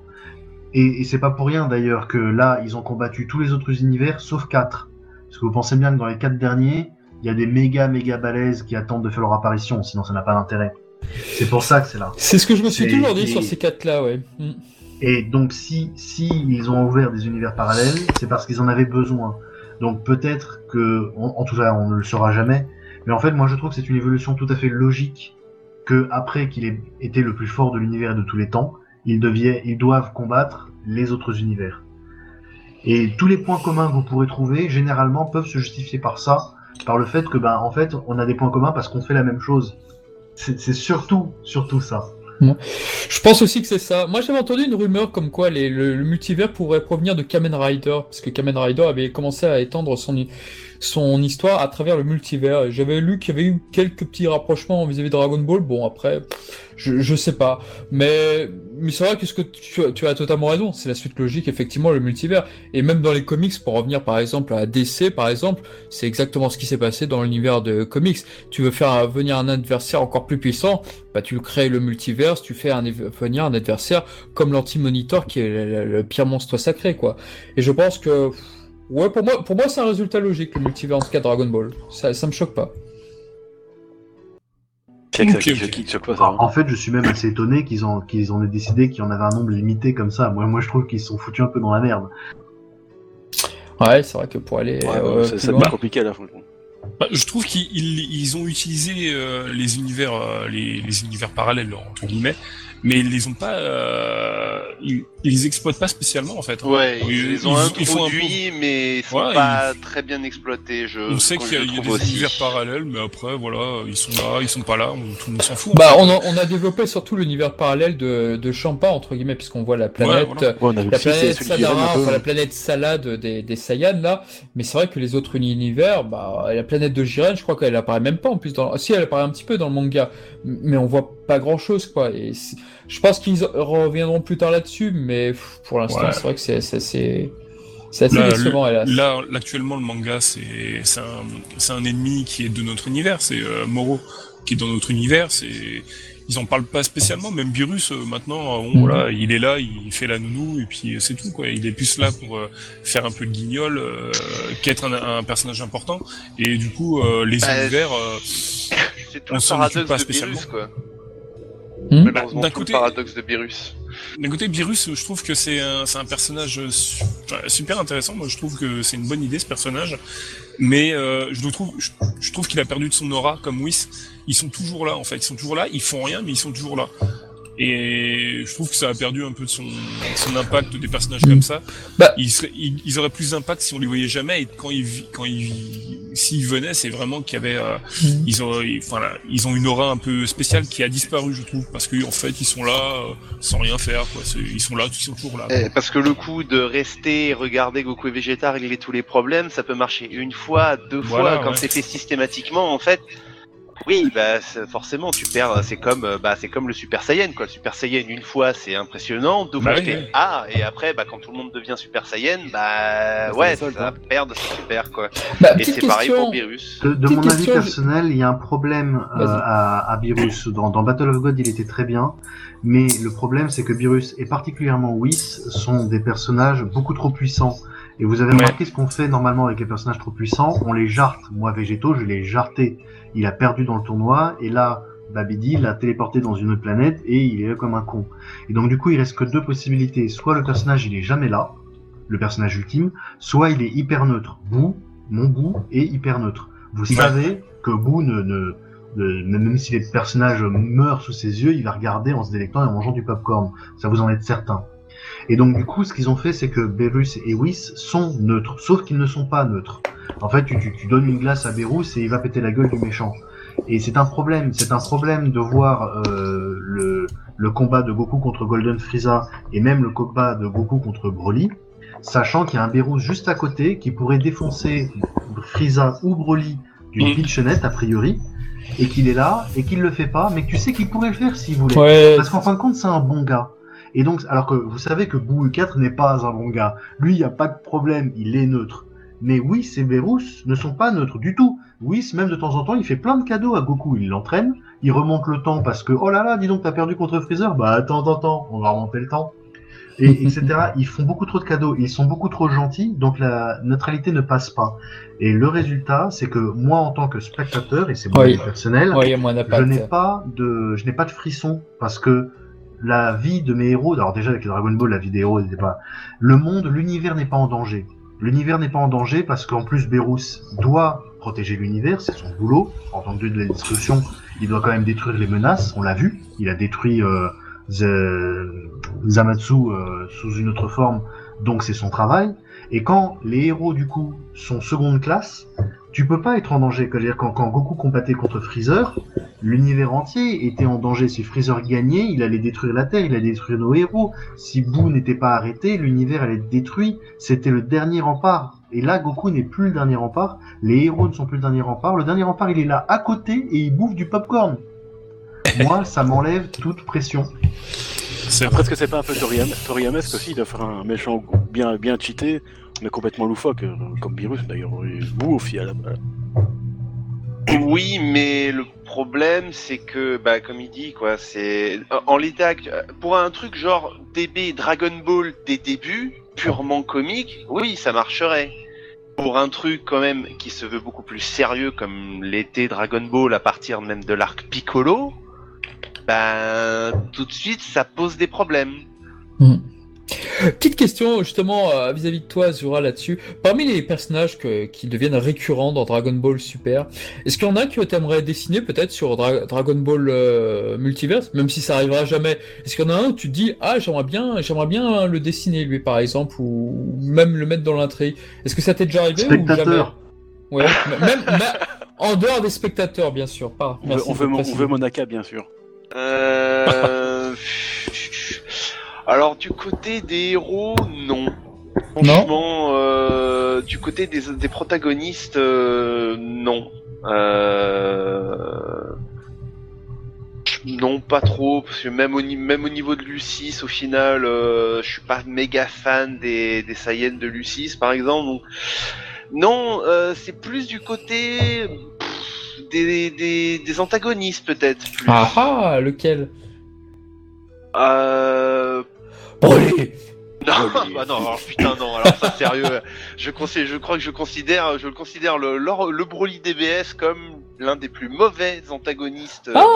Et, et c'est pas pour rien d'ailleurs que là ils ont combattu tous les autres univers sauf quatre. Parce que vous pensez bien que dans les quatre derniers, il y a des méga méga balaises qui attendent de faire leur apparition, sinon ça n'a pas d'intérêt. C'est pour ça que c'est là. C'est ce que je me suis toujours dit et- sur ces quatre-là, ouais. Mm. Et donc, si, si ils ont ouvert des univers parallèles, c'est parce qu'ils en avaient besoin. Donc, peut-être que, en, en tout cas, on ne le saura jamais. Mais en fait, moi, je trouve que c'est une évolution tout à fait logique que, après qu'il ait été le plus fort de l'univers de tous les temps, ils, ils doivent combattre les autres univers. Et tous les points communs que vous pourrez trouver, généralement, peuvent se justifier par ça, par le fait que, ben, en fait, on a des points communs parce qu'on fait la même chose. C'est surtout, surtout ça. Je pense aussi que c'est ça. Moi, j'avais entendu une rumeur comme quoi les- le, le multivers pourrait provenir de Kamen Rider, parce que Kamen Rider avait commencé à étendre son, son histoire à travers le multivers. J'avais lu qu'il y avait eu quelques petits rapprochements vis-à-vis de Dragon Ball. Bon, après, je, je sais pas. Mais, mais c'est vrai que ce que tu, as- totalement raison. C'est la suite logique, effectivement, le multivers. Et même dans les comics, pour revenir par exemple à DC, par exemple, c'est exactement ce qui s'est passé dans l'univers de comics. Tu veux faire venir un adversaire encore plus puissant, bah tu crées le multiverse, tu fais venir un adversaire comme l'anti-monitor qui est le- le pire monstre sacré, quoi. Et je pense que, ouais, pour moi, pour moi c'est un résultat logique, le multivers en tout cas Dragon Ball. Ça, ça me choque pas. En, hein. en fait, je suis même assez étonné qu'ils en, qu'ils en aient décidé qu'il y en avait un nombre limité comme ça. Moi, moi je trouve qu'ils se sont foutus un peu dans la merde. Ouais, c'est vrai que pour aller Ouais, euh, ça, devient compliqué là, franchement. Bah, je trouve qu'ils ils- ils ont utilisé euh, les univers, euh, les, les univers parallèles entre guillemets, mais ils les ont pas, euh, ils, ils les exploitent pas spécialement en fait. hein. Ouais, ils, Ils- les ont ils- ils font un introduits, mais ils sont Ouais, pas très bien exploités. Je, On sait qu'il y a, y a des aussi. univers parallèles, mais après voilà, ils sont là, ils sont pas là, on- tout le monde s'en fout. Bah, on a, on a développé surtout l'univers parallèle de, de Champa, entre guillemets, puisqu'on voit la planète. Ouais, la planète Sadara, enfin la planète salade des, des Saiyans là, mais c'est vrai que les autres univers, bah la planète de Jiren, je crois qu'elle apparaît même pas en plus dans, si elle apparaît un petit peu dans le manga, mais on voit pas grand chose quoi. Et c'est- je pense qu'ils reviendront plus tard là-dessus, mais pour l'instant Ouais. c'est vrai que c'est assez, c'est assez Là, décevant hélas. Là, actuellement, le manga, c'est c'est un, un ennemi qui est de notre univers. C'est euh, Moro qui est dans notre univers. C'est ils en parlent pas spécialement. Même Virus, euh, maintenant, euh, Mhm. voilà, il est là, il fait la nounou et puis c'est tout quoi. Il est plus là pour euh, faire un peu de guignol euh, qu'être un, un personnage important. Et du coup, euh, les Bah, univers. euh, On s'en occupe pas spécialement. Virus, quoi. Hmm. Malheureusement, d'un le côté- paradoxe de Virus. D'un côté, Virus, je trouve que c'est un, c'est un personnage euh, su- super intéressant. Moi, je trouve que c'est une bonne idée ce personnage, mais euh, je le trouve, je, je trouve qu'il a perdu de son aura comme Whis. Ils sont toujours là, en fait. Ils sont toujours là. Ils font rien, mais ils sont toujours là. Et je trouve que ça a perdu un peu de son, son impact des personnages comme ça. Bah- Ils, seraient- ils, ils auraient plus d'impact si on les voyait jamais. Et quand ils, quand ils, s'ils venaient, c'est vraiment qu'il y avait, euh, Mhm. ils ont, voilà, ils ont une aura un peu spéciale qui a disparu, je trouve, parce qu'en fait, ils sont là euh, sans rien faire, quoi. Ils sont là, ils sont toujours là. Eh, parce que le coup de rester regarder Goku et Vegeta régler tous les problèmes, ça peut marcher une fois, deux Voilà, fois, quand ouais. c'est fait systématiquement, en fait. Oui, bah forcément, tu perds. C'est comme, euh, bah c'est comme le Super Saiyan, quoi. Le Super Saiyan une fois, c'est impressionnant. Deux fois, Bah oui, t'es oui. ah, et après, bah quand tout le monde devient Super Saiyan, bah ouais, ça va perdre, c'est super, quoi. Bah, Et petite c'est pareil question. pour Virus. De, mon avis question, personnel, il y a un problème euh, à, à Beerus. Dans, dans Battle of God, il était très bien, mais le problème, c'est que Beerus et particulièrement Whis sont des personnages beaucoup trop puissants. Et vous avez Ouais. remarqué ce qu'on fait normalement avec les personnages trop puissants, on les jarte. Moi, Végéto, je l'ai jarté. Il a perdu dans le tournoi, et là, Babidi l'a téléporté dans une autre planète, et il est là comme un con. Et donc, du coup, il reste que deux possibilités. Soit le personnage, il est jamais là, le personnage ultime, soit il est hyper neutre. Boo, mon Boo est hyper neutre. Vous Ouais. savez que ne, ne, ne- même si les personnages meurent sous ses yeux, il va regarder en se délectant et en mangeant du popcorn. Ça vous en êtes certain. Et donc du coup, ce qu'ils ont fait, c'est que Berus et Whis sont neutres, sauf qu'ils ne sont pas neutres. En fait, tu, tu, tu donnes une glace à Berus et il va péter la gueule du méchant. Et c'est un problème, c'est un problème de voir euh, le, le combat de Goku contre Golden Frieza et même le combat de Goku contre Broly, sachant qu'il y a un Berus juste à côté qui pourrait défoncer Frieza ou Broly d'une pitchenette a priori, et qu'il est là et qu'il le fait pas, mais que tu sais qu'il pourrait le faire s'il voulait. Ouais, Parce qu'en fin de compte, c'est un bon gars. Et donc, alors que vous savez que Boo 4 n'est pas un bon gars. Lui, il n'y a pas de problème, il est neutre. Mais Whis et Berus ne sont pas neutres du tout. Whis, même de temps en temps, il fait plein de cadeaux à Goku. Il l'entraîne, il remonte le temps parce que, oh là là, dis donc, t'as perdu contre Freezer. Bah, attends, attends, attends, on va remonter le temps. Et, etc. Ils font beaucoup trop de cadeaux, ils sont beaucoup trop gentils, donc la neutralité ne passe pas. Et le résultat, c'est que moi, en tant que spectateur, et c'est mon Oui. personnel, moi, je n'ai pas de je n'ai pas de frisson parce que la vie de mes héros alors déjà avec les Dragon Ball la vie des héros n'était pas le monde l'univers n'est pas en danger. L'univers n'est pas en danger parce qu'en plus Berus doit protéger l'univers c'est son boulot. En tant que dieu de la destruction il doit quand même détruire les menaces on l'a vu. Il a détruit euh, Zamatsu euh, sous une autre forme donc c'est son travail. Et quand les héros du coup sont seconde classe tu peux pas être en danger. C'est-à-dire quand, quand Goku combattait contre Freezer, l'univers entier était en danger. Si Freezer gagnait, il allait détruire la Terre, il allait détruire nos héros. Si Boo n'était pas arrêté, l'univers allait être détruit. C'était le dernier rempart. Et là, Goku n'est plus le dernier rempart. Les héros ne sont plus le dernier rempart. Le dernier rempart, il est là à côté et il bouffe du popcorn. Moi, ça m'enlève toute pression. C'est Après, est-ce que c'est pas un peu Toriyama Toriyamesque aussi de faire un méchant bien, bien cheaté, mais complètement loufoque, euh, comme Virus d'ailleurs, et Boo au final. Oui, mais le problème, c'est que, bah, comme il dit, quoi, c'est en l'état pour un truc genre DB Dragon Ball des débuts, purement comique, oui, ça marcherait. Pour un truc quand même qui se veut beaucoup plus sérieux, comme l'était Dragon Ball à partir même de l'arc Piccolo, ben tout de suite, ça pose des problèmes. Petite question justement euh, vis-à-vis de toi, Zura, là-dessus. Parmi les personnages que- qui deviennent récurrents dans Dragon Ball Super, est-ce qu'il y en a que tu aimerais dessiner peut-être sur Dra- Dragon Ball euh, Multiverse, même si ça arrivera jamais? Est-ce qu'il y en a un où tu te dis ah j'aimerais bien, j'aimerais bien le dessiner lui par exemple ou même le mettre dans l'intrigue Est-ce que ça t'est déjà arrivé ou jamais? Ouais, même, même en dehors des spectateurs bien sûr. Pas. On veut, Merci on, de veut, mon- on préciser. veut Monaka, bien sûr. Euh... Alors du côté des héros, non. Franchement, euh, du côté des, des protagonistes, euh, non. Euh... Non, pas trop, parce que même au, ni- même au niveau de Lucis, au final, je suis pas méga fan des, des Saiyans de Lucis, par exemple. Donc... Non, c'est plus du côté pff, des, des, des antagonistes peut-être. Ah ah, lequel? Euh, Broly Non, bah non, alors putain non, alors ça sérieux, je, considère, je crois que je considère, je le considère le, le, le Broly DBS comme l'un des plus mauvais antagonistes Ah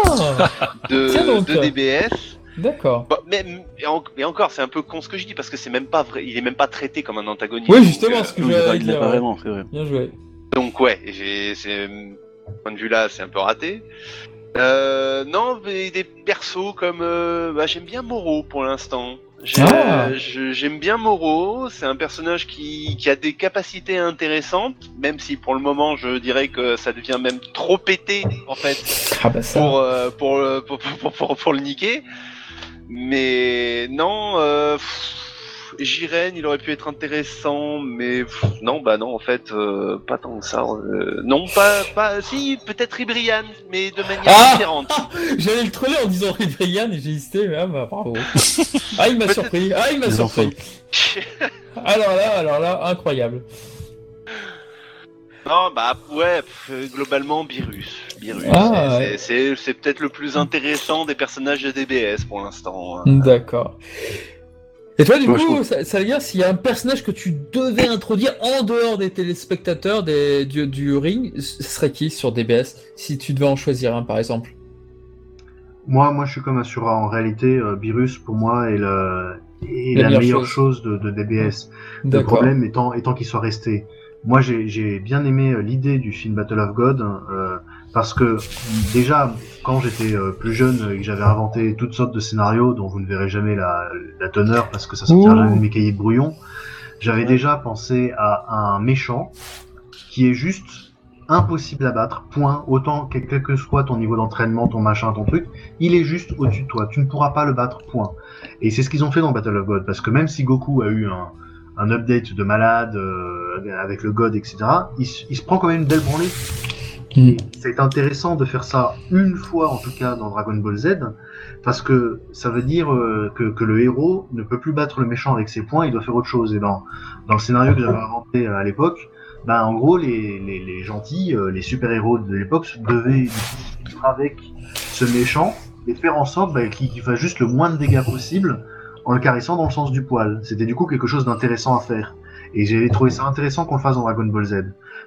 de, DBS. D'accord. Bah, mais, en- encore, c'est un peu con ce que je dis parce que c'est même pas vrai, il est même pas traité comme un antagoniste. Oui, justement, euh, ce que il j'allais l'a- il dire. pas vraiment, c'est vrai. Bien joué. Donc ouais, c'est, de ce point de vue là, c'est un peu raté. Euh, non, mais des persos comme, euh, bah, j'aime bien Moro pour l'instant. Ah. euh, J'aime bien Moro, c'est un personnage qui, qui a des capacités intéressantes, même si pour le moment je dirais que ça devient même trop pété en fait Ah bah ça. pour, euh, pour, euh, pour, pour, pour, pour le niquer. Mais non, euh, pff, Jiren, il aurait pu être intéressant, mais pff, non, bah non, en fait, euh, pas tant que ça. euh, non, pas, pas, si, peut-être Ibrian, mais de manière Ah différente. J'allais le troller en disant Ribrian et j'ai hésité, mais ah bah bravo. Ah, il m'a surpris. Ah, il m'a surpris. Alors là, alors là, incroyable. non, bah ouais, pff, globalement, Virus. Virus, Ah, ouais. c'est peut-être le plus intéressant des personnages de DBS pour l'instant. hein. D'accord. Et toi, du Moi, coup, ça, ça veut dire s'il y a un personnage que tu devais introduire en dehors des téléspectateurs des, du, du ring, ce serait qui sur DBS Si tu devais en choisir un, par exemple? Moi, moi, je suis comme Asura. En réalité, euh, Beerus, pour moi, est, le, est La la, meilleure meilleure chose. chose, de, de DBS. Le problème étant, étant qu'il soit resté. Moi, j'ai bien aimé euh, l'idée du film Battle of God, euh, parce que déjà, quand j'étais euh, plus jeune et que j'avais inventé toutes sortes de scénarios dont vous ne verrez jamais la, la teneur parce que ça sortira jamais de mes cahiers de brouillon, j'avais déjà pensé à un méchant qui est juste impossible à battre, point, autant que, quel que soit ton niveau d'entraînement, ton machin, ton truc, il est juste au-dessus de toi, tu ne pourras pas le battre, point. Et c'est ce qu'ils ont fait dans Battle of God, parce que même si Goku a eu un, update de malade euh, avec le God, etc., il, il se prend quand même une belle branlée. Et C'est intéressant de faire ça une fois, en tout cas, dans Dragon Ball Z, parce que ça veut dire euh, que, le héros ne peut plus battre le méchant avec ses points, il doit faire autre chose. Et dans, le scénario que j'avais inventé à l'époque, ben, en gros, les, gentils, euh, les super-héros de l'époque devaient vivre avec ce méchant et faire en sorte ben, qu'il fasse juste le moins de dégâts possible en le caressant dans le sens du poil. C'était du coup quelque chose d'intéressant à faire. Et j'ai trouvé ça intéressant qu'on le fasse dans Dragon Ball Z.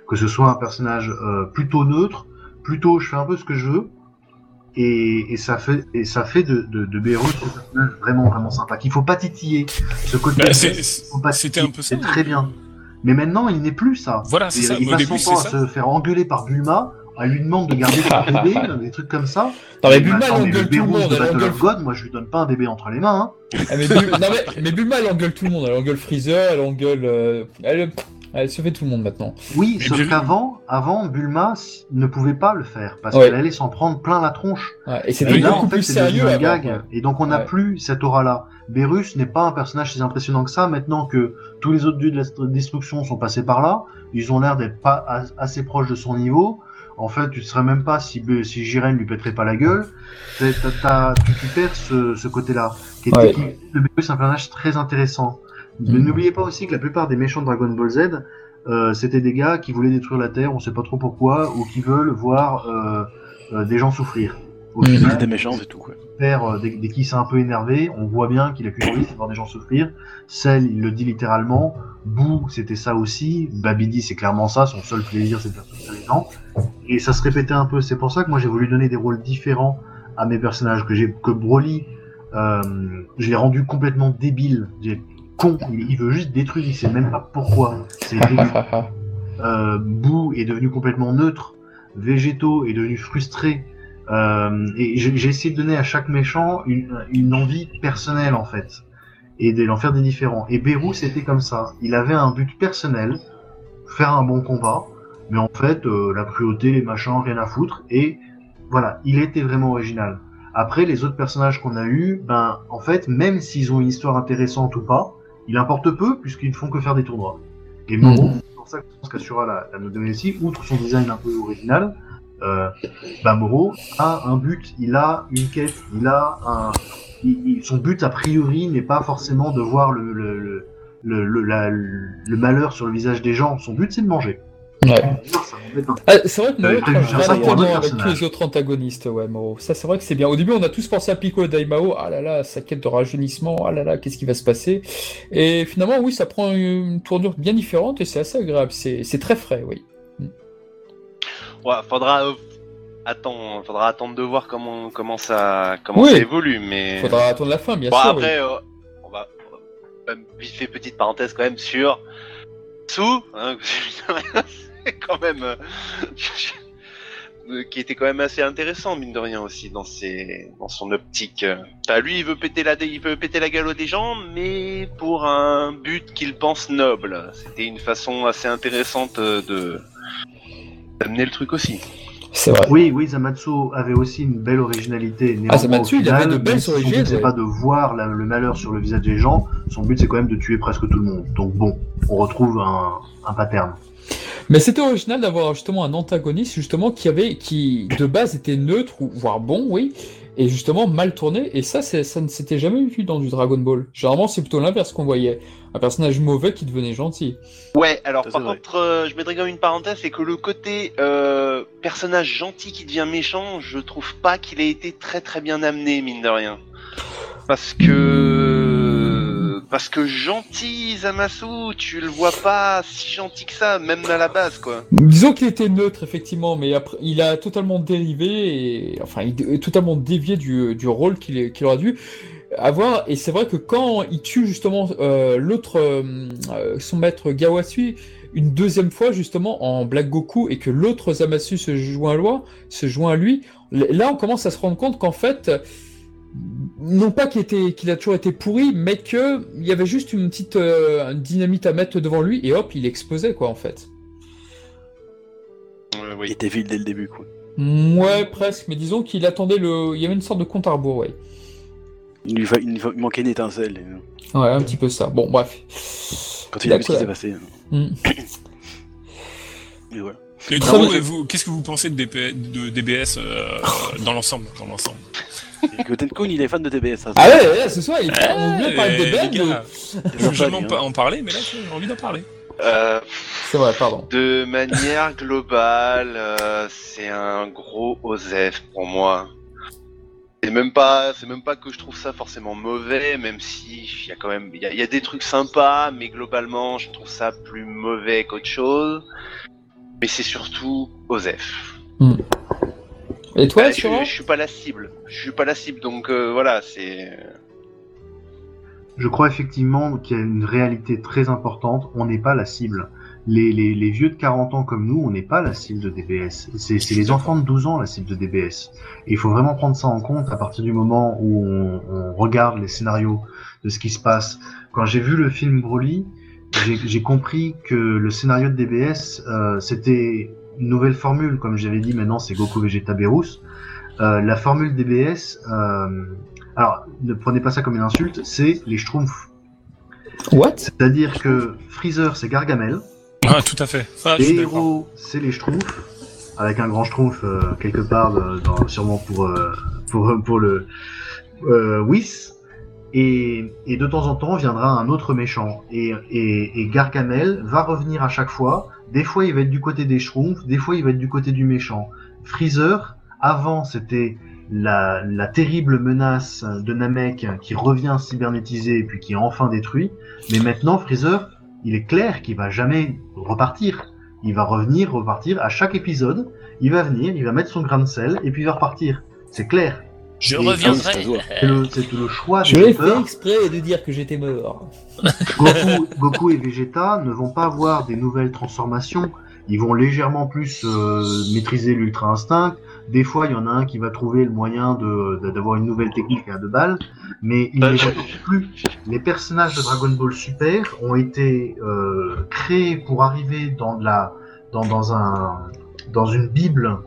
Que ce soit un personnage euh, plutôt neutre, plutôt je fais un peu ce que je veux, et, et ça fait, et ça fait de, de, un personnage vraiment, vraiment sympa. Qu'il faut pas titiller. Ce côté, Bah, c'était un peu ça, C'est très bien. Mais maintenant, il n'est plus ça. Voilà, c'est ça. il passe son temps à se faire engueuler par Bulma, elle lui demande de garder son bébé, des trucs comme ça. Non, mais Bulma, elle engueule tout le monde. de Elle Battle engueule... of God, moi je lui donne pas un bébé entre les mains. Hein. Ah, mais, Bul- non, mais, mais Bulma, elle engueule tout le monde. Elle engueule Freezer, elle engueule. euh, Elle, elle se fait tout le monde maintenant. Oui, Mais sauf bien- qu'avant, avant, Bulma ne pouvait pas le faire parce Ouais. qu'elle allait s'en prendre plein la tronche. Ouais, et en fait, c'est devenu sérieux un gag. ouais. Et donc, on n'a Ouais. plus cette aura-là. Beerus n'est pas un personnage si impressionnant que ça. Maintenant que tous les autres dieux de la st- destruction sont passés par là, ils ont l'air d'être pas as- assez proches de son niveau. En fait, tu ne saurais même pas si, si Jiren lui pèterait pas la gueule. T'as- tu, tu perds ce, ce côté-là. Qui était Ouais. qui- le Beerus est un personnage très intéressant. Mais Mhm. n'oubliez pas aussi que la plupart des méchants de Dragon Ball Z, euh, c'était des gars qui voulaient détruire la Terre, on sait pas trop pourquoi, ou qui veulent voir euh, euh, des gens souffrir. Au Mhm. final, des méchants, c'est tout, quoi. père, euh, dès, dès qu'il s'est un peu énervé, on voit bien qu'il a qu'une envie, de voir des gens souffrir. Cell, il le dit littéralement. Boo, c'était ça aussi. Babidi, c'est clairement ça. Son seul plaisir, c'est de faire souffrir les gens. Et ça se répétait un peu. C'est pour ça que moi, j'ai voulu donner des rôles différents à mes personnages. Que j'ai, que Broly, euh, je l'ai rendu complètement débile. J'ai con. Il, il veut juste détruire. Il sait même pas pourquoi. C'est. Euh, Boo est devenu complètement neutre. Végétaux est devenu frustré. Euh, et j'ai essayé de donner à chaque méchant une, une envie personnelle en fait, et de l'en faire des différents. Et Beerus c'était comme ça. Il avait un but personnel, faire un bon combat, mais en fait euh, la cruauté, les machins, rien à foutre. Et voilà, il était vraiment original. Après les autres personnages qu'on a eu, ben en fait même s'ils ont une histoire intéressante ou pas, il importe peu puisqu'ils ne font que faire des tournois. Et Moro, c'est pour ça que je pense qu'Assura l'a l'a outre son design un peu original, euh, bah Moro a un but, il a une quête, il a un. il- il- son but a priori n'est pas forcément de voir le, le, le, le, le- la- le malheur sur le visage des gens. Son but c'est de manger. Ouais. Ah, c'est vrai que Moro autre avec tous les autres antagonistes, ouais, Moro. Ça, c'est vrai que c'est bien. Au début, on a tous pensé à Piccolo et Daimao. Ah là là, sa quête de rajeunissement. Ah là là, qu'est-ce qui va se passer? Et finalement, oui, ça prend une tournure bien différente et c'est assez agréable. C'est très frais, oui. Ouais, faudra euh, faudra attendre de voir comment comment ça comment Oui. ça évolue, mais Faudra attendre la fin, bien bon sûr. après euh, on va vite fait petite parenthèse quand même sur Sou, hein, quand même euh, euh, qui était quand même assez intéressant mine de rien aussi dans ses dans son optique. Enfin, lui il veut péter la il veut péter la gueule des gens, mais pour un but qu'il pense noble. C'était une façon assez intéressante euh, de d'amener le truc aussi. oui. C'est vrai. Oui, oui, Zamatsu avait aussi une belle originalité. Ah, Zamatsu, il avait de belles si origines, Son ouais. pas de voir la- le malheur sur le visage des gens. Son but, c'est quand même de tuer presque tout le monde. Donc bon, on retrouve un, un pattern. Mais c'était original d'avoir justement un antagoniste justement qui avait qui de base était neutre ou voire bon, oui, et justement mal tourné. Et ça, c'est- ça ne s'était jamais vu dans du Dragon Ball. Généralement, c'est plutôt l'inverse qu'on voyait. Un personnage mauvais qui devenait gentil. Ouais, alors Ça, par contre, euh, je mettrais quand même une parenthèse, c'est que le côté euh, personnage gentil qui devient méchant, je trouve pas qu'il ait été très très bien amené, mine de rien. Parce que parce que gentil Zamasu, tu le vois pas si gentil que ça, même à la base, quoi. Disons qu'il était neutre effectivement, mais après, il a totalement dérivé enfin il totalement dévié du, du rôle qu'il qu'il aurait dû avoir. Et c'est vrai que quand il tue justement euh, l'autre, euh, euh, son maître Gawasui, une deuxième fois justement en Black Goku et que l'autre Zamasu se joint à lui, se joint à lui, là on commence à se rendre compte qu'en fait non pas qu'il était qu'il a toujours été pourri, mais que il y avait juste une petite euh, une dynamite à mettre devant lui et hop il explosait quoi en fait. Euh, Il était vil dès le début, quoi. Ouais, presque, mais disons qu'il attendait le. Il y avait une sorte de compte à rebours, ouais. Il lui, fa- il lui fa- il manquait une étincelle. et, euh, Ouais, un petit peu ça. Bon, bref. Quand il a vu ce qui s'est passé. Hmm. Et voilà. Vous- qu'est-ce que vous pensez de, DP de DBS euh, dans l'ensemble dans l'ensemble Et que Tenkun, il est fan de ça, Ah ouais, ouais, ce soir, il on voulait parler Eh, les gars, c'est Je veux sympa, jamais hein. en, parler, mais là j'ai envie d'en parler. Euh, C'est vrai, pardon. de manière globale, euh, c'est un gros OSEF pour moi. C'est même pas, c'est même pas que je trouve ça forcément mauvais, même si il y a quand même, il y, a- il y a des trucs sympas, mais globalement, je trouve ça plus mauvais qu'autre chose. Mais c'est surtout OSEF. Et toi, Bah, je, Suran je suis pas la cible. Je suis pas la cible, donc euh, voilà, c'est. Je crois effectivement qu'il y a une réalité très importante. On n'est pas la cible. Les, les, les vieux de 40 ans comme nous, on n'est pas la cible de DBS. C'est c'est les enfants de 12 ans la cible de DBS. Et il faut vraiment prendre ça en compte à partir du moment où on, on regarde les scénarios de ce qui se passe. Quand j'ai vu le film Broly, j'ai compris que le scénario de DBS, euh, c'était une nouvelle formule. Comme j'avais dit, maintenant c'est Goku Vegeta Beerus. Euh, la formule DBS, euh, alors ne prenez pas ça comme une insulte, c'est les Schtroumpfs. What? C'est-à-dire que Freezer c'est Gargamel, Ah, tout à fait. Ah, les héros c'est les Schtroumpfs, avec un grand Schtroumpf euh, quelque part, dans- sûrement pour, euh, pour, pour le euh, Whis. Et, de temps en temps viendra un autre méchant. Et, et, et Gargamel va revenir à chaque fois. Des fois il va être du côté des Schtroumpfs, des fois il va être du côté du méchant. Freezer, avant c'était la, la terrible menace de Namek qui revient cybernétisé et puis qui est enfin détruit. Mais maintenant Freezer, il est clair qu'il va jamais repartir. Il va revenir, repartir à chaque épisode. Il va venir, il va mettre son grain de sel et puis il va repartir. C'est clair. Je Et- reviendrai. C'est le, c'est le choix Je l'ai fait exprès de dire que j'étais mort. Goku, Goku et Vegeta ne vont pas avoir des nouvelles transformations. Ils vont légèrement plus euh, maîtriser l'ultra instinct. Des fois, il y en a un qui va trouver le moyen de de- d'avoir une nouvelle technique à deux balles, mais ils Euh, ne vont plus. Les personnages de Dragon Ball Super ont été euh, créés pour arriver dans de la dans, dans un dans une bible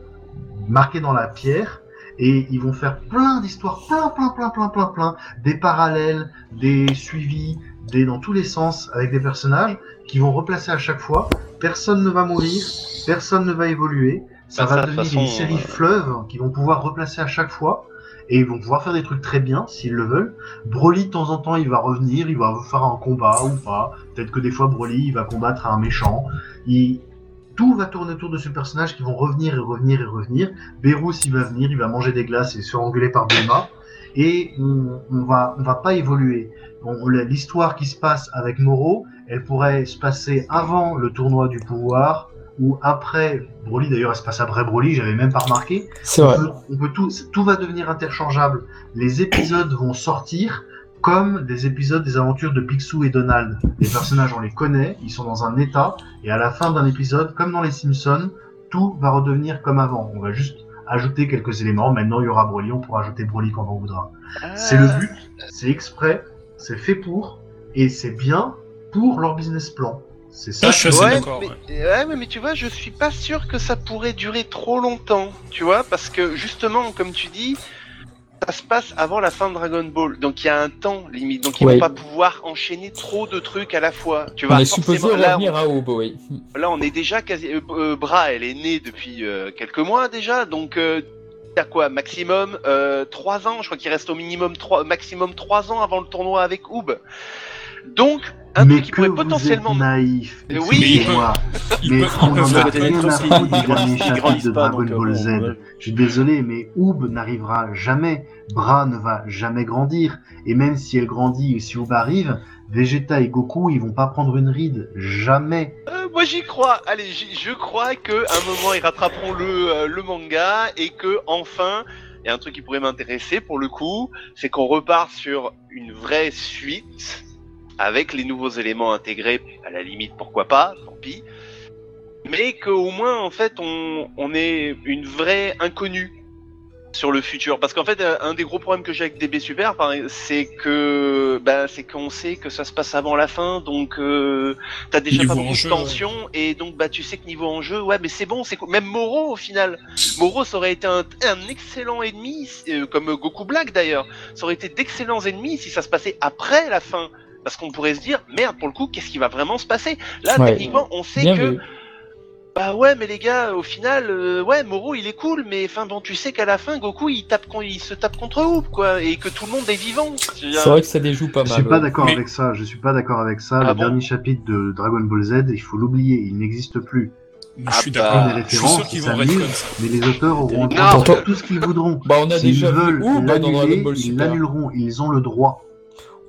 marquée dans la pierre et ils vont faire plein d'histoires, plein, plein, plein, plein, plein, plein, des parallèles, des suivis, des dans tous les sens avec des personnages qui vont replacer à chaque fois. Personne ne va mourir, personne ne va évoluer. Ça Bah, va ça, de devenir façon, une série euh, fleuve qu'ils vont pouvoir replacer à chaque fois. Et ils vont pouvoir faire des trucs très bien s'ils le veulent. Broly, de temps en temps, il va revenir, il va faire un combat ou pas. Peut-être que des fois, Broly, il va combattre un méchant. Il... tout va tourner autour de ce personnage qui vont revenir et revenir et revenir. Berous, il va venir, il va manger des glaces et se engueuler par Bulma. Et on, on va, on va pas évoluer. L'histoire qui se passe avec Moro, elle pourrait se passer avant le tournoi du pouvoir ou après Broly. D'ailleurs, elle se passe après Broly, j'avais même pas remarqué. C'est On vrai. peut, on peut tout, tout va devenir interchangeable. Les épisodes vont sortir comme des épisodes des aventures de Picsou et Donald. Les personnages, on les connaît, ils sont dans un état, et à la fin d'un épisode, comme dans les Simpsons, tout va redevenir comme avant. On va juste ajouter quelques éléments. Maintenant, il y aura Broly, on pourra ajouter Broly quand on voudra. C'est le but, c'est exprès, c'est fait pour, et c'est bien pour leur business plan. C'est ça. Ah, je suis assez ouais, d'accord. mais, ouais. ouais, mais, mais tu vois, je suis pas sûr que ça pourrait durer trop longtemps, tu vois, parce que justement, comme tu dis, ça se passe avant la fin de Dragon Ball, donc il y a un temps limite, donc ils Ouais. vont pas pouvoir enchaîner trop de trucs à la fois. Tu On vois, est supposé forcément, là, revenir à Obo, oui. on, là, on est déjà quasi. euh, euh, Bra, elle est née depuis euh, quelques mois déjà, donc. Euh, T'as quoi Maximum euh, 3 ans, je crois qu'il reste au minimum 3, maximum 3 ans avant le tournoi avec Oub. Donc, un mais truc qui que pourrait vous potentiellement. êtes naïf. Mais oui. Mais on en a rien à foutre du dernier chapitre de pas, Dragon Ball euh, Z. bon, ouais. Je suis désolé, mais Oob n'arrivera jamais. Bra ne va jamais grandir. Et même si elle grandit et si Oob arrive, Vegeta et Goku, ils vont pas prendre une ride. Jamais. Euh, moi j'y crois. Allez, je crois que à un moment ils rattraperont le, euh, le manga et que enfin, il y a un truc qui pourrait m'intéresser pour le coup, c'est qu'on repart sur une vraie suite avec les nouveaux éléments intégrés. À la limite, pourquoi pas, tant pis. Mais qu'au moins en fait on, on ait une vraie inconnue sur le futur. Parce qu'en fait, euh, un des gros problèmes que j'ai avec DB Super, c'est que, bah, c'est qu'on sait que ça se passe avant la fin, donc euh, t'as déjà Niveau pas beaucoup de tension, et donc bah tu sais que niveau enjeu, ouais, mais c'est bon, c'est. Même Moro au final, Moro ça aurait été un, un excellent ennemi, euh, comme Goku Black d'ailleurs, ça aurait été d'excellents ennemis si ça se passait après la fin. Parce qu'on pourrait se dire, merde, pour le coup, qu'est-ce qui va vraiment se passer? Là, Ouais. techniquement, on sait Bien que vu. bah ouais, mais les gars, au final, euh, ouais, Moro il est cool, mais enfin bon, tu sais qu'à la fin, Goku il tape, con- il se tape contre Hoop, quoi, et que tout le monde est vivant. Je C'est vrai que ça déjoue pas Je mal. suis pas d'accord Mais- avec ça. Je suis pas d'accord avec ça. Ah le bon dernier chapitre de Dragon Ball Z, il faut l'oublier. Il n'existe plus. Je suis Ah d'accord. bah, Je suis sûr qu'ils vont ça. Mais les auteurs auront Non. tout ce qu'ils voudront. Bah, on a S'ils déjà vu veulent ils l'annuleront. Ils ont le droit.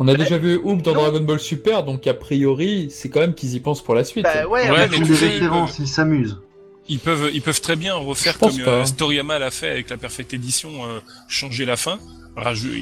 On a déjà vu Oob dans Non. Dragon Ball Super, donc a priori, c'est quand même qu'ils y pensent pour la suite. bah ouais, Ouais, mais des sais, références. Ils s'amusent. Ils peuvent, ils peuvent très bien refaire comme euh, Storiyama l'a fait avec la Perfect Edition, euh, changer la fin.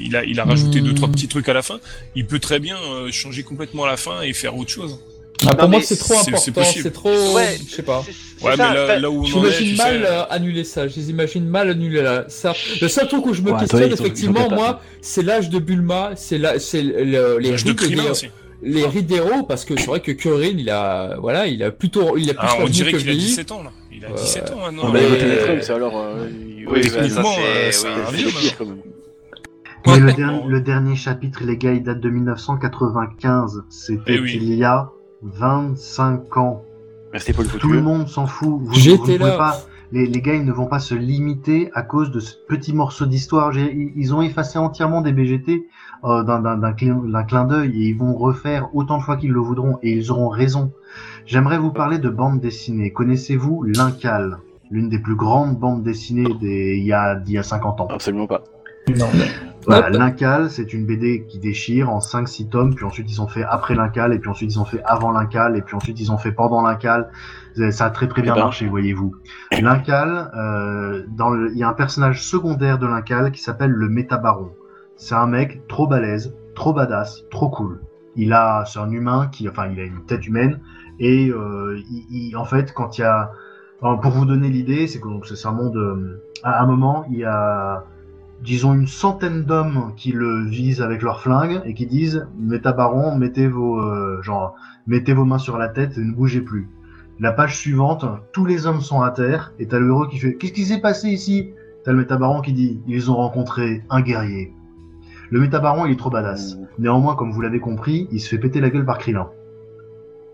Il a, il a rajouté Hmm. deux trois petits trucs à la fin. Il peut très bien euh, changer complètement la fin et faire autre chose. Ah, pour Non, moi, mais c'est trop important, c'est trop. Ouais, je sais pas. Ouais, ça, mais là, là où on en est, J'imagine mal sais, euh, annuler ça. Je les imagine mal annuler là. ça. Le seul truc où je me Ouais, questionne, ont effectivement, moi, c'est l'âge de Bulma, c'est la, c'est le- les de rides Krillin des- aussi. les rides d'héros, parce que c'est vrai que Kuririn, il a, voilà, il a plutôt, il a plus Ah, on dirait qu'il a vieilli. 17 ans là. Il a Euh, 17 ans maintenant. Mais- a voté les euh, trucs, alors. euh, il- Oui, bah, techniquement, c'est- oui, c'est un vieux, pire, quand même. Mais le, dernier, le dernier chapitre, les gars, il date de 1995. C'était Eh oui. il y a 25 ans. Merci pour le Tout le monde s'en fout. Vous, vous J'étais ne pouvez là. pas. Les, les gars, ils ne vont pas se limiter à cause de ce petit morceau d'histoire. J'ai- Ils ont effacé entièrement des BGT euh, d'un- d'un d'un clin, d'un clin d'œil et ils vont refaire autant de fois qu'ils le voudront et ils auront raison. J'aimerais vous parler de bande dessinée. Connaissez-vous L'Incal L'une des plus grandes bandes dessinées des, il, y a, d'il y a 50 ans? Absolument pas. Non. Voilà. L'Incal, c'est une BD qui déchire en 5-6 tomes, puis ensuite ils ont fait après l'Incal, et puis ensuite ils ont fait avant l'Incal, et puis ensuite ils ont fait pendant l'Incal. Ça a très très bien Eh ben. marché, voyez-vous. L'Incal, euh, le- il y a un personnage secondaire de l'Incal qui s'appelle le Métabaron. C'est un mec trop balèze, trop badass, trop cool. Il a, c'est un humain qui, enfin, il a une tête humaine, et euh, il, il- en fait, quand il y a, pour vous donner l'idée, c'est que donc, c'est un monde. euh, à un moment, il y a disons une centaine d'hommes qui le visent avec leurs flingues et qui disent Métabaron, mettez vos euh, genre mettez vos mains sur la tête et ne bougez plus. La page suivante, tous les hommes sont à terre et t'as le héros qui fait Qu'est-ce qui s'est passé ici? T'as le Métabaron qui dit Ils ont rencontré un guerrier. Le Métabaron, il est trop badass. Néanmoins, comme vous l'avez compris, il se fait péter la gueule par Krillin.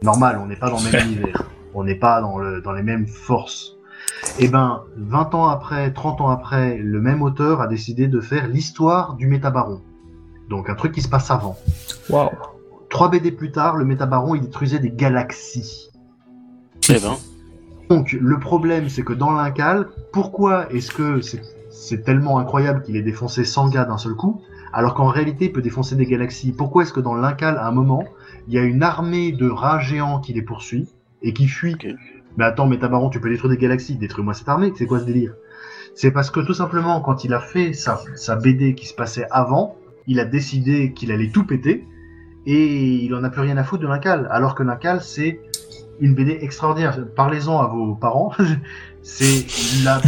Normal, on n'est pas dans le même univers. On n'est pas dans, le, dans les mêmes forces. Et ben, 20 ans après, 30 ans après, le même auteur a décidé de faire l'histoire du Métabaron. Donc un truc qui se passe avant. Waouh. 3 BD plus tard, le Métabaron, il détruisait des galaxies. Eh ben. Donc, le problème, c'est que dans l'incal, pourquoi est-ce que c'est c'est tellement incroyable qu'il ait défoncé 100 gars d'un seul coup, alors qu'en réalité, il peut défoncer des galaxies? Pourquoi est-ce que dans l'incal, à un moment, il y a une armée de rats géants qui les poursuit et qui fuit. Mais attends, Métabaron, tu peux détruire des galaxies, détruis-moi cette armée, c'est quoi ce délire? C'est parce que tout simplement, quand il a fait sa, sa BD qui se passait avant, il a décidé qu'il allait tout péter, et il en a plus rien à foutre de l'incal, alors que l'incal, c'est une BD extraordinaire. Parlez-en à vos parents, c'est la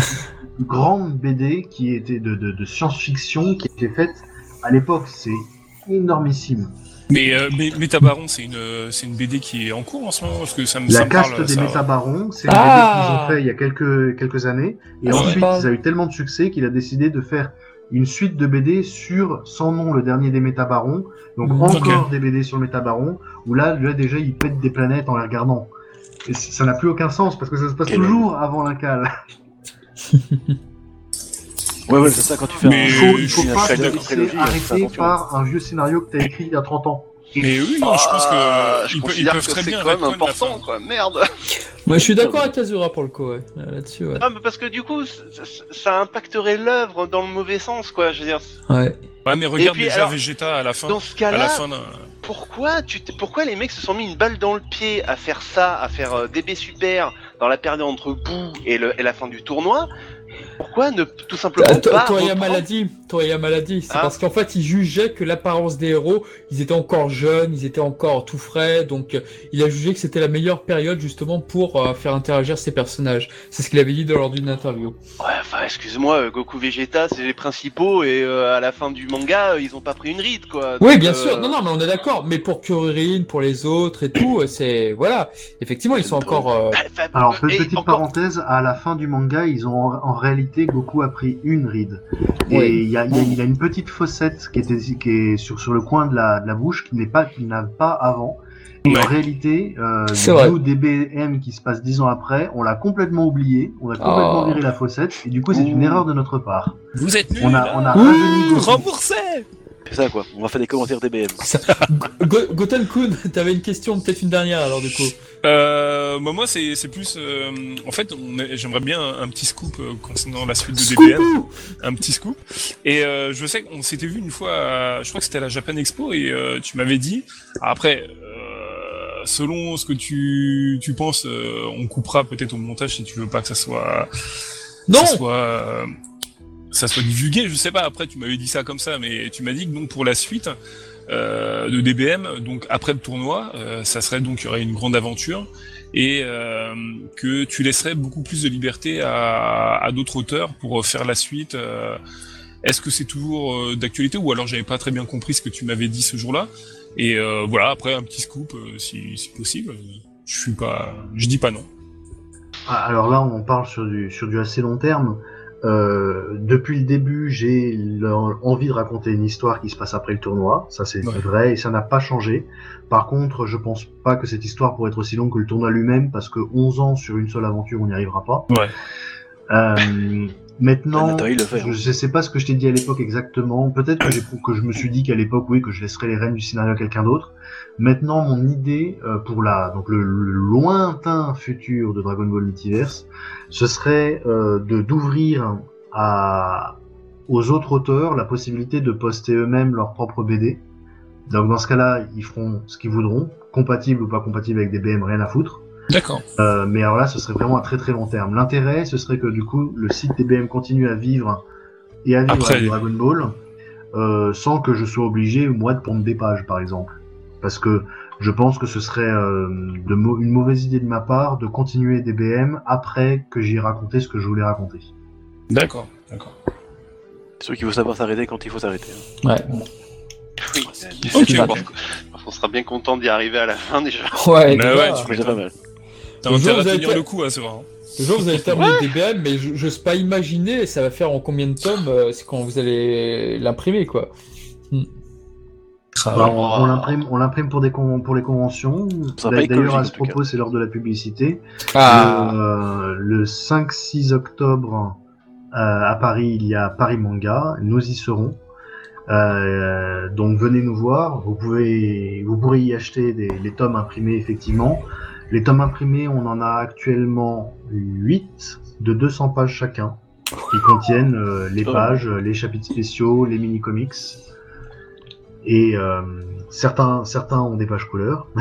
grande BD qui était de, de, de science-fiction qui été faite à l'époque, c'est énormissime. Mais, euh, mais Métabaron, c'est une, euh, c'est une BD qui est en cours en ce moment Parce que ça me, La ça me caste parle. des ça- Métabarons, c'est une Ah BD qu'ils ont fait il y a quelques, quelques années. Et Ah ouais. ensuite, Parle. ils ont eu tellement de succès qu'il a décidé de faire une suite de BD sur, sans nom, le dernier des Métabarons. Donc Mhm. encore des BD sur le Métabaron, où là, là, déjà, il pète des planètes en les regardant. Et ça n'a plus aucun sens, parce que ça se passe Quel toujours avant l'incal. Ouais, ouais, c'est ça, quand tu fais Mais Il un faut, euh, il faut je- pas d'accord. laisser arrêter par un vieux scénario que tu as écrit il y a 30 ans. Mais oui, non, je pense que Ah, je ils considère peuvent que très bien quand même important, quoi. Merde. Moi, je suis d'accord avec Azura pour le coup, ouais. Euh, Là-dessus, ouais. Ah, mais parce que du coup, ça, impacterait l'œuvre dans le mauvais sens, quoi. Je veux dire, Ouais. Ouais, mais regarde puis, déjà alors, Vegeta à la fin. dans ce À la cas-là, fin d'un. pourquoi, tu t'es- pourquoi les mecs se sont mis une balle dans le pied à faire ça, à faire euh, DB Super dans la période entre Boo et, le, et la fin du tournoi Pourquoi ne tout simplement Ah, to- pas dit, Toriyama l'a dit, c'est Ah. parce qu'en fait il jugeait que l'apparence des héros, ils étaient encore jeunes, ils étaient encore tout frais, donc euh, il a jugé que c'était la meilleure période justement pour euh, faire interagir ces personnages. C'est ce qu'il avait dit lors d'une interview. Ouais, enfin, excuse-moi, euh, Goku Vegeta, c'est les principaux et euh, à la fin du manga, ils ont pas pris une ride, quoi. Oui, bien euh, sûr, non, non, mais on est d'accord, mais pour Kuririn, pour les autres et tout, c'est, voilà, effectivement ils sont encore... euh, bah, Alors, pe- et petite encore- parenthèse, à la fin du manga, ils ont en, en réalité, Goku a pris une ride. Et il y a, il y a- il a une petite fossette qui, était, qui est sur, sur le coin de la, de la bouche qui n'est pas, qu'il n'a pas avant. Et Ouais. en réalité, euh, nous, DBM qui se passe dix ans après, on l'a complètement oublié, on a complètement Oh. viré la fossette, et du coup, c'est une erreur de notre part. Vous êtes nuls On a, on a Ouh. Remboursé C'est ça, quoi. On va faire des commentaires TBM. Go- Goten-kun, t'avais une question, peut-être une dernière alors du coup. Euh, moi, moi, c'est c'est plus. euh, en fait, on est- j'aimerais bien un, un petit scoop euh, concernant la suite de DBM. Scoopou Un petit scoop. Et euh, je sais qu'on s'était vu une fois, à- je crois que c'était à la Japan Expo, et euh, tu m'avais dit. Après, euh, selon ce que tu, tu penses, euh, on coupera peut-être au montage si tu veux pas que ça soit. Non Ça soit, euh, ça soit divulgué, je sais pas. Après, tu m'avais dit ça comme ça, mais tu m'as dit que donc pour la suite euh, de DBM, donc après le tournoi, euh, ça serait donc il y aurait une grande aventure et euh, que tu laisserais beaucoup plus de liberté à, d'autres auteurs pour faire la suite. Est-ce que c'est toujours d'actualité ou alors j'avais pas très bien compris ce que tu m'avais dit ce jour-là Et voilà, après un petit scoop si, si possible. Je suis pas, je dis pas non. Ah, Alors là, on parle sur du assez long terme. Euh, depuis le début, j'ai envie de raconter une histoire qui se passe après le tournoi. Ça, c'est Ouais. vrai et ça n'a pas changé. Par contre, je pense pas que cette histoire pourrait être aussi longue que le tournoi lui-même parce que 11 ans sur une seule aventure, on n'y arrivera pas. Ouais. Euh, maintenant, fait, je, hein. je sais pas ce que je t'ai dit à l'époque exactement. Peut-être que, je me suis dit qu'à l'époque, oui, que je laisserais les rênes du scénario à quelqu'un d'autre. Maintenant, mon idée euh, pour la donc le, le lointain futur de Dragon Ball Multiverse, ce serait euh, de d'ouvrir à aux autres auteurs la possibilité de poster eux-mêmes leur propre BD. Donc dans ce cas-là, ils feront ce qu'ils voudront, compatible ou pas compatible avec des BM, rien à foutre. D'accord. Euh, mais alors là, ce serait vraiment à très très long terme. L'intérêt, ce serait que du coup, le site DBM continue à vivre et à vivre Après- avec Dragon Ball, euh, sans que je sois obligé, moi, de prendre des pages, par exemple. Parce que je pense que ce serait euh, de une mauvaise idée de ma part de continuer DBM après que j'y ai raconté ce que je voulais raconter. D'accord. D'accord. C'est sûr qu'il faut savoir s'arrêter quand il faut s'arrêter. hein. Ouais. Oui, on sera bien content d'y arriver à la fin déjà. Ouais, Bah ouais, tu pas mal. T'as intérêt à avez tenir le coup, hein, c'est vrai. hein. Le jour où vous allez terminer le DBM, mais je n'ose pas imaginer ça va faire en combien de tomes euh, c'est quand vous allez l'imprimer quoi. Bah, on on l'imprime, on l'imprime pour des con- pour les conventions. D'ailleurs, à ce propos, c'est l'heure de la publicité. Ah, Le, euh, le 5-6 octobre euh, à Paris, il y a Paris Manga. Nous y serons. Euh, donc venez nous voir. Vous pouvez, vous pourrez y acheter des, les tomes imprimés effectivement. Les tomes imprimés, on en a actuellement 8 de 200 pages chacun, qui contiennent euh, les Oh. pages, les chapitres spéciaux, les mini-comics. Et euh, certains, certains ont des pages couleurs.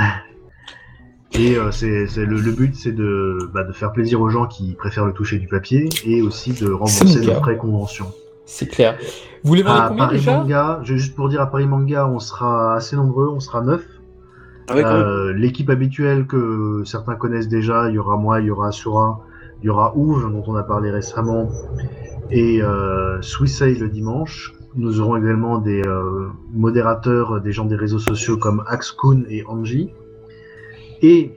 Et euh, c'est, c'est le, le but, c'est de, bah, de faire plaisir aux gens qui préfèrent le toucher du papier et aussi de rembourser nickel. frais convention. C'est clair. Vous les vendez À combien Paris déjà? Manga, juste pour dire à Paris Manga, on sera assez nombreux, on sera neuf. Avec Euh, L'équipe habituelle que certains connaissent déjà, il y aura moi, il y aura Sura, il y aura Ouve, dont on a parlé récemment, et euh, le dimanche. Nous aurons également des euh, modérateurs, des gens des réseaux sociaux comme Axkun et Angie. Et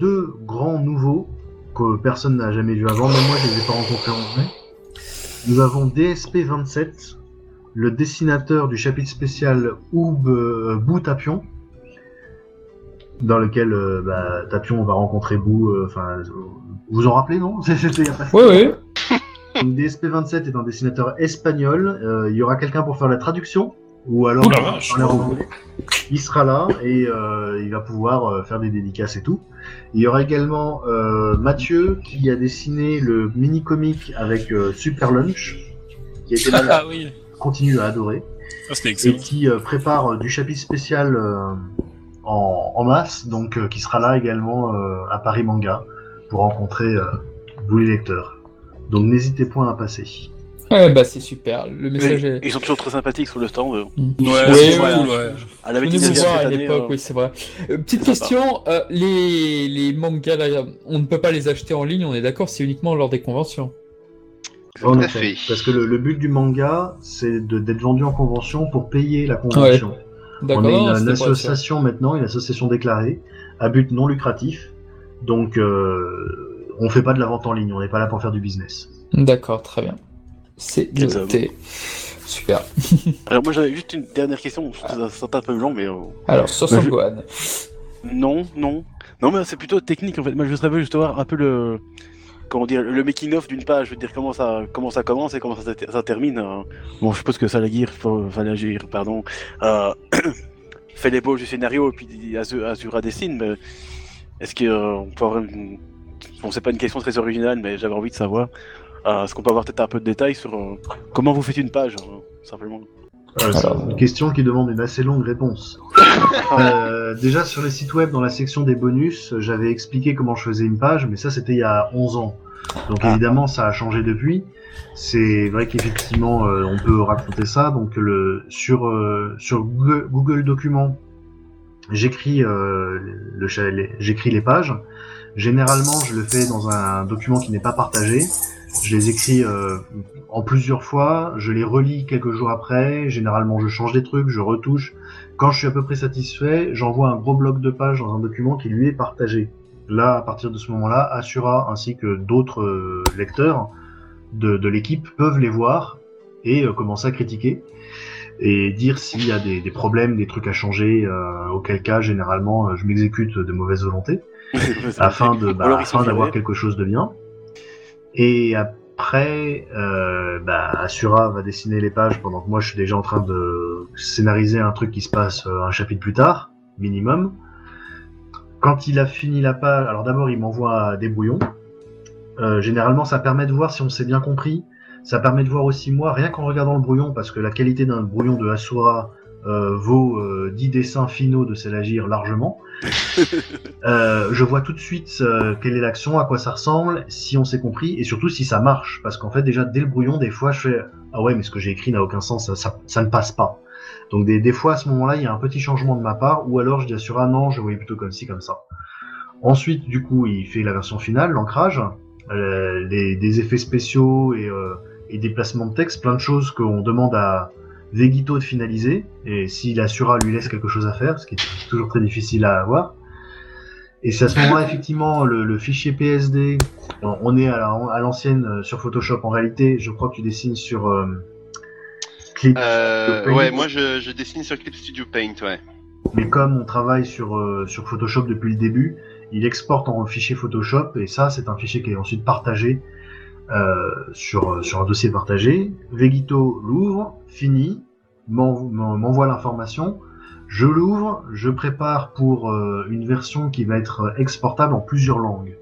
deux grands nouveaux que personne n'a jamais vu avant, même moi je les ai pas rencontrés en vrai. Nous avons DSP27, le dessinateur du chapitre spécial Oub euh, Bou Tapion, dans lequel euh, bah, Tapion va rencontrer Bou. euh, Enfin, euh, vous vous en rappelez, non? C'était il y a pas si Oui, oui. donc, DSP27 est un dessinateur espagnol. Euh, il y aura quelqu'un pour faire la traduction? Ou alors Ouh la on va vache. parler en anglais. Il sera là et euh, il va pouvoir euh, faire des dédicaces et tout. Il y aura également euh, Mathieu qui a dessiné le mini comic avec euh, Super Lunch, qui a été mal, Ah oui, continue à adorer c'était et qui euh, prépare euh, du chapitre spécial euh, en, en masse, donc euh, qui sera là également euh, à Paris Manga pour rencontrer euh, vous les lecteurs. Donc n'hésitez point à passer. Ouais, bah c'est super. Le message est. Ils sont toujours très sympathiques sur le stand. euh. Ouais, Oui, c'est oui. cool, ouais. À la à l'époque, euh, oui, c'est vrai. Euh, petite question, euh, les, les mangas, là, on ne peut pas les acheter en ligne, on est d'accord, c'est uniquement lors des conventions. En Tout à effet. fait. Parce que le, le but du manga, c'est de- d'être vendu en convention pour payer la convention. D'accord, On est une, association maintenant, une association déclarée, à but non lucratif. Donc euh, on fait pas de la vente en ligne, on n'est pas là pour faire du business. D'accord, très bien. C'est noté. Super. Alors moi j'avais juste une dernière question, ça c'est un peu long mais... euh, Alors, sur Bah, je- Gohan. Non, non. Non mais c'est plutôt technique en fait. Moi je voudrais juste voir un peu le... Comment dire, le making of d'une page, je veux dire comment ça, comment ça commence et comment ça, ça termine. euh. Bon, je suppose que Salagir, Falagir, pardon, euh, fait les poches du scénario et puis Azura, dessine, mais est-ce qu'on peut avoir une... Bon, c'est pas une question très originale, mais j'avais envie de savoir. euh, est-ce qu'on peut avoir peut-être un peu de détails sur euh, comment vous faites une page, euh, simplement Euh, c'est une question qui demande une assez longue réponse. Euh, déjà sur les sites web, dans la section des bonus, j'avais expliqué comment je faisais une page, mais ça c'était il y a 11 ans. Donc Ah. évidemment ça a changé depuis. C'est vrai qu'effectivement euh, on peut raconter ça. Donc le sur euh, sur Google, Google Documents, j'écris euh, le j'écris les pages. Généralement je le fais dans un document qui n'est pas partagé. Je les écris euh, en plusieurs fois, je les relis quelques jours après, généralement je change des trucs, je retouche. Quand je suis à peu près satisfait, j'envoie un gros bloc de pages dans un document qui lui est partagé. Là, à partir de ce moment-là, Assura ainsi que d'autres euh, lecteurs de, de l'équipe peuvent les voir et euh, commencer à critiquer et dire s'il y a des, des problèmes, des trucs à changer, euh, auquel cas généralement je m'exécute de mauvaise volonté afin de bah, d'avoir quelque chose de bien. Et après, euh, bah, Assura va dessiner les pages pendant que moi je suis déjà en train de scénariser un truc qui se passe euh, un chapitre plus tard, minimum. Quand il a fini la page, alors d'abord il m'envoie des brouillons. Euh, généralement, ça permet de voir si on s'est bien compris. Ça permet de voir aussi moi, rien qu'en regardant le brouillon, parce que la qualité d'un brouillon de Asura euh, vaut euh, 10 dessins finaux de Selagir largement. Euh, je vois tout de suite euh, quelle est l'action, à quoi ça ressemble, si on s'est compris, et surtout si ça marche. Parce qu'en fait, déjà, dès le brouillon, des fois, je fais Ah ouais, mais ce que j'ai écrit n'a aucun sens, ça, ça, ça ne passe pas. Donc, des, des fois, à ce moment-là, il y a un petit changement de ma part, ou alors je dis à Sura Non, je voyais plutôt comme ci, comme ça. Ensuite, du coup, il fait la version finale, l'ancrage, euh, les, des effets spéciaux et, et des placements de texte, plein de choses qu'on demande à Vegito de finaliser, et si la Sura lui laisse quelque chose à faire, ce qui est toujours très difficile à avoir. Et c'est à ce moment-là, effectivement, le, le fichier PSD, on est à la- à l'ancienne euh, sur Photoshop. En réalité, je crois que tu dessines sur euh, Clip. Euh, Paint. ouais, moi je, je dessine sur Clip Studio Paint, ouais. Mais comme on travaille sur, euh, sur Photoshop depuis le début, il exporte en fichier Photoshop et ça, c'est un fichier qui est ensuite partagé euh, sur, sur un dossier partagé. Vegito l'ouvre, m'en- m'envoie l'information. Je l'ouvre, je prépare pour euh, une version qui va être exportable en plusieurs langues.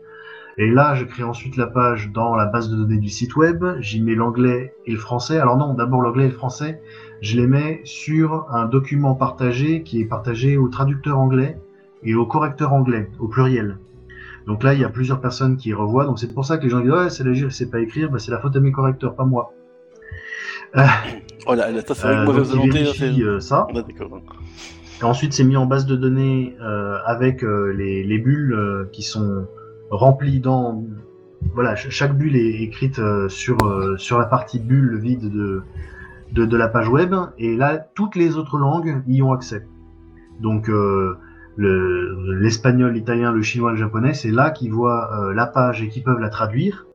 Et là, je crée ensuite la page dans la base de données du site web, j'y mets l'anglais et le français. Alors non, d'abord l'anglais et le français, je les mets sur un document partagé qui est partagé au traducteur anglais et au correcteur anglais, au pluriel. Donc là, il y a plusieurs personnes qui revoient. Donc c'est pour ça que les gens disent ouais, c'est la c'est pas écrire, bah, c'est la faute de mes correcteurs, pas moi. Oh là, là, ça, c'est Euh, mauvaise volonté. là, euh, ça. Et ensuite, c'est mis en base de données euh, avec euh, les, les bulles euh, qui sont remplies dans. Voilà, ch- chaque bulle est écrite euh, sur euh, sur la partie bulle vide de, de de la page web, et là, toutes les autres langues y ont accès. Donc le l'espagnol, l'italien, le chinois, le japonais, c'est là qu'ils voient euh, la page et qu'ils peuvent la traduire.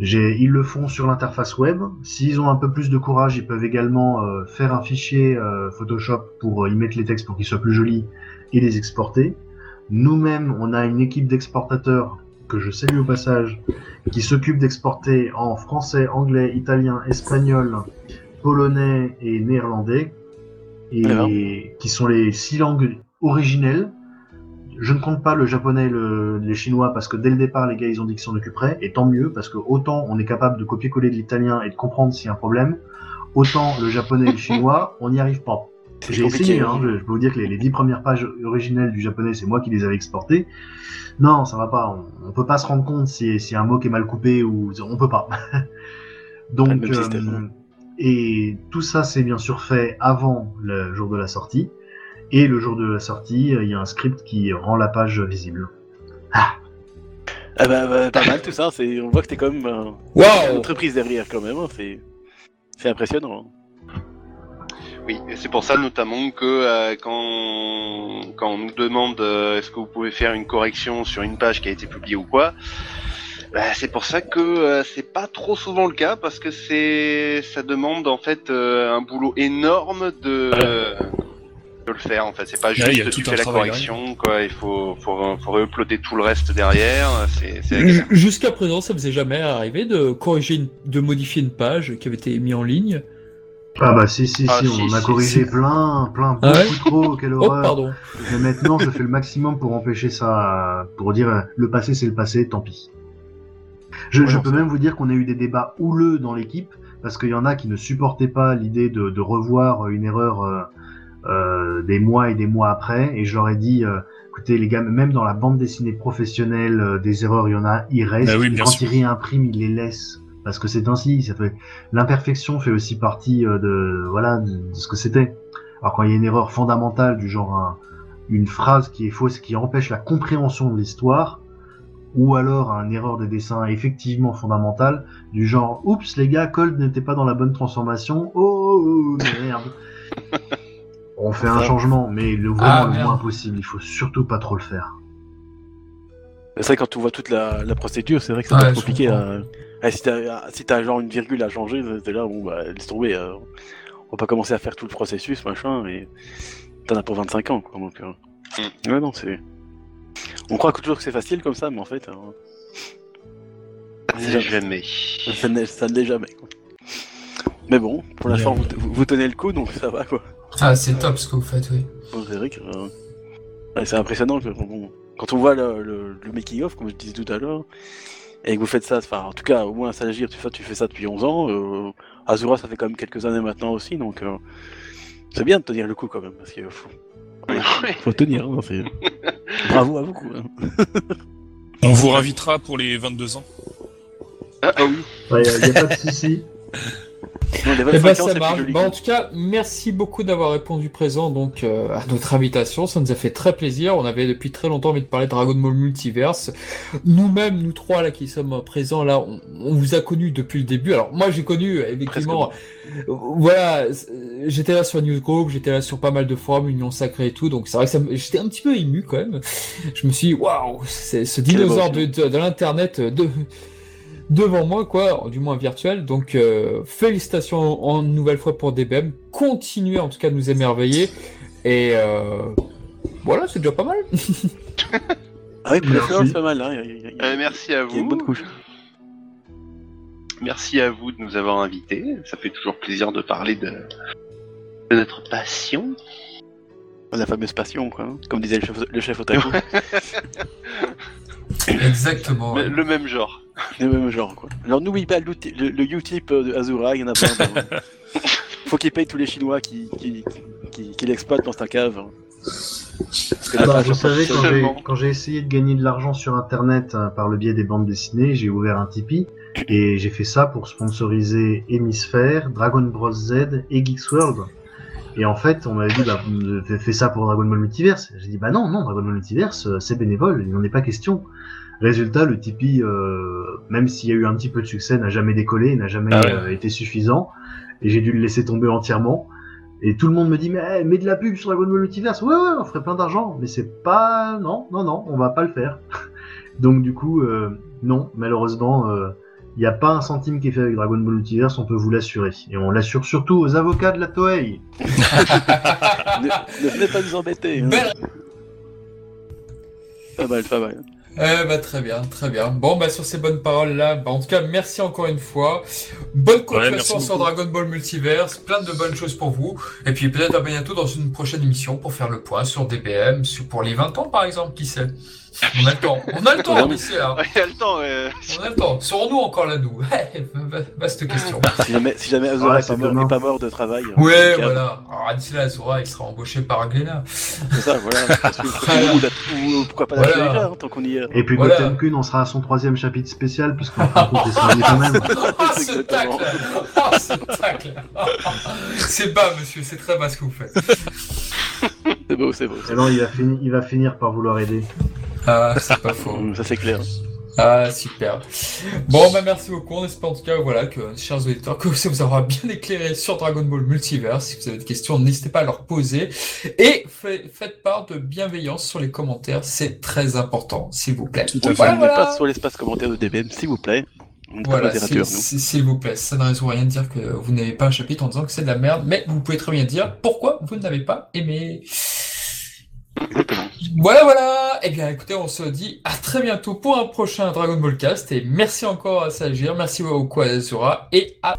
Ils le font sur l'interface web. S'ils ont un peu plus de courage, ils peuvent également euh, faire un fichier euh, Photoshop pour euh, y mettre les textes pour qu'ils soient plus jolis et les exporter. Nous-mêmes, on a une équipe d'exportateurs que je salue au passage, qui s'occupe d'exporter en français, anglais, italien, espagnol, polonais et néerlandais, et qui sont les six langues originelles. Je ne compte pas le japonais et le, les chinois parce que dès le départ, les gars, ils ont dit qu'ils s'en occuperaient, et tant mieux parce que autant on est capable de copier-coller de l'italien et de comprendre s'il y a un problème, autant le japonais et le chinois, on n'y arrive pas. J'ai essayé, hein. je, je peux vous dire que les, les dix premières pages originelles du japonais, c'est moi qui les avais exportées. Non, ça va pas. On, on peut pas se rendre compte si, si un mot qui est mal coupé ou on peut pas. Donc, euh, et tout ça, c'est bien sûr fait avant le jour de la sortie. Et le jour de la sortie, euh, il y a un script qui rend la page visible. Ah bah, bah, pas mal tout ça, c'est... on voit que t'es quand même euh, une entreprise derrière quand même, hein, c'est... c'est impressionnant. hein. Oui, et c'est pour ça notamment que euh, quand, quand on nous demande euh, est-ce que vous pouvez faire une correction sur une page qui a été publiée ou quoi, bah, c'est pour ça que euh, c'est pas trop souvent le cas parce que c'est ça demande en fait euh, un boulot énorme de, le faire en fait. C'est pas y juste a tu fais la correction quoi, il faut faut faut uploader tout le reste derrière. Jusqu'à présent, ça est jamais arrivé de corriger, une- de modifier une page qui avait été mise en ligne? Ah bah si, si, Ah, si, si, on a corrigé si. plein, plein, Ah beaucoup ouais? trop, quelle Oh, horreur. pardon. Mais maintenant, je fais le maximum pour empêcher ça, euh, pour dire euh, le passé c'est le passé, tant pis. Je, Ouais, je non, peux même vous dire qu'on a eu des débats houleux dans l'équipe, parce qu'il y en a qui ne supportaient pas l'idée de, de revoir une erreur euh, des mois et des mois après, et je leur ai dit, euh, écoutez les gars, même dans la bande dessinée professionnelle, euh, des erreurs, il y en a, il reste, Bah oui, quand sûr. ils réimpriment, ils les laissent. Parce que c'est ainsi, ça fait... l'imperfection fait aussi partie euh, de voilà de, de ce que c'était. Alors quand il y a une erreur fondamentale du genre un- une phrase qui est fausse, qui empêche la compréhension de l'histoire, ou alors un erreur de dessin effectivement fondamentale, du genre oups les gars, Cold n'était pas dans la bonne transformation, oh, oh, merde. On fait un Ça. changement, mais le, vraiment Ah, le merde. moins possible, il faut surtout pas trop le faire. C'est vrai que quand tu vois toute la, la procédure, c'est vrai que c'est Ouais, pas je compliqué à... Ah, si t'as si genre une virgule à changer, t'es là, bon bah laisse tomber. euh, On va pas commencer à faire tout le processus, machin, et t'en as pour 25 ans, quoi, donc... euh, Ouais, non, c'est... On croit toujours que c'est facile comme ça, mais en fait, euh, C'est jamais. ça ne ça ne l'est jamais, quoi. Mais bon, pour l'instant, vous- vous tenez le coup, donc ça va, quoi. Ah, c'est top ce que vous faites, oui. Bon, c'est vrai que... euh, ouais, c'est impressionnant, que, bon, quand on voit le, le, le making-of, comme je disais tout à l'heure, et que vous faites ça, enfin, en tout cas, au moins à Sagir, tu fais, tu fais ça depuis 11 ans, euh, Azura, ça fait quand même quelques années maintenant aussi, donc euh, c'est bien de tenir le coup quand même, parce qu'il faut, faut tenir, hein, c'est- Bravo à vous. quoi. On vous réinvitera pour les 22 ans. Ah, ah oui. Il n'y a, y a pas de souci. Eh 25 ben, ça marche. joli. Bah, en tout cas, merci beaucoup d'avoir répondu présent donc euh, à notre invitation. Ça nous a fait très plaisir. On avait depuis très longtemps envie de parler de Dragon Ball Multiverse. Nous-mêmes, nous trois là qui sommes présents là, on, on vous a connus depuis le début. Alors moi, j'ai connu effectivement. euh, Voilà, euh, j'étais là sur Newsgroup, j'étais là sur pas mal de forums, Union Sacrée et tout. Donc c'est vrai que ça j'étais un petit peu ému quand même. Je me suis dit, waouh, ce dinosaure de, de, de l'internet euh, de devant moi, quoi, du moins virtuel. Donc, euh, félicitations en nouvelle fois pour DBM. Continuez en tout cas de nous émerveiller. Et euh, voilà, c'est déjà pas mal. Ah oui, c'est pas mal, hein. il y a- il y a- il y a- Euh, merci à il y a une vous. bonne couche. Merci à vous de nous avoir invités. Ça fait toujours plaisir de parler de, de notre passion. La fameuse passion, quoi. hein, Comme disait le chef, le chef otaku. Exactement. Le même genre. Le même genre, quoi. Alors n'oublie pas le, le Utip de Azura, il y en a plein. dans- Faut qu'il paye tous les Chinois qui, qui, qui, qui l'exploitent dans sa cave. hein. Parce que Ah bah, vous savez, quand j'ai, Seulement. quand j'ai essayé de gagner de l'argent sur Internet euh, par le biais des bandes dessinées, j'ai ouvert un Tipeee et j'ai fait ça pour sponsoriser Hémisphère, Dragon Bros Z et Geeks World. Et en fait, on m'avait dit, bah, vous faites ça pour Dragon Ball Multiverse. J'ai dit, bah non, non, Dragon Ball Multiverse, euh, c'est bénévole, il n'en est pas question. Résultat, le Tipeee, euh, même s'il y a eu un petit peu de succès, n'a jamais décollé, n'a jamais Ah ouais. euh, été suffisant. Et j'ai dû le laisser tomber entièrement. Et tout le monde me dit, mais eh, mets de la pub sur Dragon Ball Multiverse. Ouais, ouais, on ferait plein d'argent. Mais c'est pas, non, non, non, on va pas le faire. Donc, du coup, euh, non, malheureusement, il n'y a pas un centime qui est fait avec Dragon Ball Multiverse, on peut vous l'assurer. Et on l'assure surtout aux avocats de la Toei. ne, ne venez pas nous embêter. hein. Pas mal, pas mal. Eh bah, très bien, très bien. Bon, bah, sur ces bonnes paroles-là, bah, en tout cas, merci encore une fois. Bonne continuation sur. Dragon Ball Multiverse, plein de bonnes choses pour vous. Et puis peut-être à bientôt dans une prochaine émission pour faire le point sur DBM, pour les 20 ans par exemple, qui sait. On a le temps, on a le temps d'ici là. Il y a le temps. euh, On a le temps. Serons-nous encore là, nous Vaste question. Si jamais, si jamais Azura Ouais, est, pas pas mort de travail. Ouais, donc, euh, voilà. Alors d'ici là, Azura, il sera embauché par Glénat. C'est ça, voilà. Parce que- Voilà. ou, ou pourquoi pas la Voilà. Shangri-La, hein, tant qu'on y est. Et puis Voilà. Goten Kun, on sera à son troisième chapitre spécial, puisqu'on fin de compte, il sera lié quand même. Ah, ce tacle Ah, ce tacle C'est bas, monsieur, c'est très bas ce que vous faites. C'est beau, c'est beau. Et non, il va, fini- il va finir par vouloir aider. Ah, c'est pas faux. Ça c'est clair. Ah, super. Bon, bah merci beaucoup. On espère en tout cas, voilà, que, chers auditeurs, que ça vous aura bien éclairé sur Dragon Ball Multiverse. Si vous avez des questions, n'hésitez pas à leur poser. Et fa- faites part de bienveillance sur les commentaires. C'est très important, s'il vous plaît. Tout à. Voilà, voilà. pas sur l'espace commentaire de DBM, s'il vous plaît. Voilà, s'il vous plaît, ça ne résout rien de dire que vous n'avez pas un chapitre en disant que c'est de la merde, mais vous pouvez très bien dire pourquoi vous ne l'avez pas aimé. Voilà, voilà. Eh bien, écoutez, on se dit à très bientôt pour un prochain Dragon Ball Cast. Et merci encore à Sagir, merci au Kwazura et à